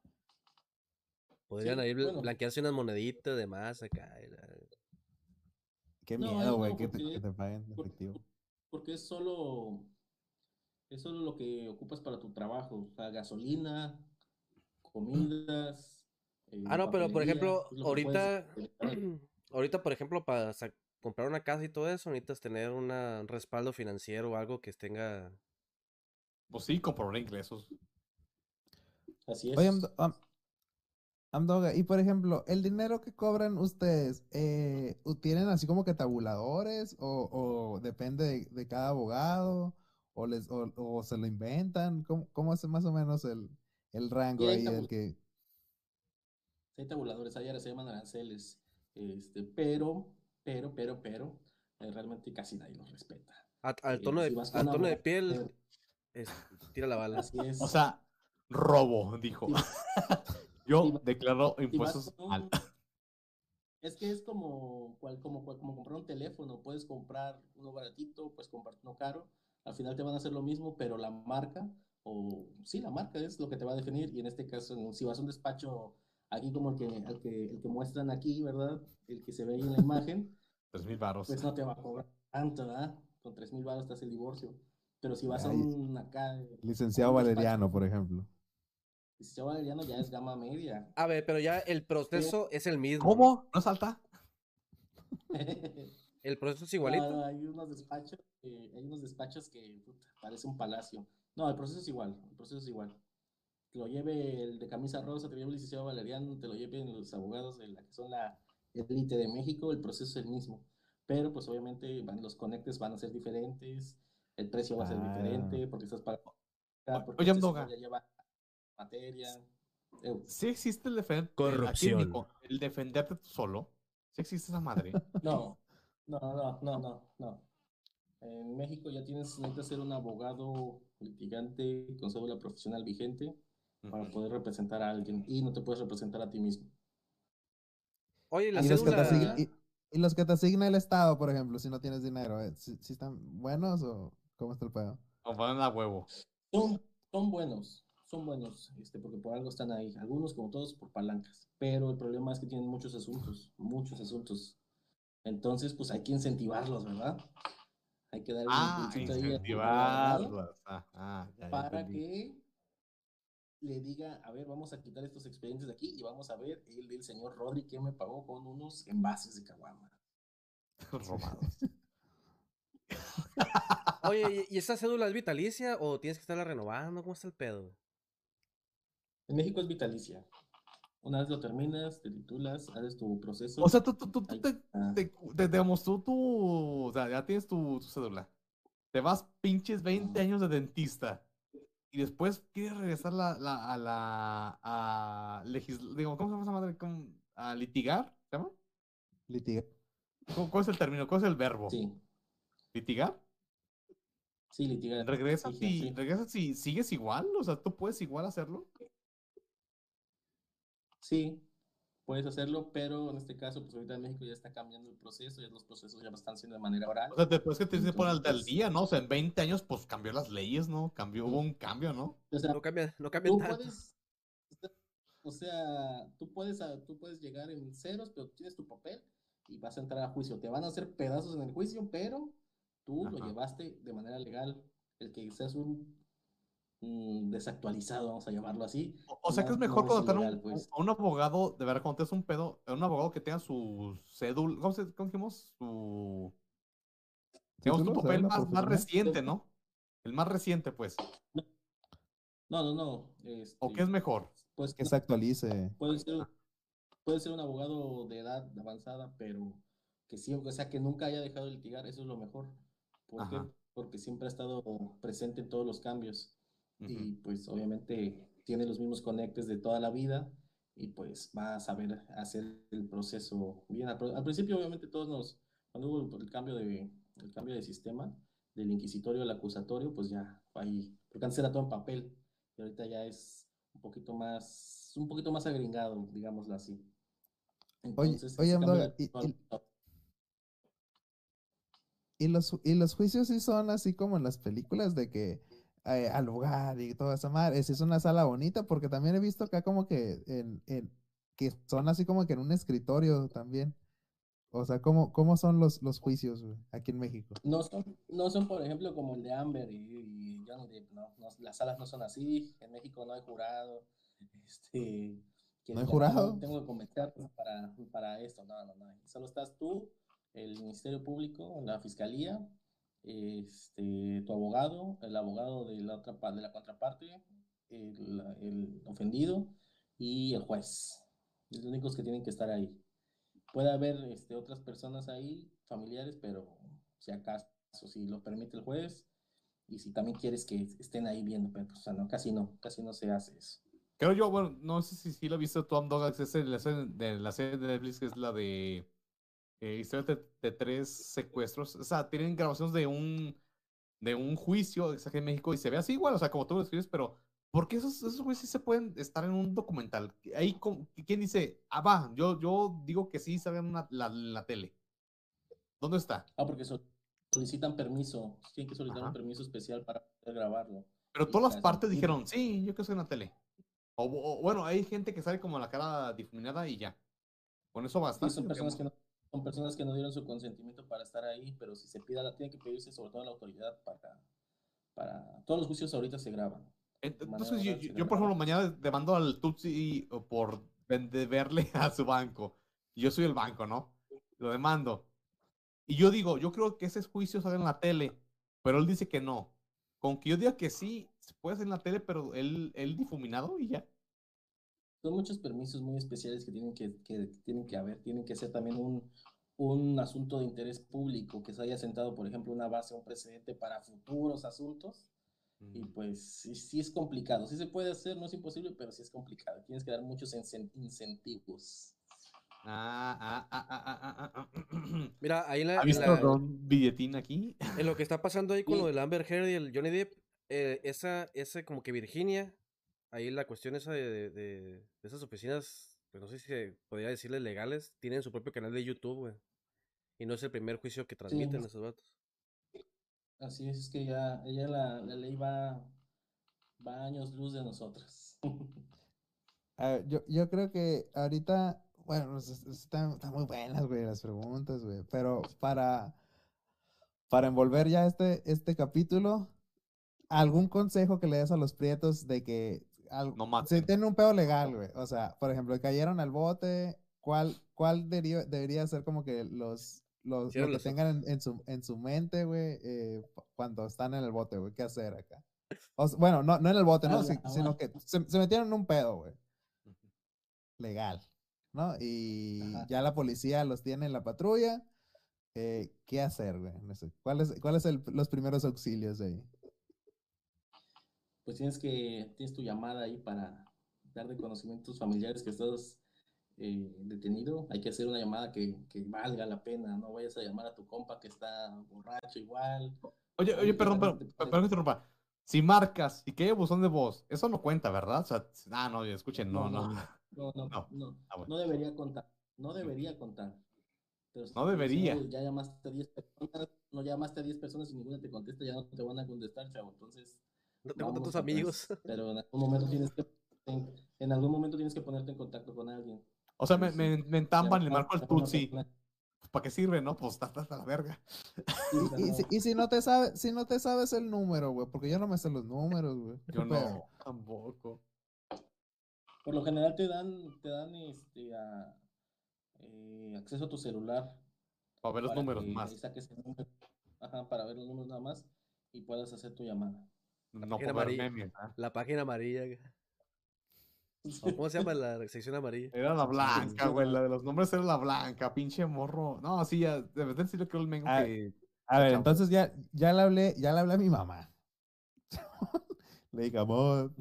Podrían Sí, ahí bl- bueno. blanquearse unas moneditas de más acá. y la- Qué No, miedo, güey, no, que, te, paguen en efectivo. Porque es solo, es solo lo que ocupas para tu trabajo, o sea, gasolina, comidas. Eh, Ah, no, pero por ejemplo, ahorita, puedes- ahorita, por ejemplo, para comprar una casa y todo eso, necesitas tener una- un respaldo financiero o algo que tenga. Pues sí, comprobar ingresos. Así es. Oye, Amdo- Am- Amdoga, y por ejemplo, el dinero que cobran ustedes, eh, ¿u- ¿tienen así como que tabuladores o, o depende de, de cada abogado o, les, o, o se lo inventan? ¿Cómo, cómo es más o menos el, el rango ahí del que... hay tabuladores, hay ahora se llaman aranceles, este, pero, pero, pero, pero, eh, realmente casi nadie los respeta. a- al Eh, tono de, si al piel, eh, es- tira la bala. Así es. O sea, robo, dijo. Sí. Yo declaro impuestos con un- al... Es que es como, cual- como, cual- como comprar un teléfono, puedes comprar uno baratito, puedes comprar uno caro, al final te van a hacer lo mismo, pero la marca, o sí, la marca es lo que te va a definir, y en este caso, si vas a un despacho aquí como el que, el que, el que muestran aquí, ¿verdad? El que se ve ahí en la imagen, Tres mil baros. pues no te va a cobrar tanto, ¿verdad? Con tres mil baros te hace el divorcio, pero si vas a un acá, Licenciado un Valeriano, por ejemplo. licenciado Valeriano ya es gama media. A ver, pero ya el proceso es el mismo. ¿Cómo? ¿No salta? El proceso es igualito. no, hay unos despachos, que- hay unos despachos que puta, parece un palacio. No, el proceso es igual, el proceso es igual. Te lo lleve el de camisa rosa, te lo lleve el licenciado Valeriano, te lo lleven los abogados de la que son la élite de México, el proceso es el mismo. Pero pues obviamente van, los conectes van a ser diferentes, el precio va a ser Ah. diferente, porque estás pagando. Porque oye, Amdoga. lleva materia. Eh, Sí existe el defender... Corrupción. el defenderte tú solo. Sí existe esa madre. No, no, no, no, no, no. En México ya tienes, necesitas ser un abogado litigante con cédula profesional vigente para poder representar a alguien y no te puedes representar a ti mismo. Oye, la Y los, que te asigna, y, y los que te asigna el Estado, por ejemplo, si no tienes dinero, eh, ¿sí, sí están buenos o cómo está el pedo? O van a huevo. Son, son buenos, son buenos, este, porque por algo están ahí. Algunos, como todos, por palancas. Pero el problema es que tienen muchos asuntos, muchos asuntos. Entonces, pues hay que incentivarlos, ¿verdad? Hay que dar un Ah, incentivarlas. Ah, ah, ya, ya para entendí. que le diga, a ver, vamos a quitar estos expedientes de aquí y vamos a ver el del señor Rodri que me pagó con unos envases de caguama. Robados. Oye, ¿y- ¿y esa cédula es vitalicia o tienes que estarla renovando? ¿Cómo está el pedo? En México es vitalicia. Una vez lo terminas, te titulas, haces tu proceso. O sea, tú, tú, tú, tú te, te, te demostró tu. O sea, ya tienes tu, tu cédula. Te vas pinches 20 años de dentista. Y después quieres regresar la, la- a la. a legisl- digo, ¿Cómo se llama esa madre? ¿Cómo? ¿A litigar? ¿Se llama? Litigar. ¿Cómo- ¿Cuál es el término? ¿Cuál es el verbo? Sí, ¿Litigar? sí, litigar. ¿Regresas litigar, y, sí. regresas y sigues igual? O sea, ¿tú puedes igual hacerlo? Sí, puedes hacerlo, pero en este caso, pues ahorita en México ya está cambiando el proceso, ya los procesos ya lo están haciendo de manera oral. O sea, después que te dice por al Entonces, del día, ¿no? O sea, en 20 años, pues cambió las leyes, ¿no? Cambió, hubo un cambio, ¿no? O sea, No cambia, no cambia tú tanto. puedes, o sea, tú puedes, a- tú puedes llegar en ceros, pero tienes tu papel y vas a entrar a juicio. Te van a hacer pedazos en el juicio, pero tú lo llevaste de manera legal. El que seas un mm, desactualizado, vamos a llamarlo así. O, o sea que no- es mejor no contratar un, pues. a un abogado, de verdad, cuando te es un pedo, a un abogado que tenga su cédula, ¿cómo, se, cómo dijimos? Su, digamos, tu papel ¿Cédula más, más reciente, ¿no? El más reciente, pues. No, no, no. Este, ¿O qué es mejor? pues, Que se actualice. puede ser, puede ser un abogado de edad avanzada, pero que sí, o sea, que nunca haya dejado de litigar, eso es lo mejor. ¿Por qué? Porque siempre ha estado presente en todos los cambios. Y pues obviamente tiene los mismos conectes de toda la vida y pues va a saber hacer el proceso bien. Al, principio obviamente todos nos, cuando hubo el cambio de, el cambio de sistema del inquisitorio al acusatorio, pues ya ahí, porque antes era todo en papel y ahorita ya es un poquito más, un poquito más agringado, digámoslo así. Oye, Entonces, oye, y- Y los, y los juicios sí son así como en las películas de que eh, al lugar y toda esa madre. Es, es una sala bonita porque también he visto acá como que en, en- que son así como que en un escritorio también. O sea, ¿cómo, cómo son los, los juicios güey, aquí en México? No son, no son, por ejemplo, como el de Amber y, y Johnny Depp, no, no, las salas no son así, en México no hay jurado, este, que ¿No hay jurado? "No, tengo que convencerlos para, para esto, no, no, no, solo estás tú, el Ministerio Público, la Fiscalía, este, tu abogado, el abogado de la otra de la contraparte, el, el ofendido y el juez, los únicos que tienen que estar ahí. Puede haber este, otras personas ahí, familiares, pero si acaso, si lo permite el juez, y si también quieres que estén ahí viendo, pero pues, o sea, no, casi no, casi no se hace eso. Creo yo, bueno, no sé si, si lo viste Tom Dogax, es la serie de la serie de Netflix, que es la de eh, historia de, de tres secuestros. O sea, tienen grabaciones de un, de un juicio en México y se ve así igual, o sea, como tú lo escribes, pero ¿por qué esos, esos güeyes sí se pueden estar en un documental? Ahí, ¿quién dice? Ah, va, yo, yo digo que sí salgan en la, la- tele. ¿Dónde está? Ah, porque sol- solicitan permiso, tienen que solicitar Ajá. un permiso especial para poder grabarlo. Pero todas las partes dijeron, sí, yo quiero estar en la tele. O, o- bueno, hay gente que sale como la cara difuminada y ya. Con eso basta. Sí, son personas que no, son personas que no dieron su consentimiento para estar ahí, pero si se pida, la tiene que pedirse sobre todo a la autoridad para, para, todos los juicios ahorita se graban. Entonces, yo, yo, por ejemplo, mañana demando al Tutsi por venderle a su banco. Yo soy el banco, ¿no? Lo demando. Y yo digo, yo creo que ese juicio sale en la tele, pero él dice que no. Con que yo diga que sí, se puede hacer en la tele, pero él, él difuminado y ya. Son muchos permisos muy especiales que tienen que, que tienen que haber, tienen que ser también un, un asunto de interés público, que se haya sentado, por ejemplo, una base, un precedente para futuros asuntos. Y pues sí, sí es complicado, sí se puede hacer, no es imposible, pero sí es complicado. Tienes que dar muchos incen- incentivos. Ah, ah, ah, ah, ah, ah, ah, ah. Mira, ahí en, la- ¿Ha en visto la- Don Billetín aquí? en lo que está pasando ahí con Sí. lo del Amber Heard y el Johnny Depp, eh, esa, ese como que Virginia, ahí la cuestión esa de, de- de- de esas oficinas, pues no sé si se podría decirle legales, tienen su propio canal de YouTube, güey. Y no es el primer juicio que transmiten esos vatos. Así es, es que ya, ella la, la ley va, va años luz de nosotros. A ver, yo, yo creo que ahorita, bueno, es- es- están, están muy buenas, güey, las preguntas, güey. Pero para, para envolver ya este, este capítulo, ¿algún consejo que le des a los prietos de que al- No si maten. tienen un pedo legal, güey? O sea, por ejemplo, cayeron al bote, ¿cuál, cuál debería, debería ser como que los, los lo que tengan en, en su, en su mente, güey, eh, cu- cuando están en el bote, güey? ¿Qué hacer acá? O s- bueno, no, no en el bote, ¿no? Ah, Si- ah, sino bueno. que se, se metieron en un pedo, güey legal, ¿no? Y Ajá. ya la policía los tiene en la patrulla. eh, ¿Qué hacer, güey? No sé, ¿Cuáles cuáles son los primeros auxilios de ahí? Pues tienes que, tienes tu llamada ahí para dar de conocimiento a tus familiares que estás eh, detenido. Hay que hacer una llamada que, que valga la pena. No vayas a llamar a tu compa que está borracho igual. Oye, oye, perdón, perdón que interrumpa. Si marcas y que hay buzón de voz, eso no cuenta, ¿verdad? O sea, ah, no, escuchen, no, No, no. No, no, No. no. Ah, bueno. No debería contar. No debería contar. Pero si No te debería. dicen, "Oye, Ya llamaste a 10 personas, no llamaste a 10 personas y ninguna te contesta, ya no te van a contestar, chavo. Entonces, No te cuentan vamos tus atrás. amigos. Pero en algún momento tienes que en, en algún momento tienes que ponerte en contacto con alguien. O sea, me, me, me le marco el llamar a una tutsi. Pues, ¿Para qué sirve, no? Pues está hasta la verga. Sí, Y, y si, y si no te sabes, si no te sabes el número, güey, porque yo no me sé los números, güey. Yo no, tampoco. Por lo general te dan, te dan este a- eh, acceso a tu celular Para ver los para números que más. ahí saques el número. Ajá, para ver los números nada más y puedas hacer tu llamada. No página amarilla. memes, ¿ah? La página amarilla. güey. ¿O ¿Cómo se llama la sección amarilla? Era la blanca, güey. La de los nombres era la blanca, pinche morro. No, sí, ya, de verdad sí le creo el mengo Ah, que. A ver, entonces ya, ya le hablé, ya le hablé a mi mamá. le dije, amor,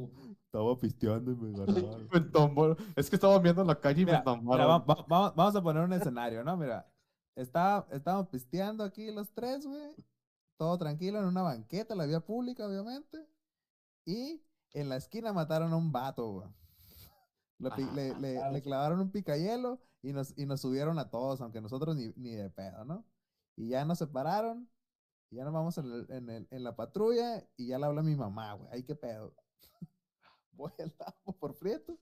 estaba pisteando y me agarraron. Me entombó. Es que estaba viendo en la calle y me Mira, entombaron. va- va- vamos, vamos a poner un escenario, ¿no? Mira, estaba, estábamos pisteando aquí los tres, güey. Todo tranquilo en una banqueta, la vía pública, obviamente. Y en la esquina mataron a un vato, güey. Le, pi- le- le- Ah, le clavaron un picayelo y nos, y nos subieron a todos, aunque nosotros ni, ni de pedo, ¿no? Y ya nos separaron, y ya nos vamos en, el- en, el- en la patrulla y ya le habla a mi mamá, güey. Ay, qué pedo. Voy al tambo por prieto.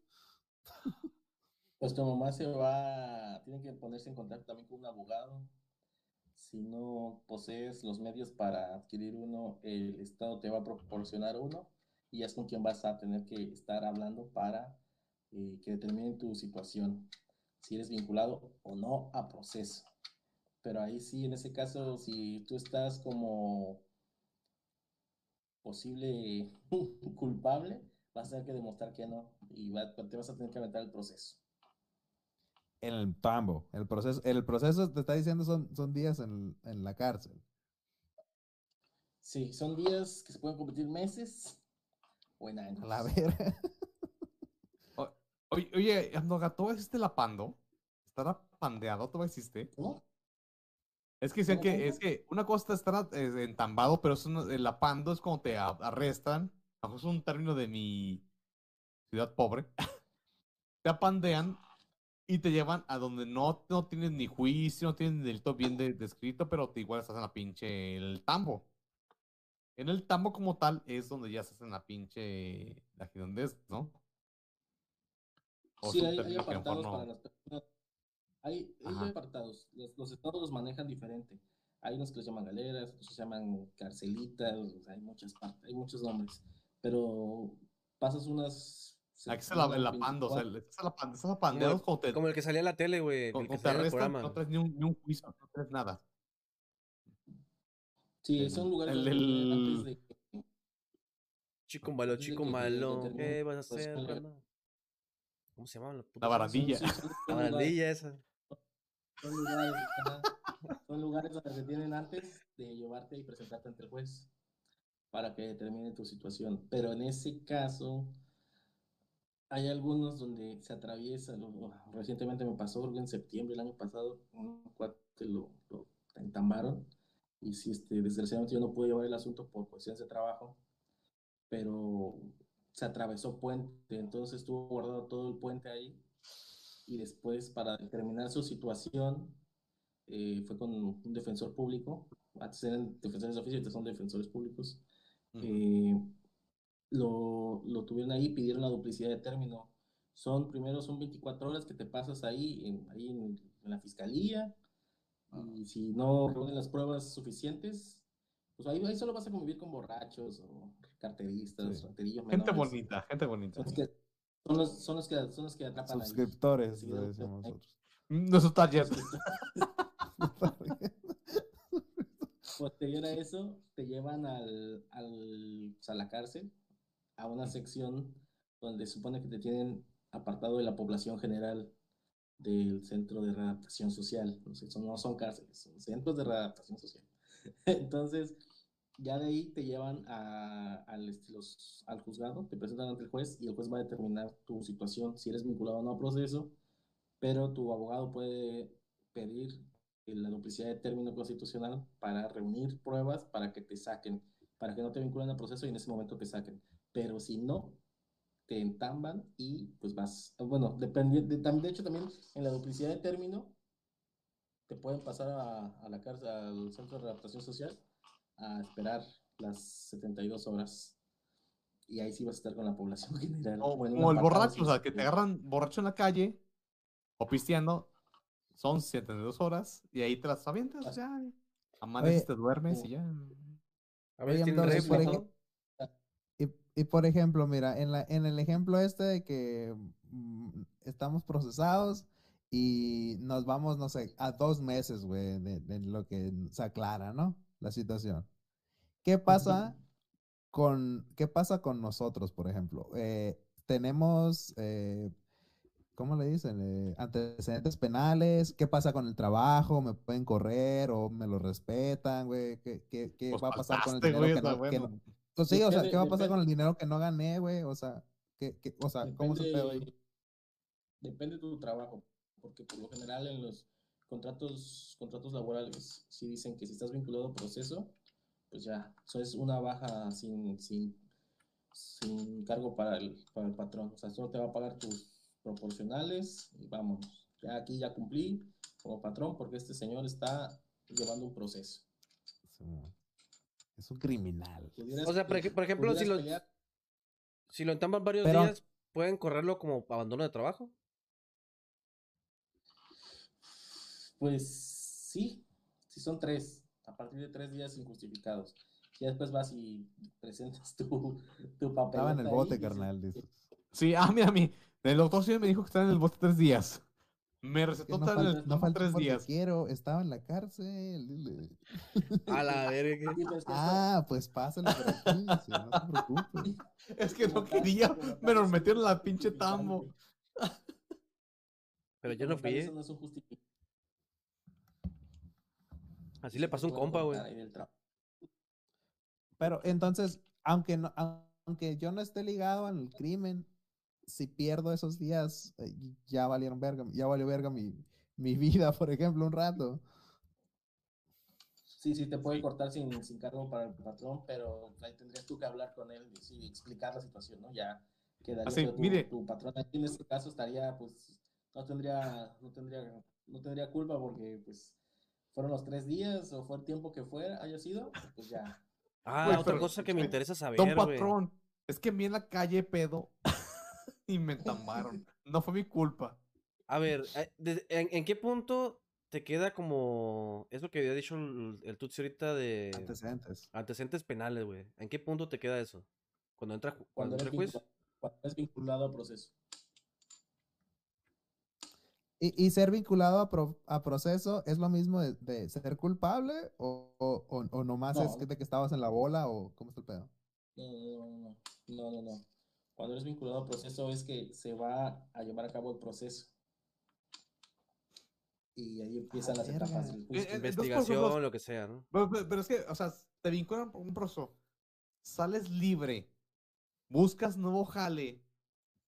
Pues tu mamá se va, tiene que ponerse en contacto también con un abogado. Si no posees los medios para adquirir uno, el Estado te va a proporcionar uno y es con quien vas a tener que estar hablando para eh, que determinen tu situación, si eres vinculado o no a proceso. Pero ahí sí, en ese caso, si tú estás como posible culpable, vas a tener que demostrar que no y te vas a tener que aventar el proceso. En el tambo. El proceso, el proceso te está diciendo son, son días en, en la cárcel. Sí, son días que se pueden convertir meses o en años. A la verga. Oye, oye, Andoga, ¿todavía existe la pando? ¿Estará pandeado? ¿Todavía existe? ¿Cómo? Es que decían ¿Cómo, que, cómo? es que una cosa está estar eh, entambado, pero es una- la pando es cuando te a- arrestan. Bajo es un término de mi ciudad pobre. te apandean y te llevan a donde no, no tienes ni juicio, no tienes ni delito bien de- descrito, pero te igual estás en la pinche el tambo. En el tambo como tal es donde ya estás en la pinche la es, ¿no? O Sí, hay, hay apartados no- para las personas. Hay, apartados. Los, los estados los manejan diferente. Hay unos que los llaman galeras, otros se llaman carcelitas, hay muchas partes, hay muchos nombres. Pero pasas unas. Aquí está la, unas la pando, o sea, 24 estás la pando, estás apandeados como te, Como el que salía en la tele, güey. como El que te arrestan, no traes ni un, ni un juicio, no traes nada. Sí, el- son lugares el- donde el- antes de. Chico malo, chico malo. ¿Qué vas a la situación hacer? ¿Cómo se llama? La barandilla. son- sí, son- La son lugares- barandilla esa. Son lugares, son lugares donde te tienen antes de llevarte y presentarte ante el juez para que determine tu situación. Pero en ese caso, hay algunos donde se atraviesa. lo- recientemente me pasó, en septiembre del año pasado, un cuate lo, lo entambaron. Y sí, este, desgraciadamente yo no pude llevar el asunto por cuestiones de trabajo, pero se atravesó puente, entonces estuvo guardado todo el puente ahí y después para determinar su situación eh, fue con un defensor público, antes eran defensores de oficio, ahorita son defensores públicos, Ujú. eh, lo, lo tuvieron ahí, pidieron la duplicidad de término. Son, primero son 24 horas que te pasas ahí en, ahí en, en la fiscalía, y si no ponen las pruebas suficientes, pues ahí, ahí solo vas a convivir con borrachos o carteristas, Sí. raterillos Gente menores. bonita, gente bonita. Son los que, son los, son los que, son los que atrapan ahí. Suscriptores, le no, decimos no, nosotros. Nuestro target. Posterior a eso, te llevan al, al, pues, a la cárcel, a una sección donde supone que te tienen apartado de la población general del centro de readaptación social. No, son, cárceles, son centros de readaptación social. Entonces, ya de ahí te llevan a- al, al juzgado, te presentan ante el juez y el juez va a determinar tu situación, si eres vinculado o no a proceso, pero tu abogado puede pedir la duplicidad de término constitucional para reunir pruebas para que te saquen, para que no te vinculen al proceso y en ese momento te saquen. Pero si no, te entamban y pues vas, bueno, dependiendo, de, de hecho también en la duplicidad de término te pueden pasar a, a la cárcel, al centro de readaptación social a esperar las 72 horas. Y ahí sí vas a estar con la población general. O, Bueno, como el borracho, o sea, que te específico. agarran borracho en la calle o pisteando, son 72 horas y ahí te las avientas, ya. Amaneces, te duermes y ya. A ver, Oye, ¿tienen entonces, refri, por? Y, por ejemplo, mira, en, la, en el ejemplo este de que mm, estamos procesados y nos vamos, no sé, a dos meses, güey, de, de lo que se aclara, ¿no? La situación. ¿Qué pasa con, qué pasa con nosotros, por ejemplo? Eh, tenemos, eh, ¿cómo le dicen? Eh, antecedentes penales. ¿Qué pasa con el trabajo? ¿Me pueden correr o me lo respetan, güey? ¿Qué, qué, qué Pues va a pasar con el dinero que no- pues sí, o sea, ¿qué va a pasar con el dinero que no gané, güey? O sea, ¿qué, qué- o sea, ¿cómo se pedo ahí? Depende, de tu trabajo, porque por lo general en los contratos, contratos laborales sí dicen que si estás vinculado a proceso, pues ya, eso es una baja sin, sin, sin cargo para el, para el patrón. O sea, solo te va a pagar tus proporcionales y vámonos. Ya aquí ya cumplí como patrón porque este señor está llevando un proceso. Simón. Es un criminal. O sea, por, ej- por ejemplo, si lo, pelear, si lo entamban varios Pero- días, ¿pueden correrlo como abandono de trabajo? Pues sí, si son tres, a partir de tres días injustificados. Ya después vas y presentas tu, tu papel. Estaba en el bote, carnal, dices. Sí, ah, mira, mi, el doctor sí me dijo que estaba en el bote tres días. Me recetó no, falta, el no falta tres días. quiero, estaba en la cárcel. A la verga. Ah, pues pásale por aquí, no se preocupe. Es que no quería, me lo metieron en la pinche tambo. Pero yo no fui, ¿eh? Así le pasó a un compa, güey. Pero entonces, aunque no, aunque yo no esté ligado al crimen, si pierdo esos días, eh, ya valieron verga, ya valió verga mi, mi vida, por ejemplo, un rato. Sí, sí, te puede cortar sin, sin cargo para el patrón, pero ahí tendrías tú que hablar con él y sí, explicar la situación, ¿no? Ya quedaría, Así, tu, mire. tu patrón ahí en este caso estaría, pues, no tendría, no tendría, no tendría culpa porque, pues, fueron los tres días o fue el tiempo que fuera, haya sido, pues ya. Ah, otra pero, cosa que me güey, interesa saber, Don patrón, es que en la calle pedo y me entambaron. No fue mi culpa. A ver, eh, ¿en, en qué punto te queda como... Es lo que había dicho el, el Tutsi ahorita de Antecedentes. antecedentes penales, güey. ¿En qué punto te queda eso? Cuando entra, Cuando cuando entra el juez. vinculado, cuando eres vinculado a proceso. ¿Y, y ser vinculado a, pro- a proceso es lo mismo de, de ser culpable o, o, o, o nomás es No. que, de que estabas en la bola o cómo está el pedo? No, no, no, no, no, no, no. Cuando eres vinculado al proceso es que se va a llevar a cabo el proceso. Y ahí empiezan las verga. etapas del Eh, juicio. eh, Investigación, ejemplo, lo que sea, ¿no? Pero, pero- pero es que, o sea, te vinculan por un proceso. Sales libre. Buscas nuevo jale.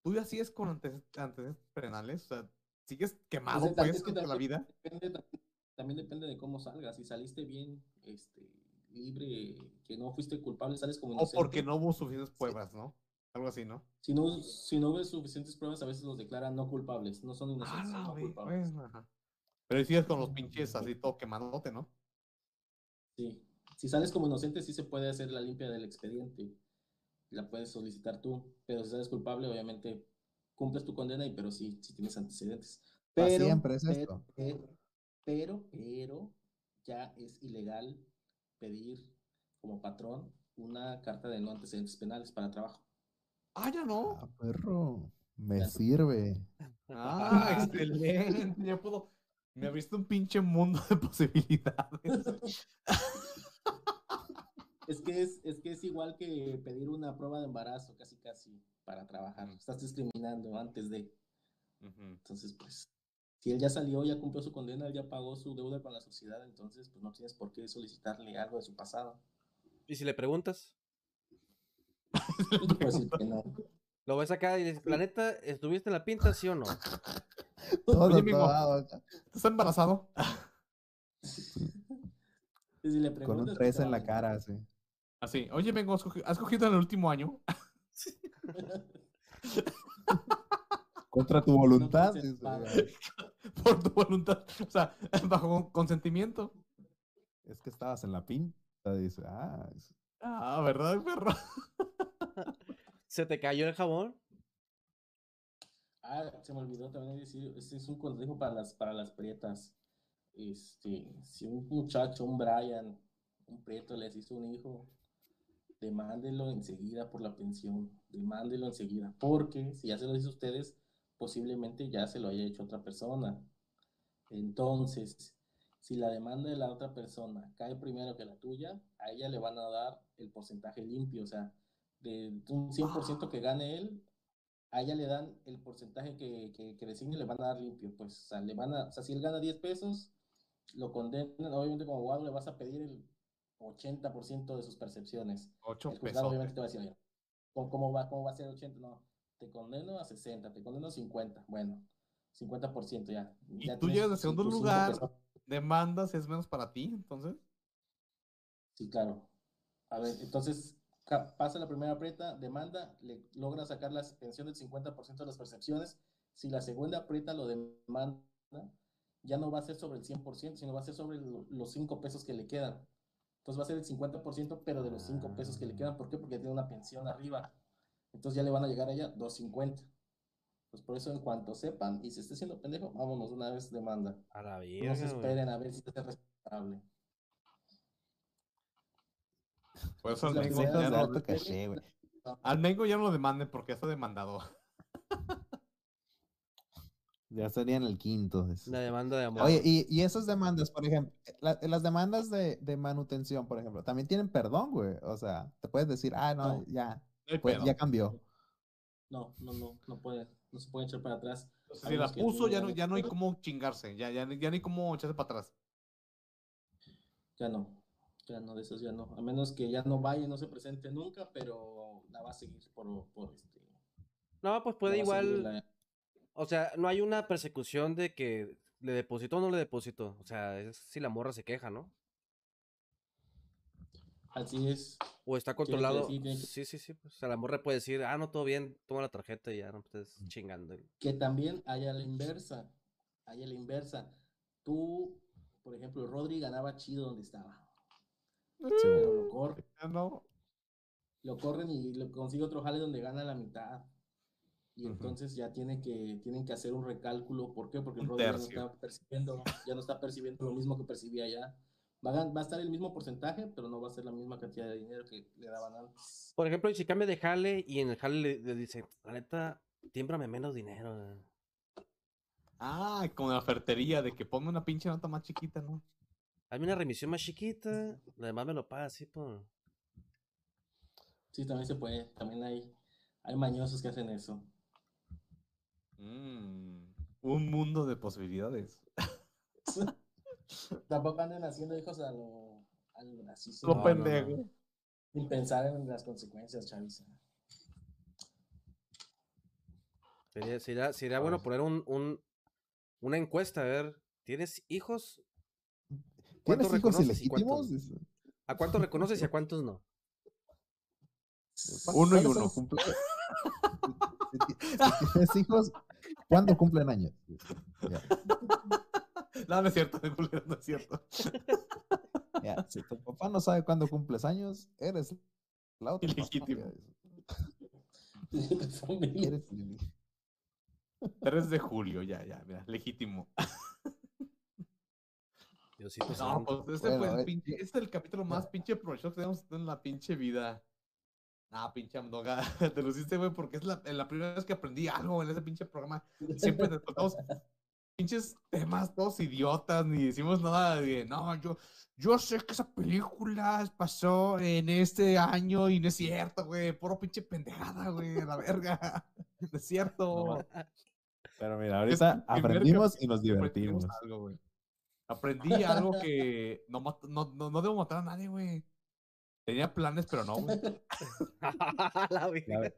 Tú ya sigues con ante- antecedentes penales. O sea, sigues quemado, Pues, pues, es que ante la vida. Depende, también, también depende de cómo salgas. Si saliste bien, este, libre, que no fuiste culpable, sales como O inocente. porque no hubo suficientes pruebas, ¿no? Algo así, ¿no? Si no, si no ves suficientes pruebas, a veces los declaran no culpables. No son Ah, inocentes, no culpables. ajá. Pero sigues con los pinches así todo quemadote, ¿no? Sí. Si sales como inocente, sí se puede hacer la limpia del expediente. la puedes solicitar tú, pero si eres culpable, obviamente cumples tu condena y pero sí, sí tienes antecedentes. Pa' Pero, siempre es pero, esto. pero, pero, pero ya es ilegal pedir como patrón una carta de no antecedentes penales para trabajo. Ah, ya no. Ah, perro. Me Ya. sirve. Ah, excelente. Ya puedo. Me abriste un pinche mundo de posibilidades. Es que es, es que es igual que pedir una prueba de embarazo, casi casi, para trabajar. Estás discriminando antes de. Entonces, pues, si él ya salió, ya cumplió su condena, él ya pagó su deuda con la sociedad, entonces, pues no tienes por qué solicitarle algo de su pasado. Y si le preguntas, Que no. lo ves acá y dices, la neta, ¿estuviste en la pinta, sí o no? Todo Oye, ¿Estás embarazado? Y si le Con un preguntas, pues, 3 te en la a cara, así. Así. Oye, vengo, ¿has cogi- ¿has cogido en el último año? Contra tu voluntad. Consensuado. "Ah, Por tu voluntad. O sea, bajo consentimiento. Es que estabas en la pinta. Dice, ah, es- Ah, ¿verdad, perro? ¿Se te cayó el jabón? Ah, se me olvidó también decir, este es un consejo para las, para las prietas. Este, si un muchacho, un Brian, un prieto les hizo un hijo, demándelo enseguida por la pensión, demándelo enseguida, porque si ya se lo hizo a ustedes, posiblemente ya se lo haya hecho otra persona. Entonces, si la demanda de la otra persona cae primero que la tuya, a ella le van a dar el porcentaje limpio, o sea, de un 100% que gane él, a ella le dan el porcentaje que, que, que designe, le van a dar limpio, pues, o sea, le van a, o sea, si él gana 10 pesos, lo condenan, obviamente como abogado le vas a pedir el 80% de sus percepciones. Ocho El juzgado pesos. obviamente te va a decir, oye, ¿cómo, va, ¿cómo va a ser 80? No, te condeno a 60, te condeno a 50, bueno, 50% ya. Y ya tú llegas de segundo lugar. pesos. Demandas es menos para ti, entonces. Sí, claro. A ver, entonces pasa la primera aprieta, demanda, le logra sacar la pensión del 50% de las percepciones. Si la segunda aprieta lo demanda, ya no va a ser sobre el 100%, sino va a ser sobre lo- los 5 pesos que le quedan. Entonces va a ser el 50%, pero de los 5 pesos que le quedan. ¿Por qué? Porque tiene una pensión arriba. Entonces ya le van a llegar a ella 250. Pues por eso en cuanto sepan y se esté siendo pendejo, vámonos una vez demanda. A la No se esperen a ver si hace responsable. Por eso Es al la Mengo, ya no, alto caché, güey. al Mengo ya no lo demanden porque ya está demandado. Ya serían el quinto. Una demanda de amor. Oye, y, y esas demandas, por ejemplo, la- las demandas de, de manutención, por ejemplo, también tienen perdón, güey. O sea, te puedes decir, ah, no, No. ya, No pues, ya cambió. No, no, no, no puede, no se puede echar para atrás. Entonces, si la puso, ya no, ya no hay cómo chingarse. Ya, ya, ya no hay cómo echarse para atrás. Ya no, ya no, de esos ya no. A menos que ya no vaya y no se presente nunca, pero la va a seguir por, por este. No, pues puede igual. la- O sea, no hay una persecución de que le depositó o no le depositó. O sea, es si la morra se queja, ¿no? Así es. O está controlado. decir, tiene que- Sí, sí, sí. Pues, o sea, la morra puede decir, ah, no, todo bien, toma la tarjeta y ya no estés chingando. Que también haya la inversa. Haya la inversa. Tú, por ejemplo, Rodri ganaba chido donde estaba. Pero lo corren, no. lo corren y lo consigue otro jale donde gana la mitad. Y entonces ya tiene que, tienen que hacer un recálculo. ¿Por qué? Porque el Rodri ya no está percibiendo, ya no está percibiendo lo mismo que percibía allá. Va a, gan- va a estar el mismo porcentaje, pero no va a ser la misma cantidad de dinero que le daban antes. Por ejemplo, si cambia de jale y en el jale le, le dice, la neta, tímbrame menos dinero. güey". Ah, con la fertería de que ponme una pinche nota más chiquita, ¿no? Hazme una remisión más chiquita, lo demás me lo paga así por... Sí, también se puede. También hay, hay mañosos que hacen eso. Mm, un mundo de posibilidades. Tampoco anden haciendo hijos a lo, a lo así, Lo no, pendejo. sin pensar en las consecuencias, chaviza. Sería, sería, sería bueno poner un, un- una encuesta, a ver, ¿tienes hijos? ¿Cuántos ¿Tienes hijos y ilegítimos? cuántos? ¿A cuántos reconoces y a cuántos no? Uno y ¿Cuáles uno. cumple- Si ti- si tienes hijos, ¿cuándo cumplen años? Ya, No, no es cierto, culero, no es cierto. ya. Si tu papá no sabe cuándo cumples años, eres la otra. Ilegítimo. Eres Lili. 3 de julio, ya, ya, mira, legítimo. Diosito No, pues este Bueno, fue el pinche, este es el capítulo más pinche provechoso que tenemos en la pinche vida. Ah, pinche Amdoga, te lo hiciste, güey, porque es la, la primera vez que aprendí algo en ese pinche programa. Siempre nos tocamos pinches temas todos idiotas, ni decimos nada de, no, yo, yo sé que esa película pasó en este año y no es cierto, güey, puro pinche pendejada, güey, la verga. No es cierto. Pero mira, ahorita aprendimos y nos Aprendimos divertimos. algo, güey. Aprendí algo que no, no, no, no debo matar a nadie, güey. Tenía planes, pero no, güey. La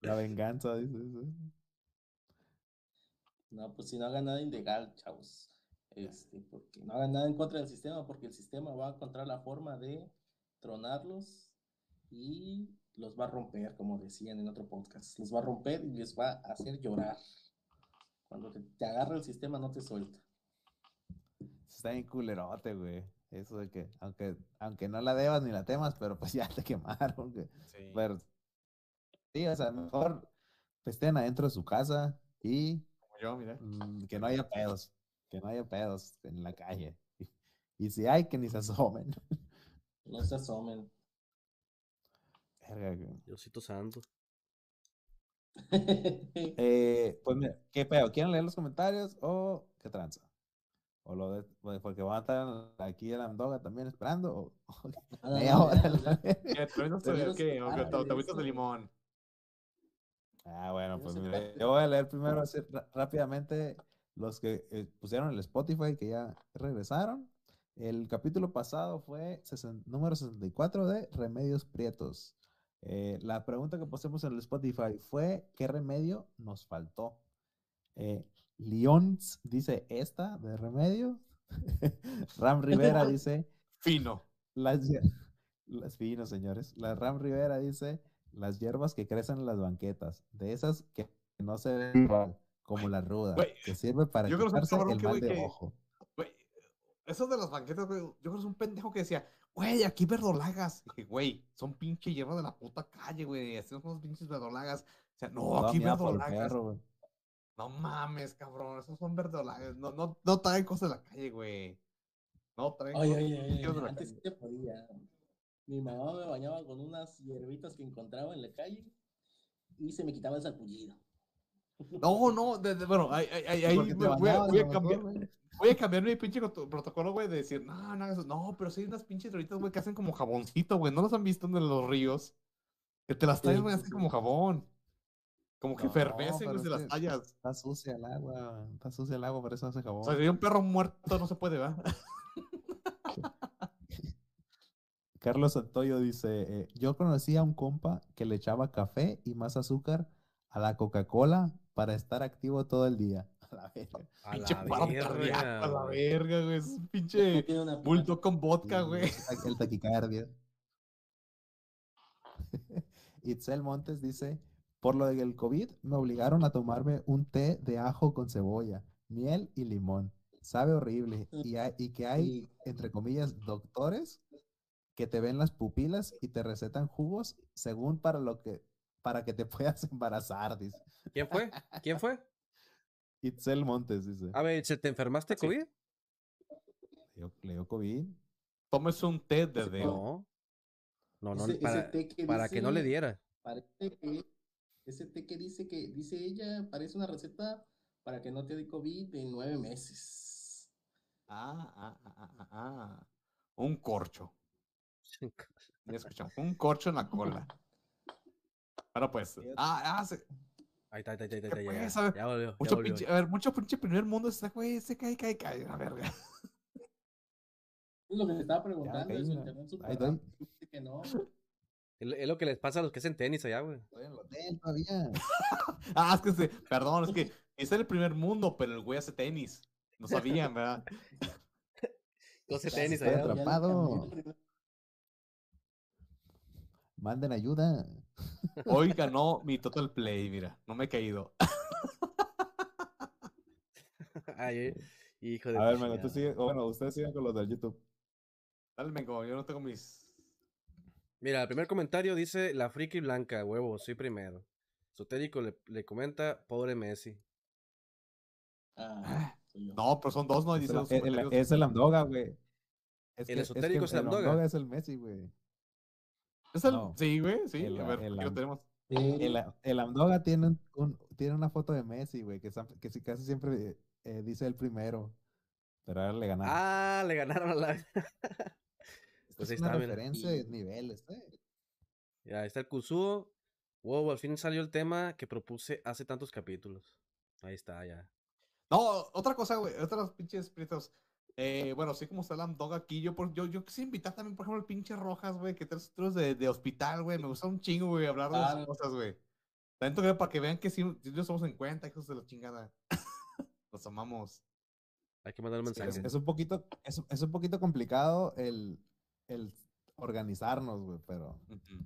La, venganza, dice. No, pues si no hagan nada ilegal, chavos. Este, porque no hagan nada en contra del sistema, porque el sistema va a encontrar la forma de tronarlos y los va a romper, como decían en otro podcast. Los va a romper y les va a hacer llorar. Cuando te, te agarra el sistema, no te suelta. Está bien culerote, güey. Eso de que, aunque, aunque no la debas ni la temas, pero pues ya te quemaron, güey. Pero, sí, o sea, mejor estén adentro de su casa y yo, mira. mm, que no haya pedos, que no haya pedos en la calle. Y, si hay, que ni se asomen. No se asomen. Verga, güey. Diosito santo. Eh, pues mira, ¿qué pedo? ¿Quieren leer los comentarios o qué tranza? O lo de, pues, porque van a estar aquí en la Amdoga también esperando. O, o Nada, media hora, nada, la nada. verga. ¿Qué? ¿Tramitos Tramitos de qué? ¿O qué? ah, de Tablitas de eso. limón. Ah, bueno, pues yo voy a leer primero así rápidamente los que eh, pusieron el Spotify que ya regresaron. El capítulo pasado fue número 64 de Remedios Prietos. Eh, la pregunta que pusimos en el Spotify fue ¿qué remedio nos faltó? Eh, Leons dice esta de remedio. Ram Rivera dice Fino. las, las finos, señores. La Ram Rivera dice las hierbas que crecen en las banquetas, de esas que no se ven igual, como la ruda, que sirve para yo creo que es un quitarse cabrón el que, mal güey, de que- ojo. Eso de las banquetas, güey, yo creo que es un pendejo que decía, güey, aquí verdolagas. Dije, güey, son pinche hierbas de la puta calle, güey. Así son unos pinches verdolagas. O sea, no, aquí verdolagas. No mames, cabrón, esos son verdolagas. No, no, no traen cosas de la calle, güey. No traen Oye, cosas oye, oye, de la antes calle. sí se podía. Mi mamá me bañaba con unas hierbitas que encontraba en la calle y se me quitaba el sarpullido. No, no, de- de- bueno, ahí, ahí- ahí- voy, a, voy a cambiar, güey. voy a cambiar mi pinche protocolo, güey, de decir, no, no hagas eso. No, pero sí hay unas pinches hierbitas, güey, que hacen como jaboncito, güey. ¿No los han visto en los ríos? Que te las Sí, traen, güey, sí, así sí. como jabón. Como que No, fervecen, pero güey, es de las tallas. Está sucia el agua, está sucia el agua, por eso hace jabón. O sea, si hay un perro muerto, no se puede, ¿verdad? Carlos Santoyo dice, eh, yo conocí a un compa que le echaba café y más azúcar a la Coca-Cola para estar activo todo el día. A la verga. A pinche la verga, a la güey. verga, güey. Es un pinche Tiene una bulto con vodka, Sí, güey. el- taquicardia. Itzel Montes dice, por lo del COVID me obligaron a tomarme un té de ajo con cebolla, miel y limón. Sabe horrible. Y, hay- y que hay, Sí. entre comillas, doctores que te ven las pupilas y te recetan jugos según para lo que para que te puedas embarazar, dice. ¿Quién fue? ¿Quién fue? Itzel Montes dice. A ver, ¿se te enfermaste Sí. COVID? Le dio- le dio COVID. Tómese un té de dedo. No. No, no, Ese- ese para, té que para que no le diera. Parece que ese té que dice que dice ella parece una receta para que no te dé COVID de nueve meses. Ah, ah, ah, ah, ah, ah. Un corcho. Ya escuchamos. Un corcho en la cola. Bueno, pues. Ah, ah, se- Ahí está, ahí está, ahí está, ahí ¿Qué está, ya, pues? ya, ya volvió, ya mucho volvió. pinche, a ver, mucho pinche primer mundo está, güey, se cae, cae, cae, la verga. Es lo que te estaba preguntando. caí, internet rápido, dijiste que no. Es, lo que les pasa a los que hacen tenis allá, güey. Estoy en el hotel todavía. Ah, es que se, perdón, es que es el primer mundo, pero el güey hace tenis. No sabían, ¿verdad? Yo sé Ya tenis allá. ya atrapado. Manden ayuda. Hoy ganó mi Total Play, mira, no me he caído. Ay, hijo de A ver, Melo, tú sigue. Bueno, ustedes siguen con los del YouTube. Dale, Mengo, yo no tengo mis. Mira, el primer comentario dice la friki blanca, huevo, soy primero. Esotérico le, le comenta, pobre Messi. Ah, yo. No, pero son dos, ¿no? Es Dice el, es el Amdoga, güey. Es El que- esotérico que es el Amdoga. Amdoga es el Messi, güey. ¿Es el- no. Sí, güey, sí. El- a ver, el aquí lo tenemos. El, el Amdoga tiene, un- un- tiene una foto de Messi, güey, que, que casi siempre eh, dice el primero. Pero ahora le ganaron. Ah, le ganaron a la. Pues es una está, mira. referencia de niveles, eh. Ya ahí está el Kusuo. Wow, al fin salió el tema que propuse hace tantos capítulos. Ahí está, ya. No, otra cosa, güey. Otras pinches prietos. Eh, bueno, sí, como el Dog aquí, yo, por, yo, yo quise invitar también, por ejemplo, el pinche Rojas, güey, que tres otros de, de hospital, güey. Me gusta un chingo, güey, hablar de esas cosas, güey. Tanto que para que vean que sí, sí nos somos en cuenta, hijos de la chingada. Los amamos. Hay que mandar un Es, mensaje. es un poquito, es, es un poquito complicado el, el organizarnos, güey, pero,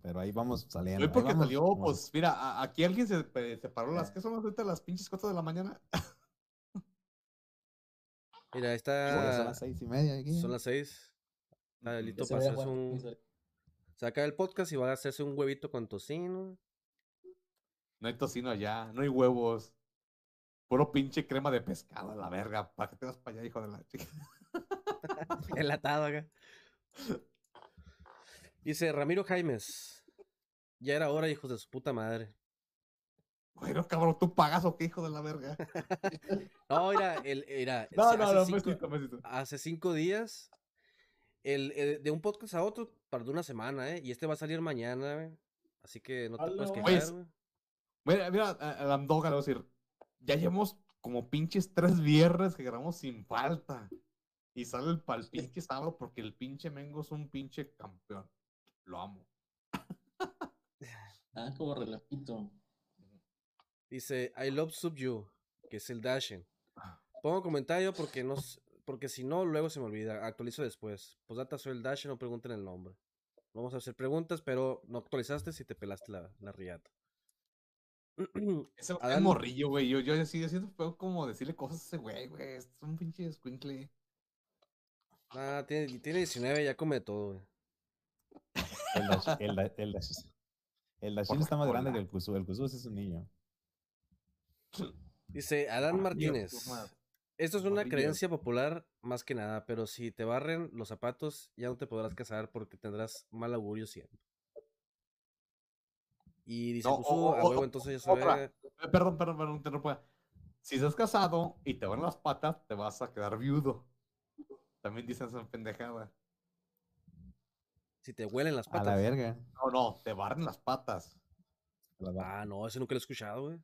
pero ahí vamos saliendo. Hoy porque vamos, salió, vamos. pues, mira, a- aquí alguien se, se paró las, Eh. ¿qué son ahorita las pinches 4 de la mañana? Mira, ahí Sí, ya son está. las seis y media aquí. Son las seis. Está Ujú. listo para hacerse un. Saca el podcast y va a hacerse un huevito con tocino. No hay tocino allá, no hay huevos. Puro pinche crema de pescado, a la verga. ¿Para qué te vas para allá, hijo de la chica? Enlatado acá. Dice Ramiro Jaimes. Ya era hora, hijos de su puta madre. Bueno, cabrón, ¿tú pagas o qué, hijo de la verga? No, mira, el, mira, No, hace no, no, cinco- besito, besito. hace cinco días, el, el- de un podcast a otro tardó una semana, ¿eh? Y este va a salir mañana, güey. Así que no te puedes quejar, Pues, güey. Mira, mira, a- a Amdoga le voy a decir, ya llevamos como pinches tres viernes que grabamos sin falta. Y sale el pal pinche sábado porque el pinche Mengo es un pinche campeón. Lo amo. Ah, como relajito. Dice, I love sub you, que es el Dashen. Pongo comentario porque no porque si no, luego se me olvida. Actualizo después. Posdata soy el Dashen, no pregunten el nombre. Vamos a hacer preguntas, pero no actualizaste si te pelaste la, la riata. Ese Adán- es morrillo, güey. Yo, yo así, yo siento como decirle cosas a ese güey, güey. Es un pinche escuincle. Ah, tiene, tiene 19, ya come de todo, güey. El Dash- el el Dash- el Dashin está más grande que el Kuzu. El Kuzu sí es un niño. Dice Adán Martínez. Esto es una creencia popular más que nada, pero si te barren los zapatos, ya no te podrás casar porque tendrás mal augurio siempre. Y dice No, Kusu, o- a huevo, entonces ya sabe. Eh, Perdón, perdón, perdón, interrumpa. Si estás casado y te van las patas, te vas a quedar viudo. También dicen esa pendejada. Si te huelen las A patas. la verga. No, no, te barren las patas. A. Ah, no, ese nunca lo he escuchado, güey.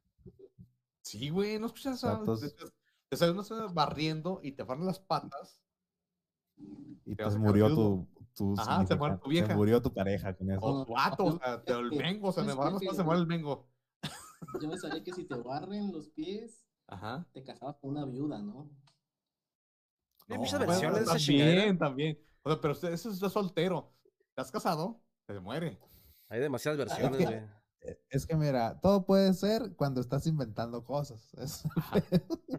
Sí, güey, no escuchas eso. Patos. Te, te- te sale una barriendo y te barren las patas. Y te a murió tu, tu Ajá, se muere significante- tu vieja. Se murió tu pareja con eso. O tu vato, o sea, te- el mengo, se me ¿Sabes barren las patas, se muere el mengo. Yo me sabía que si te barren los pies, Ajá. te casabas con una viuda, ¿no? Hay muchas bueno, versiones de esa también, también. O sea, pero eso es soltero. ¿Estás casado? Se muere. Hay demasiadas versiones, güey. Eh, Es que mira, todo puede ser cuando estás inventando cosas. Es-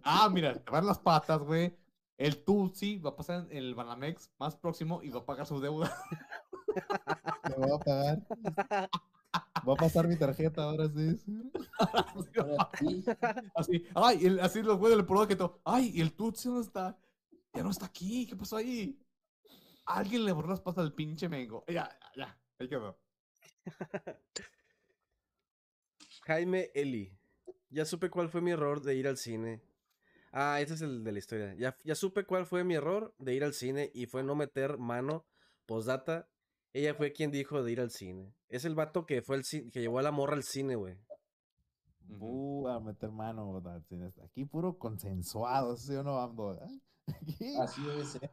Ah, mira, te van las patas, güey. El Tutsi va a pasar en el Banamex más próximo y va a pagar su deuda. Me voy a pagar. Voy a pasar mi tarjeta ahora sí. Así, ay, el- así los güeyes del todo. Ay, ¿y el Tutsi dónde está? Ya no está aquí, ¿qué pasó ahí? Alguien le borró las patas al pinche Mengo. Ya, ya, ya, ahí quedó. Jaime Eli. Ya supe cuál fue mi error de ir al cine. Ah, este es el de la historia. Ya, ya supe cuál fue mi error de ir al cine y fue no meter mano. Postdata. Ella fue quien dijo de ir al cine. Es el vato que fue el que llevó a la morra al cine, güey. Uh, a meter mano. Aquí puro consensuado, ¿sí o no? ¿Eh? Aquí. así debe ser.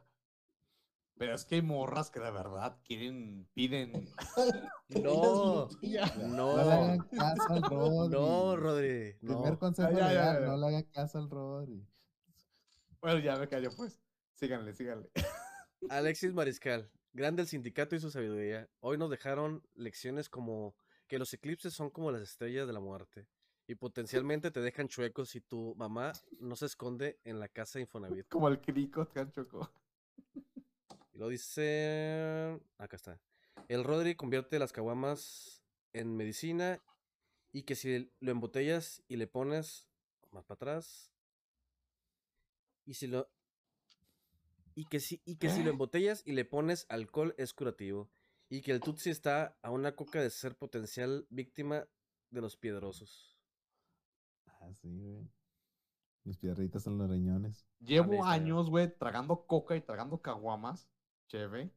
Pero es que hay morras que de verdad quieren, piden. No, No le no, hagan caso al Rodri. no, Rodri. Primer No. consejo ya, ya, legal, ya. no le hagan caso al Rodri. Bueno, ya me callo, pues. Síganle, síganle. Alexis Mariscal, grande el sindicato y su sabiduría. Hoy nos dejaron lecciones como que los eclipses son como las estrellas de la muerte y potencialmente te dejan chuecos si tu mamá no se esconde en la casa de Infonavit. Como el crico, Choco. Y lo dice, acá está. El Rodri convierte las caguamas en medicina Y que si lo embotellas y le pones más para atrás. Y si lo. Y que si, y que si lo embotellas y le pones alcohol es curativo. Y que el Tutsi está a una coca de ser potencial víctima de los piedrosos. Ah, sí, güey. Mis piedritas en los riñones. Llevo años, güey, tragando coca y tragando caguamas. Cheve.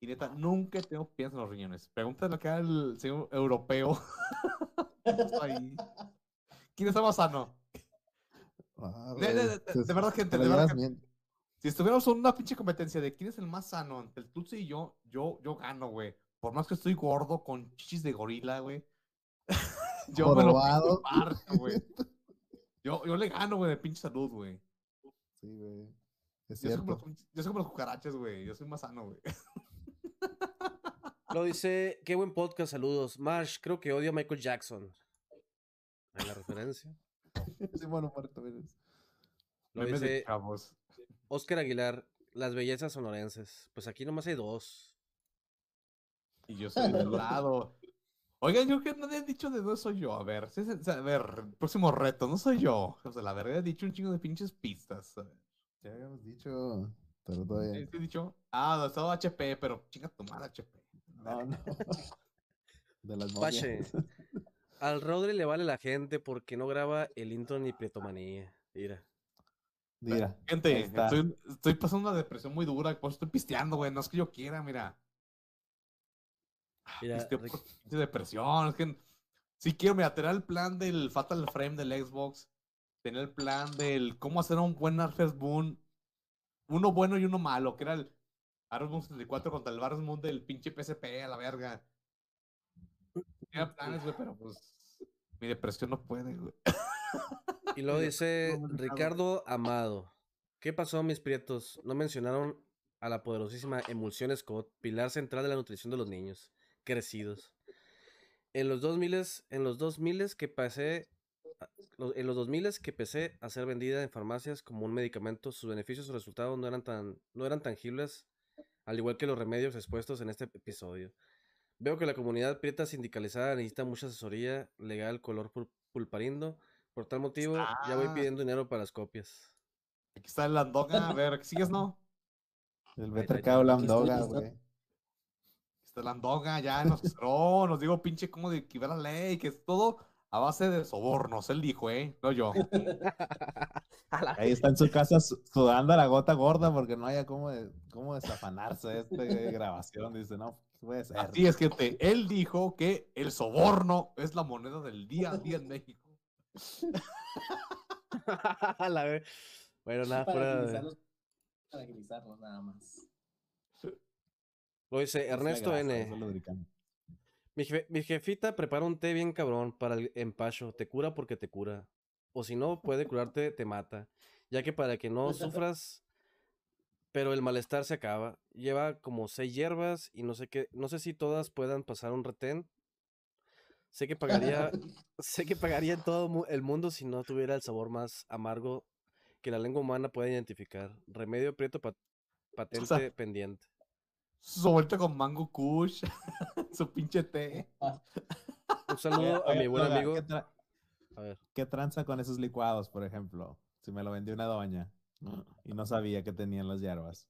Y neta, nunca tenido pies en los riñones. Pregúntale lo que era el señor europeo. Ahí. ¿Quién está más sano? Ah, De- de- güey, de- te- de verdad, gente, de verdad, gente. Si estuviéramos en una pinche competencia de quién es el más sano entre el Tutsi y yo, yo, yo gano, güey. Por más que estoy gordo con chichis de gorila, güey. yo me lo Jorobado. pinto y parto, güey. Yo, yo le gano, güey, de pinche salud, güey. Sí, güey. Es Yo soy, como los, yo soy como los cucarachas, güey. Yo soy más sano, güey. Lo dice, qué buen podcast, saludos. Marsh, creo que odio a Michael Jackson. Ahí la referencia. Sí, bueno, muerto eres. Lo Memes dice chavos. Oscar Aguilar, las bellezas sonorenses. Pues aquí nomás hay dos. Y yo soy del lado. Oigan, yo que nadie ha dicho de dónde soy yo. A ver, a ver, próximo reto, no soy yo. O sea, la verdad he dicho un chingo de pinches pistas. A ver, Ya habíamos dicho, pero todavía. ¿sí he dicho? Ah, no, estaba HP, pero chinga tu madre HP. No, no. De las Pache. Al Rodri le vale la gente porque no graba el intro ni Pretomanía. Mira. Mira. Gente, estoy, estoy pasando una depresión muy dura, por eso estoy pisteando, güey. No es que yo quiera, mira. Mira, Pisteo Ric- por pinche depresión. Es que si quiero, mira, tener el plan del Fatal Frame del Xbox, tener el plan del cómo hacer un buen Harvest Moon, uno bueno y uno malo, que era el Harvest Moon 64 contra el Harvest Moon del pinche PSP a la verga. Tenía planes, güey, pero pues mi depresión no puede, güey. Y luego dice. Ricardo Amado. ¿Qué pasó, mis prietos? No mencionaron a la poderosísima Emulsión Scott, pilar central de la nutrición de los niños crecidos. En los 2000 en los 2000 que pasé en los 2000 que empecé a ser vendida en farmacias como un medicamento, sus beneficios o resultados no eran tan no eran tangibles, al igual que los remedios expuestos en este episodio. Veo que la comunidad prieta sindicalizada necesita mucha asesoría legal color pul- pulparindo. Por tal motivo, ya voy Ah. pidiendo dinero para las copias. Aquí está el Andoga, a ver, ¿sigues no? El aquí estoy. güey. Aquí está el Andoga, ya nos cerró, nos digo pinche cómo de que la ley, que es todo a base de sobornos, él dijo, ¿eh? No yo. Ahí está en su casa su- sudando a la gota gorda porque no haya cómo, de- cómo desafanarse de esta grabación. Dice, no, ¿qué puede ser? Así es, gente. Él dijo que el soborno es la moneda del día a día en México. La ve- bueno, nada, para, fuera de- para agilizarlos nada más. Lo dice Ernesto N. Mi, mi jefita prepara un té bien cabrón para el empacho. Te cura porque te cura. O si no, puede curarte, te mata. Ya que para que no sufras, pero el malestar se acaba. Lleva como seis hierbas y no sé qué, no sé si todas puedan pasar un retén. Sé que pagaría, sé que pagaría en todo el mundo si no tuviera el sabor más amargo que la lengua humana puede identificar. Remedio prieto pa- patente pendiente. Su vuelta con Mango Kush, su pinche té. Un saludo a mi buen amigo. ¿qué, tra- A ver. qué tranza con esos licuados, por ejemplo? Si me lo vendió una doña y no sabía que tenían las hierbas.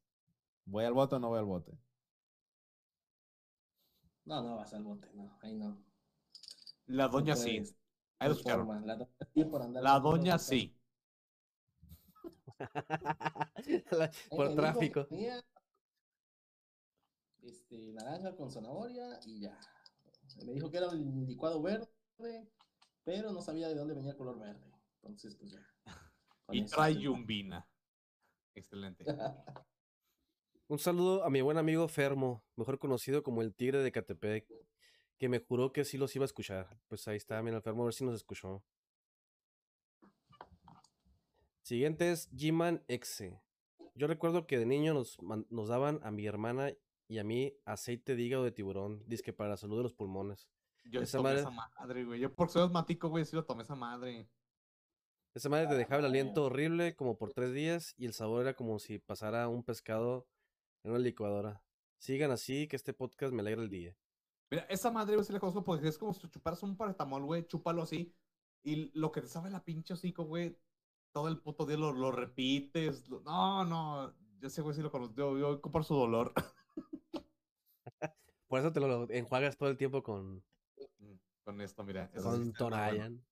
¿Voy al bote o no voy al bote? No, no vas al bote, no, ahí no. La No doña sí. Ahí lo escucharon. La doña sí por andar La vendiendo doña cosas. sí. La- Por me dijo que tráfico. tenía, Este, naranja con zanahoria y ya. Me dijo que era un licuado verde, pero no sabía de dónde venía el color verde. Entonces, pues ya. con Y eso trae yumbina. Excelente. Un saludo a mi buen amigo Fermo, mejor conocido como el Tigre de Catepec, que me juró que sí los iba a escuchar. Pues ahí está, mira, el Fermo, a ver si nos escuchó. Siguiente es G-Man Exe. Yo recuerdo que de niño nos, nos daban a mi hermana y a mí aceite de hígado de tiburón, disque para la salud de los pulmones. Yo Esa tomé madre- esa madre, güey. Yo por ser asmático, güey, sí lo tomé esa madre. Esa madre te dejaba el aliento horrible como por tres días y el sabor era como si pasara un pescado en una licuadora. Sigan así, que este podcast me alegra el día. Mira, esa madre, güey, sí la conozco porque es como si chuparas un paracetamol, güey, chúpalo así. Y lo que te sabe la pinche hocico, güey, todo el puto día lo, lo repites. lo- No, no, yo sé, güey, sí lo conozco. Yo, yo compro su dolor. Por eso te lo enjuagas todo el tiempo con, Con esto, mira. con bueno. Tonayan.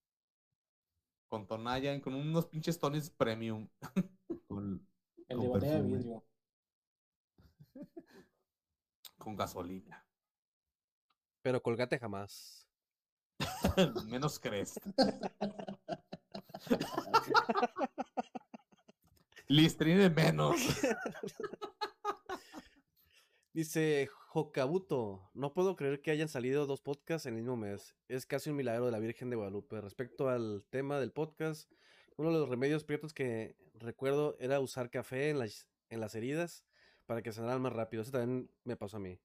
Con Tonayan, con unos pinches tonis premium. Con- El Con de botella de vidrio. Con gasolina. Pero colgate jamás. Menos crees. Listrine menos. Dice Jokabuto, no puedo creer que hayan salido dos podcasts en el mismo mes. Es casi un milagro de la Virgen de Guadalupe. Respecto al tema del podcast, uno de los remedios prietos que recuerdo era usar café en las, en las heridas para que sanaran más rápido. Eso también me pasó a mí.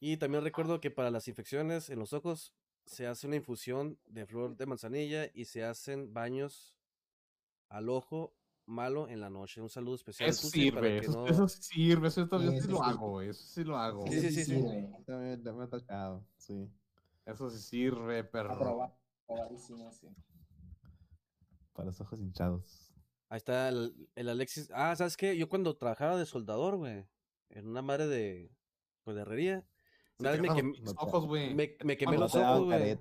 Y también recuerdo que para las infecciones en los ojos se hace una infusión de flor de manzanilla y se hacen baños al ojo malo en la noche. Un saludo especial. Eso para sirve, que eso, no- eso sí sirve, eso yo Sí, sí eso lo hago, güey, eso sí lo hago. Sí, sí, sí. También me ha tocado, sí. Eso sí sirve, perro. Aproba- Aprobadísimo, sí. Para los ojos hinchados. Ahí está el, el Alexis. Ah, ¿sabes qué? Yo cuando trabajaba de soldador, güey, en una madre de, pues, de herrería, Sí, una vez me, dejan quem- los ojos, güey. me, me quemé los ojos, güey.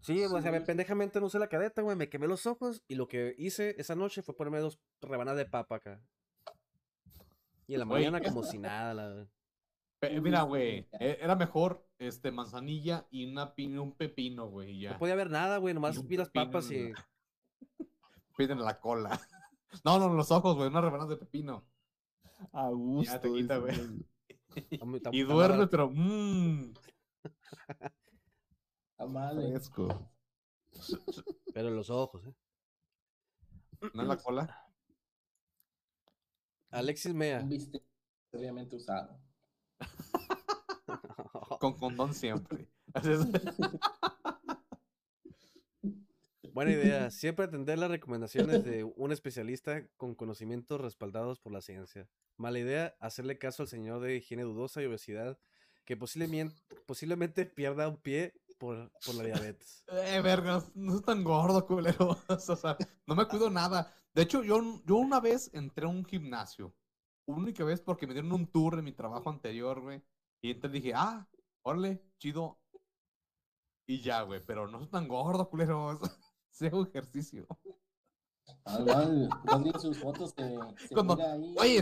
Sí, o sea, me pendejamente no usé la cadeta, güey, me quemé los ojos y lo que hice esa noche fue ponerme dos rebanadas de papa acá. Y en la mañana como si nada, la... Sí, Mira, güey, ya. e- era mejor este manzanilla y una pi- un pepino, güey, y ya. No podía ver nada, güey, nomás vi las papas y... en Pepino en la cola. No, no, los ojos, güey, unas rebanadas de pepino. A gusto. te quita, güey. Y duerme, pero mmm. Fresco. Pero en los ojos, ¿eh? ¿No en la cola? Alexis Mea. Un bistec previamente usado. Con condón siempre. Buena idea. Siempre atender las recomendaciones de un especialista con conocimientos respaldados por la ciencia. Mala idea, hacerle caso al señor de higiene dudosa y obesidad que posiblemente, posiblemente pierda un pie por, por la diabetes. Eh, vergas, no es tan gordo, culero. O sea, no me cuido nada. De hecho, yo, yo una vez entré a un gimnasio. Única vez porque me dieron un tour en mi trabajo anterior, güey. Y entonces dije, ah, órale, chido. Y ya, güey, pero no soy tan gordo, culero. Sí hago ejercicio. Ah, igual, sus fotos se, se Cuando- ahí.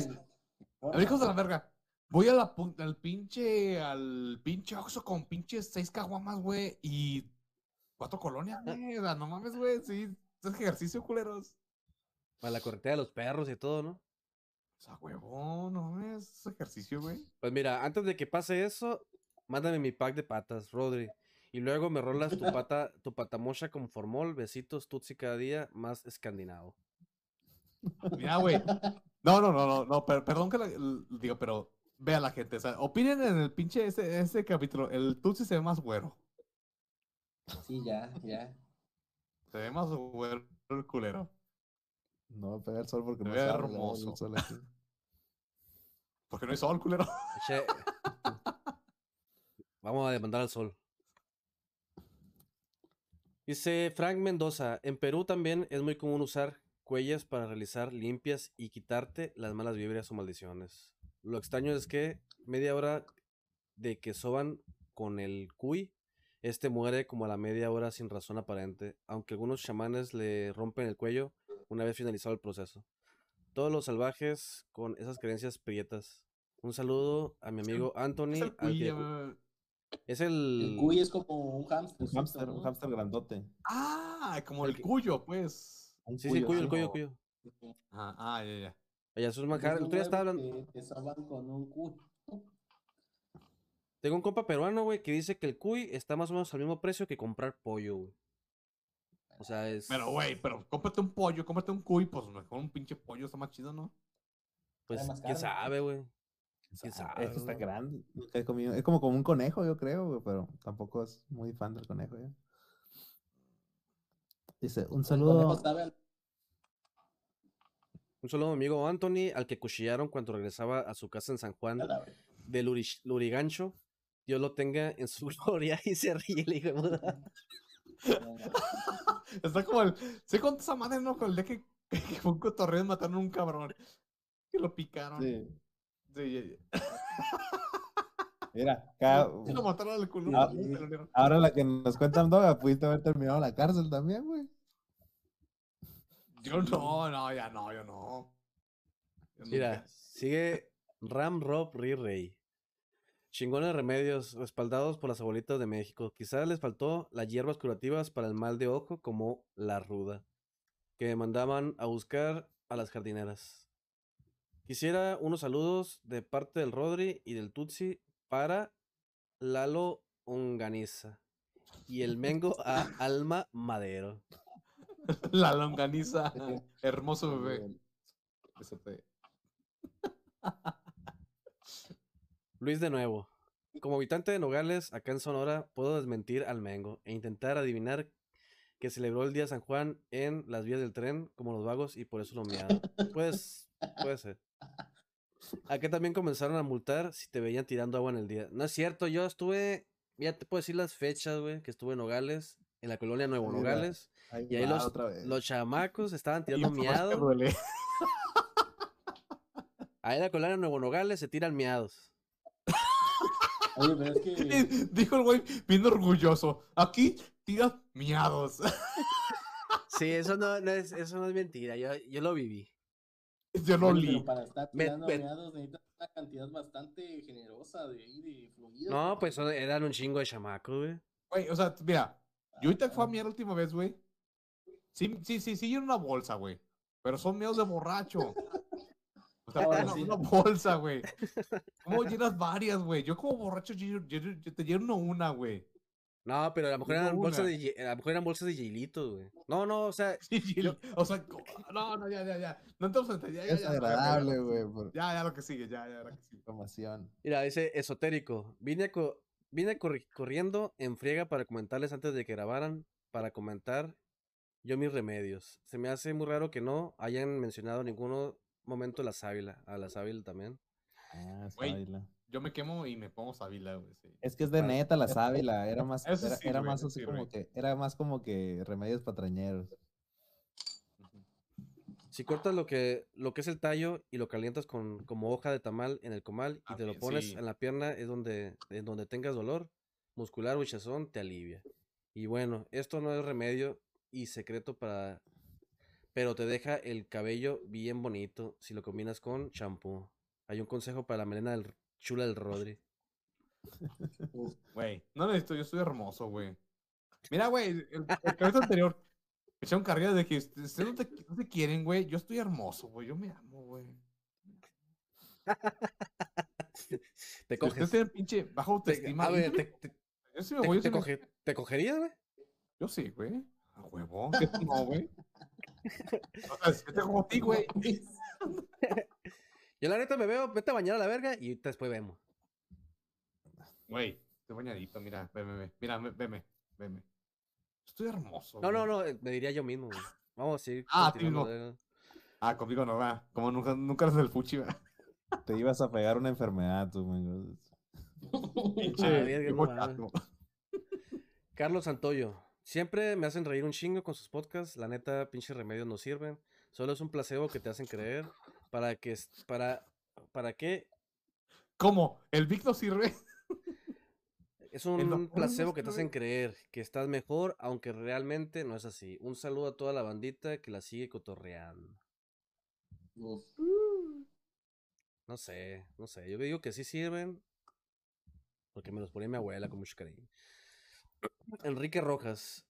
Hijos de la verga. Voy a la, al pinche, al pinche Oxxo con pinches seis caguamas, güey, y cuatro colonias, güey. O sea, no mames, güey, sí, es ejercicio, culeros. Para la corretea de los perros y todo, ¿no? O sea, huevón, no mames, es ejercicio, güey. Pues mira, antes de que pase eso, mándame mi pack de patas, Rodri. Y luego me rolas tu pata, tu patamocha con formol, besitos, tutsi cada día, más escandinavo. Mira, güey. No, no, no, no, no, per- perdón que la- digo, pero vea la gente, o sea, opinen en el pinche ese, ese capítulo. El Tutsi se ve más güero. Sí, ya, ya. Se ve más güero el culero. No va a pegar el sol porque Se no ve hermoso. sol aquí. Porque no hay sol, culero. Che- Vamos a demandar al sol. Dice Frank Mendoza, en Perú también es muy común usar cuellas para realizar limpias y quitarte las malas vibras o maldiciones. Lo extraño es que media hora de que soban con el cuy, este muere como a la media hora sin razón aparente, aunque algunos chamanes le rompen el cuello una vez finalizado el proceso. Todos los salvajes con esas creencias prietas. Un saludo a mi amigo Anthony. Es el al que- cuy, es El el. cuy es como un hámster. Un hámster, un hámster grandote. Ah, como El el cuyo, pues. Sí, sí, cuyo, el cuyo, cuyo. Ah, ah, ya, ya. El otro día estaba huevo hablando. que soban con un cuy. Tengo un compa peruano, güey, que dice que el cuy está más o menos al mismo precio que comprar pollo, güey. O sea, es. Pero, güey, pero cómprate un pollo, cómprate un cuy, pues mejor un pinche pollo está más chido, ¿no? Pues, quién caro. sabe, güey. ¿Quién sabe, Este está grande. nunca he comido- Es como, como un conejo, yo creo, güey, pero tampoco es muy fan del conejo. ¿ya? Dice, un El saludo. conejo sabe al- Un saludo a mi amigo Anthony, al que cuchillaron cuando regresaba a su casa en San Juan de Luri- Lurigancho. Dios lo tenga en su gloria y se ríe el hijo de puta. Está como el. ¿Se contó esa madre, no? Con el de que, que fue un cotorreo y mataron a un cabrón. Que lo picaron. Sí. Sí. Mira, cada- Sí, lo mataron al culo. Ah, ahora la que nos cuentan Doga, pudiste haber terminado la cárcel también, güey. Yo no, no, ya no, yo no. Yo Mira, nunca. sigue Ram Rob Ri Rey. Chingones remedios respaldados por las abuelitas de México. Quizás les faltó las hierbas curativas para el mal de ojo como la ruda, que mandaban a buscar a las jardineras. Quisiera unos saludos de parte del Rodri y del Tutsi para Lalo Onganiza y el Mengo a Alma Madero. La longaniza. Hermoso bebé. Luis de nuevo. Como habitante de Nogales, acá en Sonora, puedo desmentir al Mengo e intentar adivinar que celebró el día de San Juan en las vías del tren, como los vagos, y por eso lo mearon. Pues, puede ser. Acá también comenzaron a multar si te veían tirando agua en el día. No es cierto, yo estuve, ya te puedo decir las fechas, güey, que estuve en Nogales, en la colonia Nuevo Nogales, Ahí y ahí va los, los chamacos estaban tirando miados. Ahí en la colonia Nuevo Nogales se tiran miados. Oye, pero es que. Dijo el güey bien orgulloso. Aquí tiras miados. Sí, eso no, no es, eso no es mentira, yo, yo lo viví. Yo no li. pero para estar Me- tirando me- meados necesitas una cantidad bastante generosa de, de fluido. No, pues eran un chingo de chamacos, güey. Güey, o sea, mira, yo ahorita fue a miar la última vez, güey. Sí, sí, sí, sí, en una bolsa, güey. Pero son miedos de borracho. O sea, Ahora una, sí. una bolsa, güey. ¿Cómo llenas varias, güey? Yo como borracho yo, yo- yo te lleno una, güey. No, pero a lo mejor eran bolsas de, a lo mejor eran bolsas de hielitos, güey. No, no, o sea, Sí, Yo- O sea, no, no, ya, ya, ya. No entramos en ya, ya, Es ya, agradable, ya, güey, por Ya, ya, lo que sigue, ya, ya, lo que sigue. información. mira, dice esotérico. Vine, a co- vine corri- corriendo en friega para comentarles antes de que grabaran, para comentar yo mis remedios. Se me hace muy raro que no hayan mencionado en ningún momento la sábila. A la sábila también. Ah, sábila. Yo me quemo y me pongo sábila, güey. Sí. Es que es de neta la sábila, era más, era, sí, era güey, más así sí, como güey. que, era más como que remedios patrañeros. Si cortas lo que, lo que es el tallo y lo calientas con, como hoja de tamal en el comal y te lo pones sí. en la pierna, es donde, en donde tengas dolor muscular o hinchazón, te alivia. Y bueno, esto no es remedio y secreto para... Pero te deja el cabello bien bonito si lo combinas con champú. Hay un consejo para la melena del chula del Rodri. Güey, no necesito, yo estoy hermoso, güey. Mira, güey, el, el capítulo anterior echaron carrera de que ustedes no te, no te quieren, güey. Yo estoy hermoso, güey. Yo me amo, güey. Te coges. pinche baja Te- a ver, te, te- yo sí me te- voy, yo te sí me- coge- ¿te cogerías, güey? Yo sí, güey. A huevo. ¿Qué no, güey? O sea, si te como a ti, güey. Yo la neta me veo, vete a bañar a la verga y después vemos. Güey, estoy bañadito, mira, veme, veme. Mira, ve- veme, veme. Estoy hermoso. No, no, güey. no, eh, me diría yo mismo, güey. Vamos a seguir. Ah, eh. Ah, conmigo no va. Como nunca, nunca eres el fuchi, va. Te ibas a pegar una enfermedad, tú, güey. Pinche no chato. Carlos Santoyo. Siempre me hacen reír un chingo con sus podcasts. La neta, pinches remedios no sirven. Solo es un placebo que te hacen creer. Para que. Para. ¿Para qué? ¿Cómo? ¿El Vic no sirve? Es un placebo que te hacen creer que estás mejor, aunque realmente no es así. Un saludo a toda la bandita que la sigue cotorreando. Uf. No sé, no sé. Yo digo que sí sirven. Porque me los ponía mi abuela con mucho cariño. Enrique Rojas.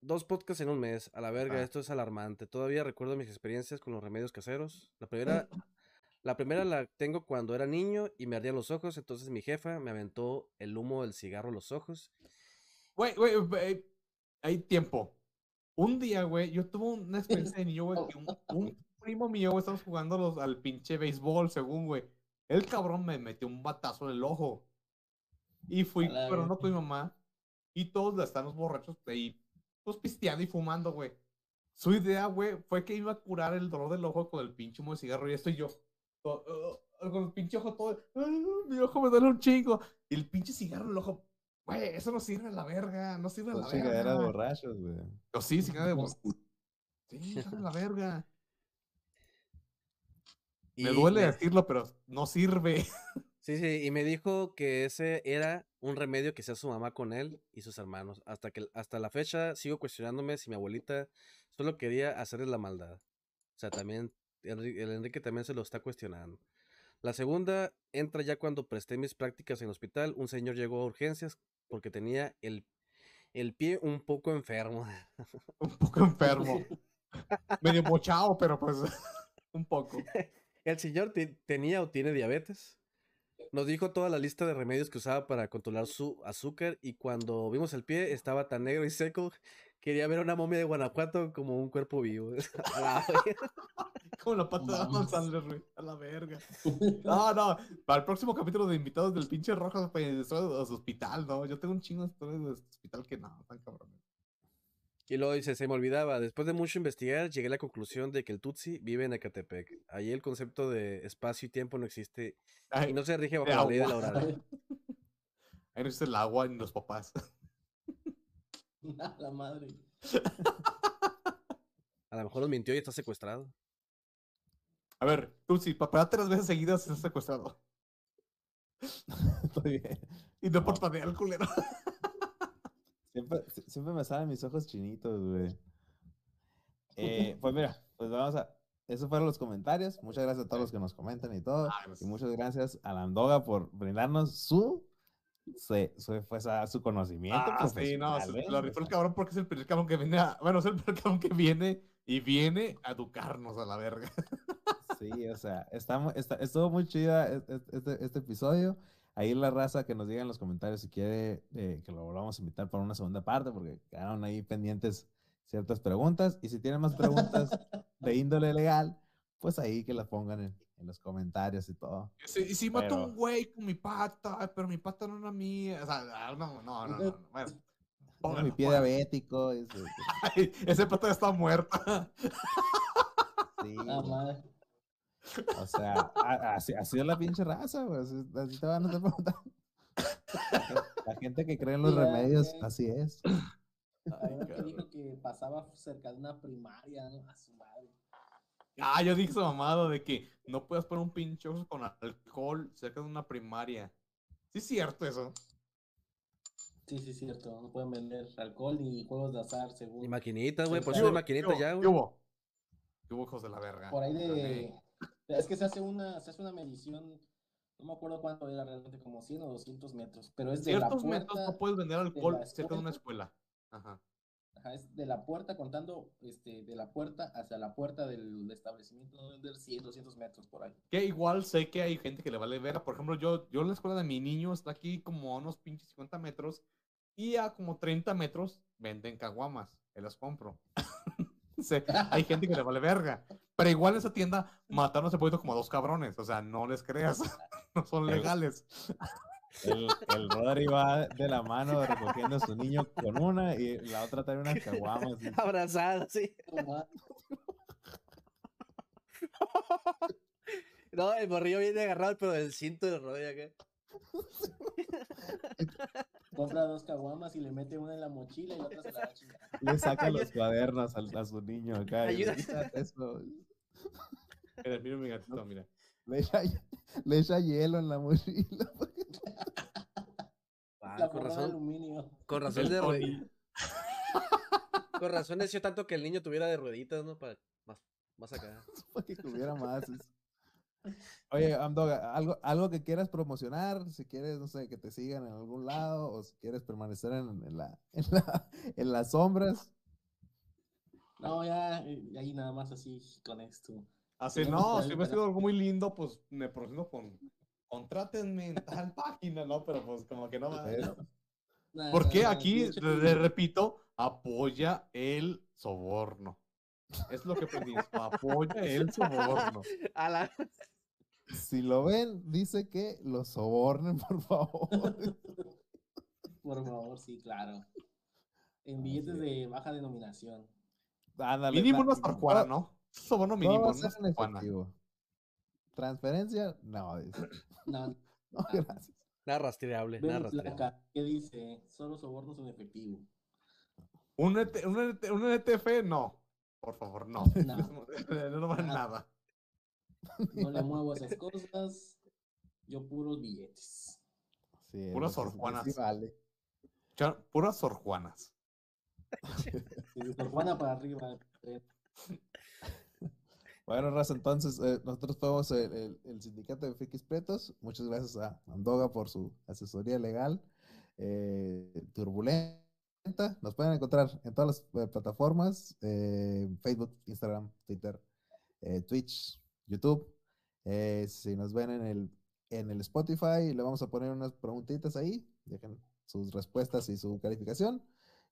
Dos podcasts en un mes. A la verga, Ah. esto es alarmante. Todavía recuerdo mis experiencias con los remedios caseros. La primera, la primera la tengo cuando era niño y me ardían los ojos. Entonces mi jefa me aventó el humo del cigarro a los ojos. Güey, güey, güey, hay tiempo. Un día, güey, yo tuve una experiencia de niño, güey, que un, un primo mío, güey, estábamos jugando los- al pinche béisbol, según, güey. El cabrón me metió un batazo en el ojo. Y fui corriendo con mi mamá. Y todos están los borrachos ahí, pues pisteando y fumando, güey. Su idea, güey, fue que iba a curar el dolor del ojo con el pinche humo de cigarro. Y estoy yo. "Uh, con el pinche ojo todo. "Ah, mi ojo me duele un chingo. Y el pinche cigarro en el ojo. Güey, eso no sirve a la verga. No sirve a la Son chingaderas verga. borrachos, güey. O sí, cigarro de No, bo- sí. A la verga. Y Me duele me- decirlo, pero no sirve. Sí, sí, y me dijo que ese era un remedio que hacía su mamá con él y sus hermanos. Hasta que hasta la fecha sigo cuestionándome si mi abuelita solo quería hacerle la maldad. O sea, también el Enrique también se lo está cuestionando. La segunda entra ya cuando presté mis prácticas en el hospital. Un señor llegó a urgencias porque tenía el, el pie un poco enfermo. Un poco enfermo. Medio mochado, pero pues un poco. El señor te- tenía o tiene diabetes. Nos dijo toda la lista de remedios que usaba para controlar su azúcar y cuando vimos el pie estaba tan negro y seco, quería ver una momia de Guanajuato como un cuerpo vivo. A la. Como la pata de. Sandler, güey. A la verga. No, no. Para el próximo capítulo de invitados del pinche Rojas, pues, de su hospital, ¿no? Yo tengo un chingo de historias de su hospital que no, tan cabrón. y luego dice, se me olvidaba, después de mucho investigar llegué a la conclusión de que el Tutsi vive en Ecatepec. Allí el concepto de espacio y tiempo no existe Ay, y no se rige bajo la ley de la horaria. ahí no existe el agua ni los papás. A la madre. A lo mejor nos mintió y está secuestrado. A ver, tú si papá tres veces seguidas estás secuestrado. Estoy bien. Y no por panear el culero. Siempre, sie- siempre me salen mis ojos chinitos, güey. Eh, pues mira, pues vamos a. Esos fueron los comentarios. Muchas gracias a todos los que nos comentan y todo. Ah, Y muchas gracias a la Andoga por brindarnos su, su, su, pues, a su conocimiento. Ah, sí, no, se- ¿eh? lo rifó el cabrón porque es el primer cabrón que viene a. Bueno, es el primer cabrón que viene y viene a educarnos a la verga. Sí, o sea, está, está- estuvo muy chida es- es- este, este episodio. Ahí la raza que nos diga en los comentarios si quiere eh, que lo volvamos a invitar para una segunda parte, porque quedaron ahí pendientes ciertas preguntas. Y si tienen más preguntas de índole legal, pues ahí que las pongan en, en los comentarios y todo. Y si, y si mato Pero- un güey con mi pata, ay, pero mi pata no era mía. O sea, ah, no, no, no, no. no, Bueno, Tengo mi pie pónganlo. diabético. su- Ay, Ese pata ya está muerta. sí, A la madre. o sea, así, así es la pinche raza, güey. Así, así te van a estar preguntando. La gen- La gente que cree en los ya, remedios, ya. así es. Hay uno que dijo que pasaba cerca de una primaria, ¿no? A su madre. Ah, yo dije esa mamada de que no puedes poner un pinche oso con alcohol cerca de una primaria. Sí es cierto eso. Sí, sí, cierto. No pueden vender alcohol ni juegos de azar, según. Y maquinitas, güey, Sí, por ¿qué eso hay maquinitas ya, ¿Qué güey. hubo? ¿Qué hubo, hijos de la verga? Por ahí de. Es que se hace una, se hace una medición. No me acuerdo cuánto era realmente, como 100 o 200 metros. Pero es de la Ciertos metros puerta. no puedes vender alcohol la cerca de una escuela. Ajá. Ajá, es de la puerta, contando este, de la puerta hacia la puerta del establecimiento, no vender 100, 200 metros por ahí. Que igual sé que hay gente que le vale ver. Por ejemplo, yo, yo en la escuela de mi niño está aquí como a unos pinches 50 metros y a como 30 metros venden caguamas. Que las compro. Sé, hay gente que le vale verga. Pero igual en esa tienda mataron hace poquito como a dos cabrones. O sea, no les creas. no son legales. El, el Rodri va de la mano recogiendo a su niño con una y la otra trae unas caguamas. y- Abrazada, sí. No, el morrillo viene agarrado, pero del cinto del rodillo acá. compra dos caguamas y le mete una en la mochila y la otra se la va a chingar. Le saca los cuadernos a, su niño acá. Ayuda. eso. Mira, mira mi gatito, mira. Le echa, le echa hielo en la mochila. Ah, La con razón, aluminio. con razón de. Con razón decía tanto que el niño tuviera de rueditas, ¿no? Para más, más acá. para que tuviera más. es- Oye, Amdoga, ¿algo, algo que quieras promocionar, si quieres, no sé, que te sigan en algún lado, o si quieres permanecer en, en la, en, la, en las sombras. No, ya, eh, ahí nada más así con esto. Así, Sí, no, si hubiera sido algo muy lindo, pues me procedo con. Contrátenme en tal página, ¿no? Pero pues como que no va. Porque aquí, le, le repito, apoya el soborno. Es lo que pedí, apoya el soborno. A la... Si lo ven, dice que lo sobornen, por favor. Por favor, sí, claro. En billetes de baja denominación. Ándale, Mínimo Juana, todo- ¿no? Soborno mínimo, va a unas ser en efectivo. transferencia, no, dice. No, No, gracias. Nada rastreable, nada rastreable. ¿Qué dice? Solo sobornos en efectivo. ¿Un, ET un, ET un ETF? No. Por favor, no. No. no vale nada. No le muevo esas cosas. Yo puros billetes. Sí, Puras eso sí- sí orjuanas. vale. Puras Sor Juanas. Desde Sor Juana para arriba. Bueno, Raza, entonces eh, nosotros fuimos el, sindicato de Frikis Pretos. Muchas gracias a Andoga por su asesoría legal. eh, turbulenta. Nos pueden encontrar en todas las eh, plataformas: eh, Facebook, Instagram, Twitter, Twitch, YouTube. Si nos ven en el, en el Spotify, le vamos a poner unas preguntitas ahí. Dejen sus respuestas y su calificación.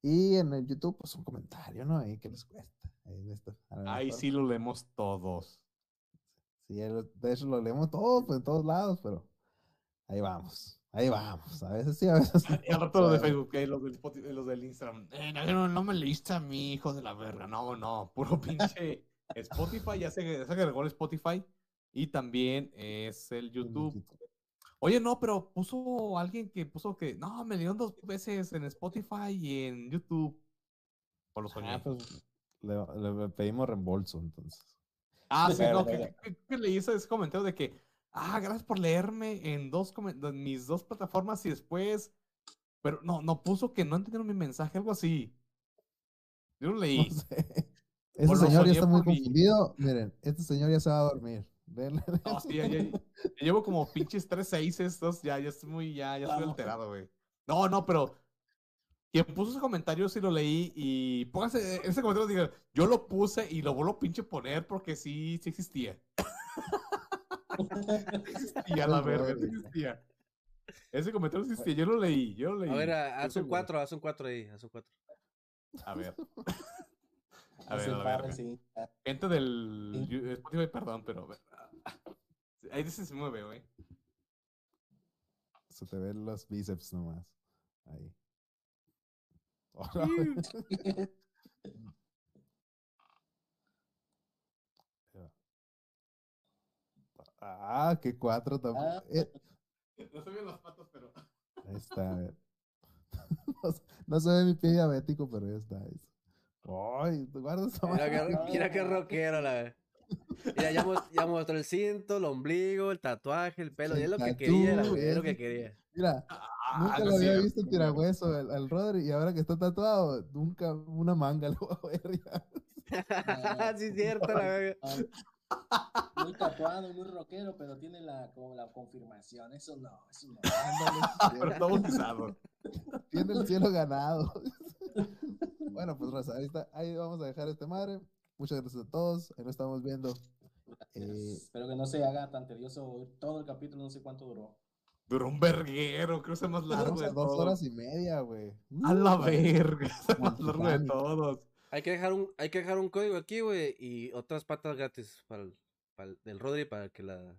Y en el YouTube, pues un comentario, ¿no? Ahí que les cuesta. Ahí, en mejor. sí lo leemos todos. Sí, de hecho lo leemos todo, pues en todos lados, pero ahí vamos, ahí vamos. A veces sí, a veces no. Y al rato los de Facebook, eh, los del los Instagram. Eh, no, me leíste a mi hijo de la verga. No, no, puro pinche Spotify. Ya se, ya se agregó el Spotify. Y también es el YouTube. Oye, no, pero puso alguien que puso que no, me dieron dos veces en Spotify y en YouTube. O lo soñé. Ah, pues le, le pedimos reembolso, entonces. Ah, sí, Pero- no, que, que- que le hice ese comentario de que, ah, gracias por leerme en dos comen- en mis dos plataformas y después, pero no, no puso que no entendieron mi mensaje, algo así. Yo lo No leí. sé. Ese lo señor ya está muy confundido. Miren, este señor ya se va a dormir. Denle- No, sí, ya, ya- ya llevo como pinches tres seis estos, ya, ya estoy muy, ya, ya estoy alterado, güey. No, no, pero quien puso ese comentario sí lo leí y póngase ese comentario, diga, yo lo puse y lo vuelvo a pinche poner porque sí, sí existía. existía la verga, sí existía. Ese comentario sí existía, yo lo leí, yo lo leí. A ver, haz un. 4, haz un 4 ahí, haz un 4. A ver. A ver, a sí. Ah, Gente del Sí. Spotify, perdón, pero. Ahí dice se mueve, güey. Se te ven los bíceps nomás. Ahí. Ah, qué cuatro también. Ah. No se ven las patas, pero. ahí está. a ver. No, se- no se ve mi pie diabético, pero ya está. eso. Ay, guarda esa Mira qué, mira qué rockero la vez. Mira, ya, ya mostró el cinto, el ombligo, el tatuaje, el pelo. Y es lo que quería, la es lo ese- que quería. Mira, Ah, nunca no lo había visto en tirahueso al, al Rodri y ahora que está tatuado, nunca una manga lo voy a ver ya. sí, es cierto, la verga. Muy tatuado, muy rockero, pero tiene la, como la confirmación. Eso no, eso no. Pero bautizado. Tiene el cielo ganado. bueno, pues Raza, ahí está. Ahí vamos a dejar este madre. Muchas gracias a todos. Ahí nos estamos viendo. Eh, Espero que no se haga tan tedioso todo el capítulo, no sé cuánto duró. Duró un verguero, creo que es el más largo de dos todos. horas y media, güey. A la verga, es más largo de todos. Hay que dejar un, hay que dejar un código aquí, güey, y otras patas gratis para el, para el- del Rodri para que la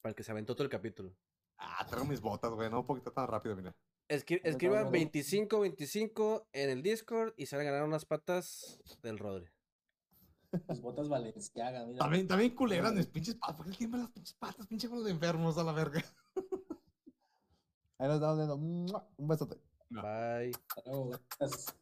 para el que se aventó todo el capítulo. Ah, traigo mis botas, güey, no un poquito tan rápido, mira. Escri- escriban vamos. 2525 en el Discord y se van a ganar unas patas del Rodri. Las botas Valenciaga, mira. También, también culeras mis pinches patas. ¿Por qué tienen las pinches patas? Pinche con los enfermos a la verga. Ahí nos estamos viendo. Un besote. Bye. Gracias.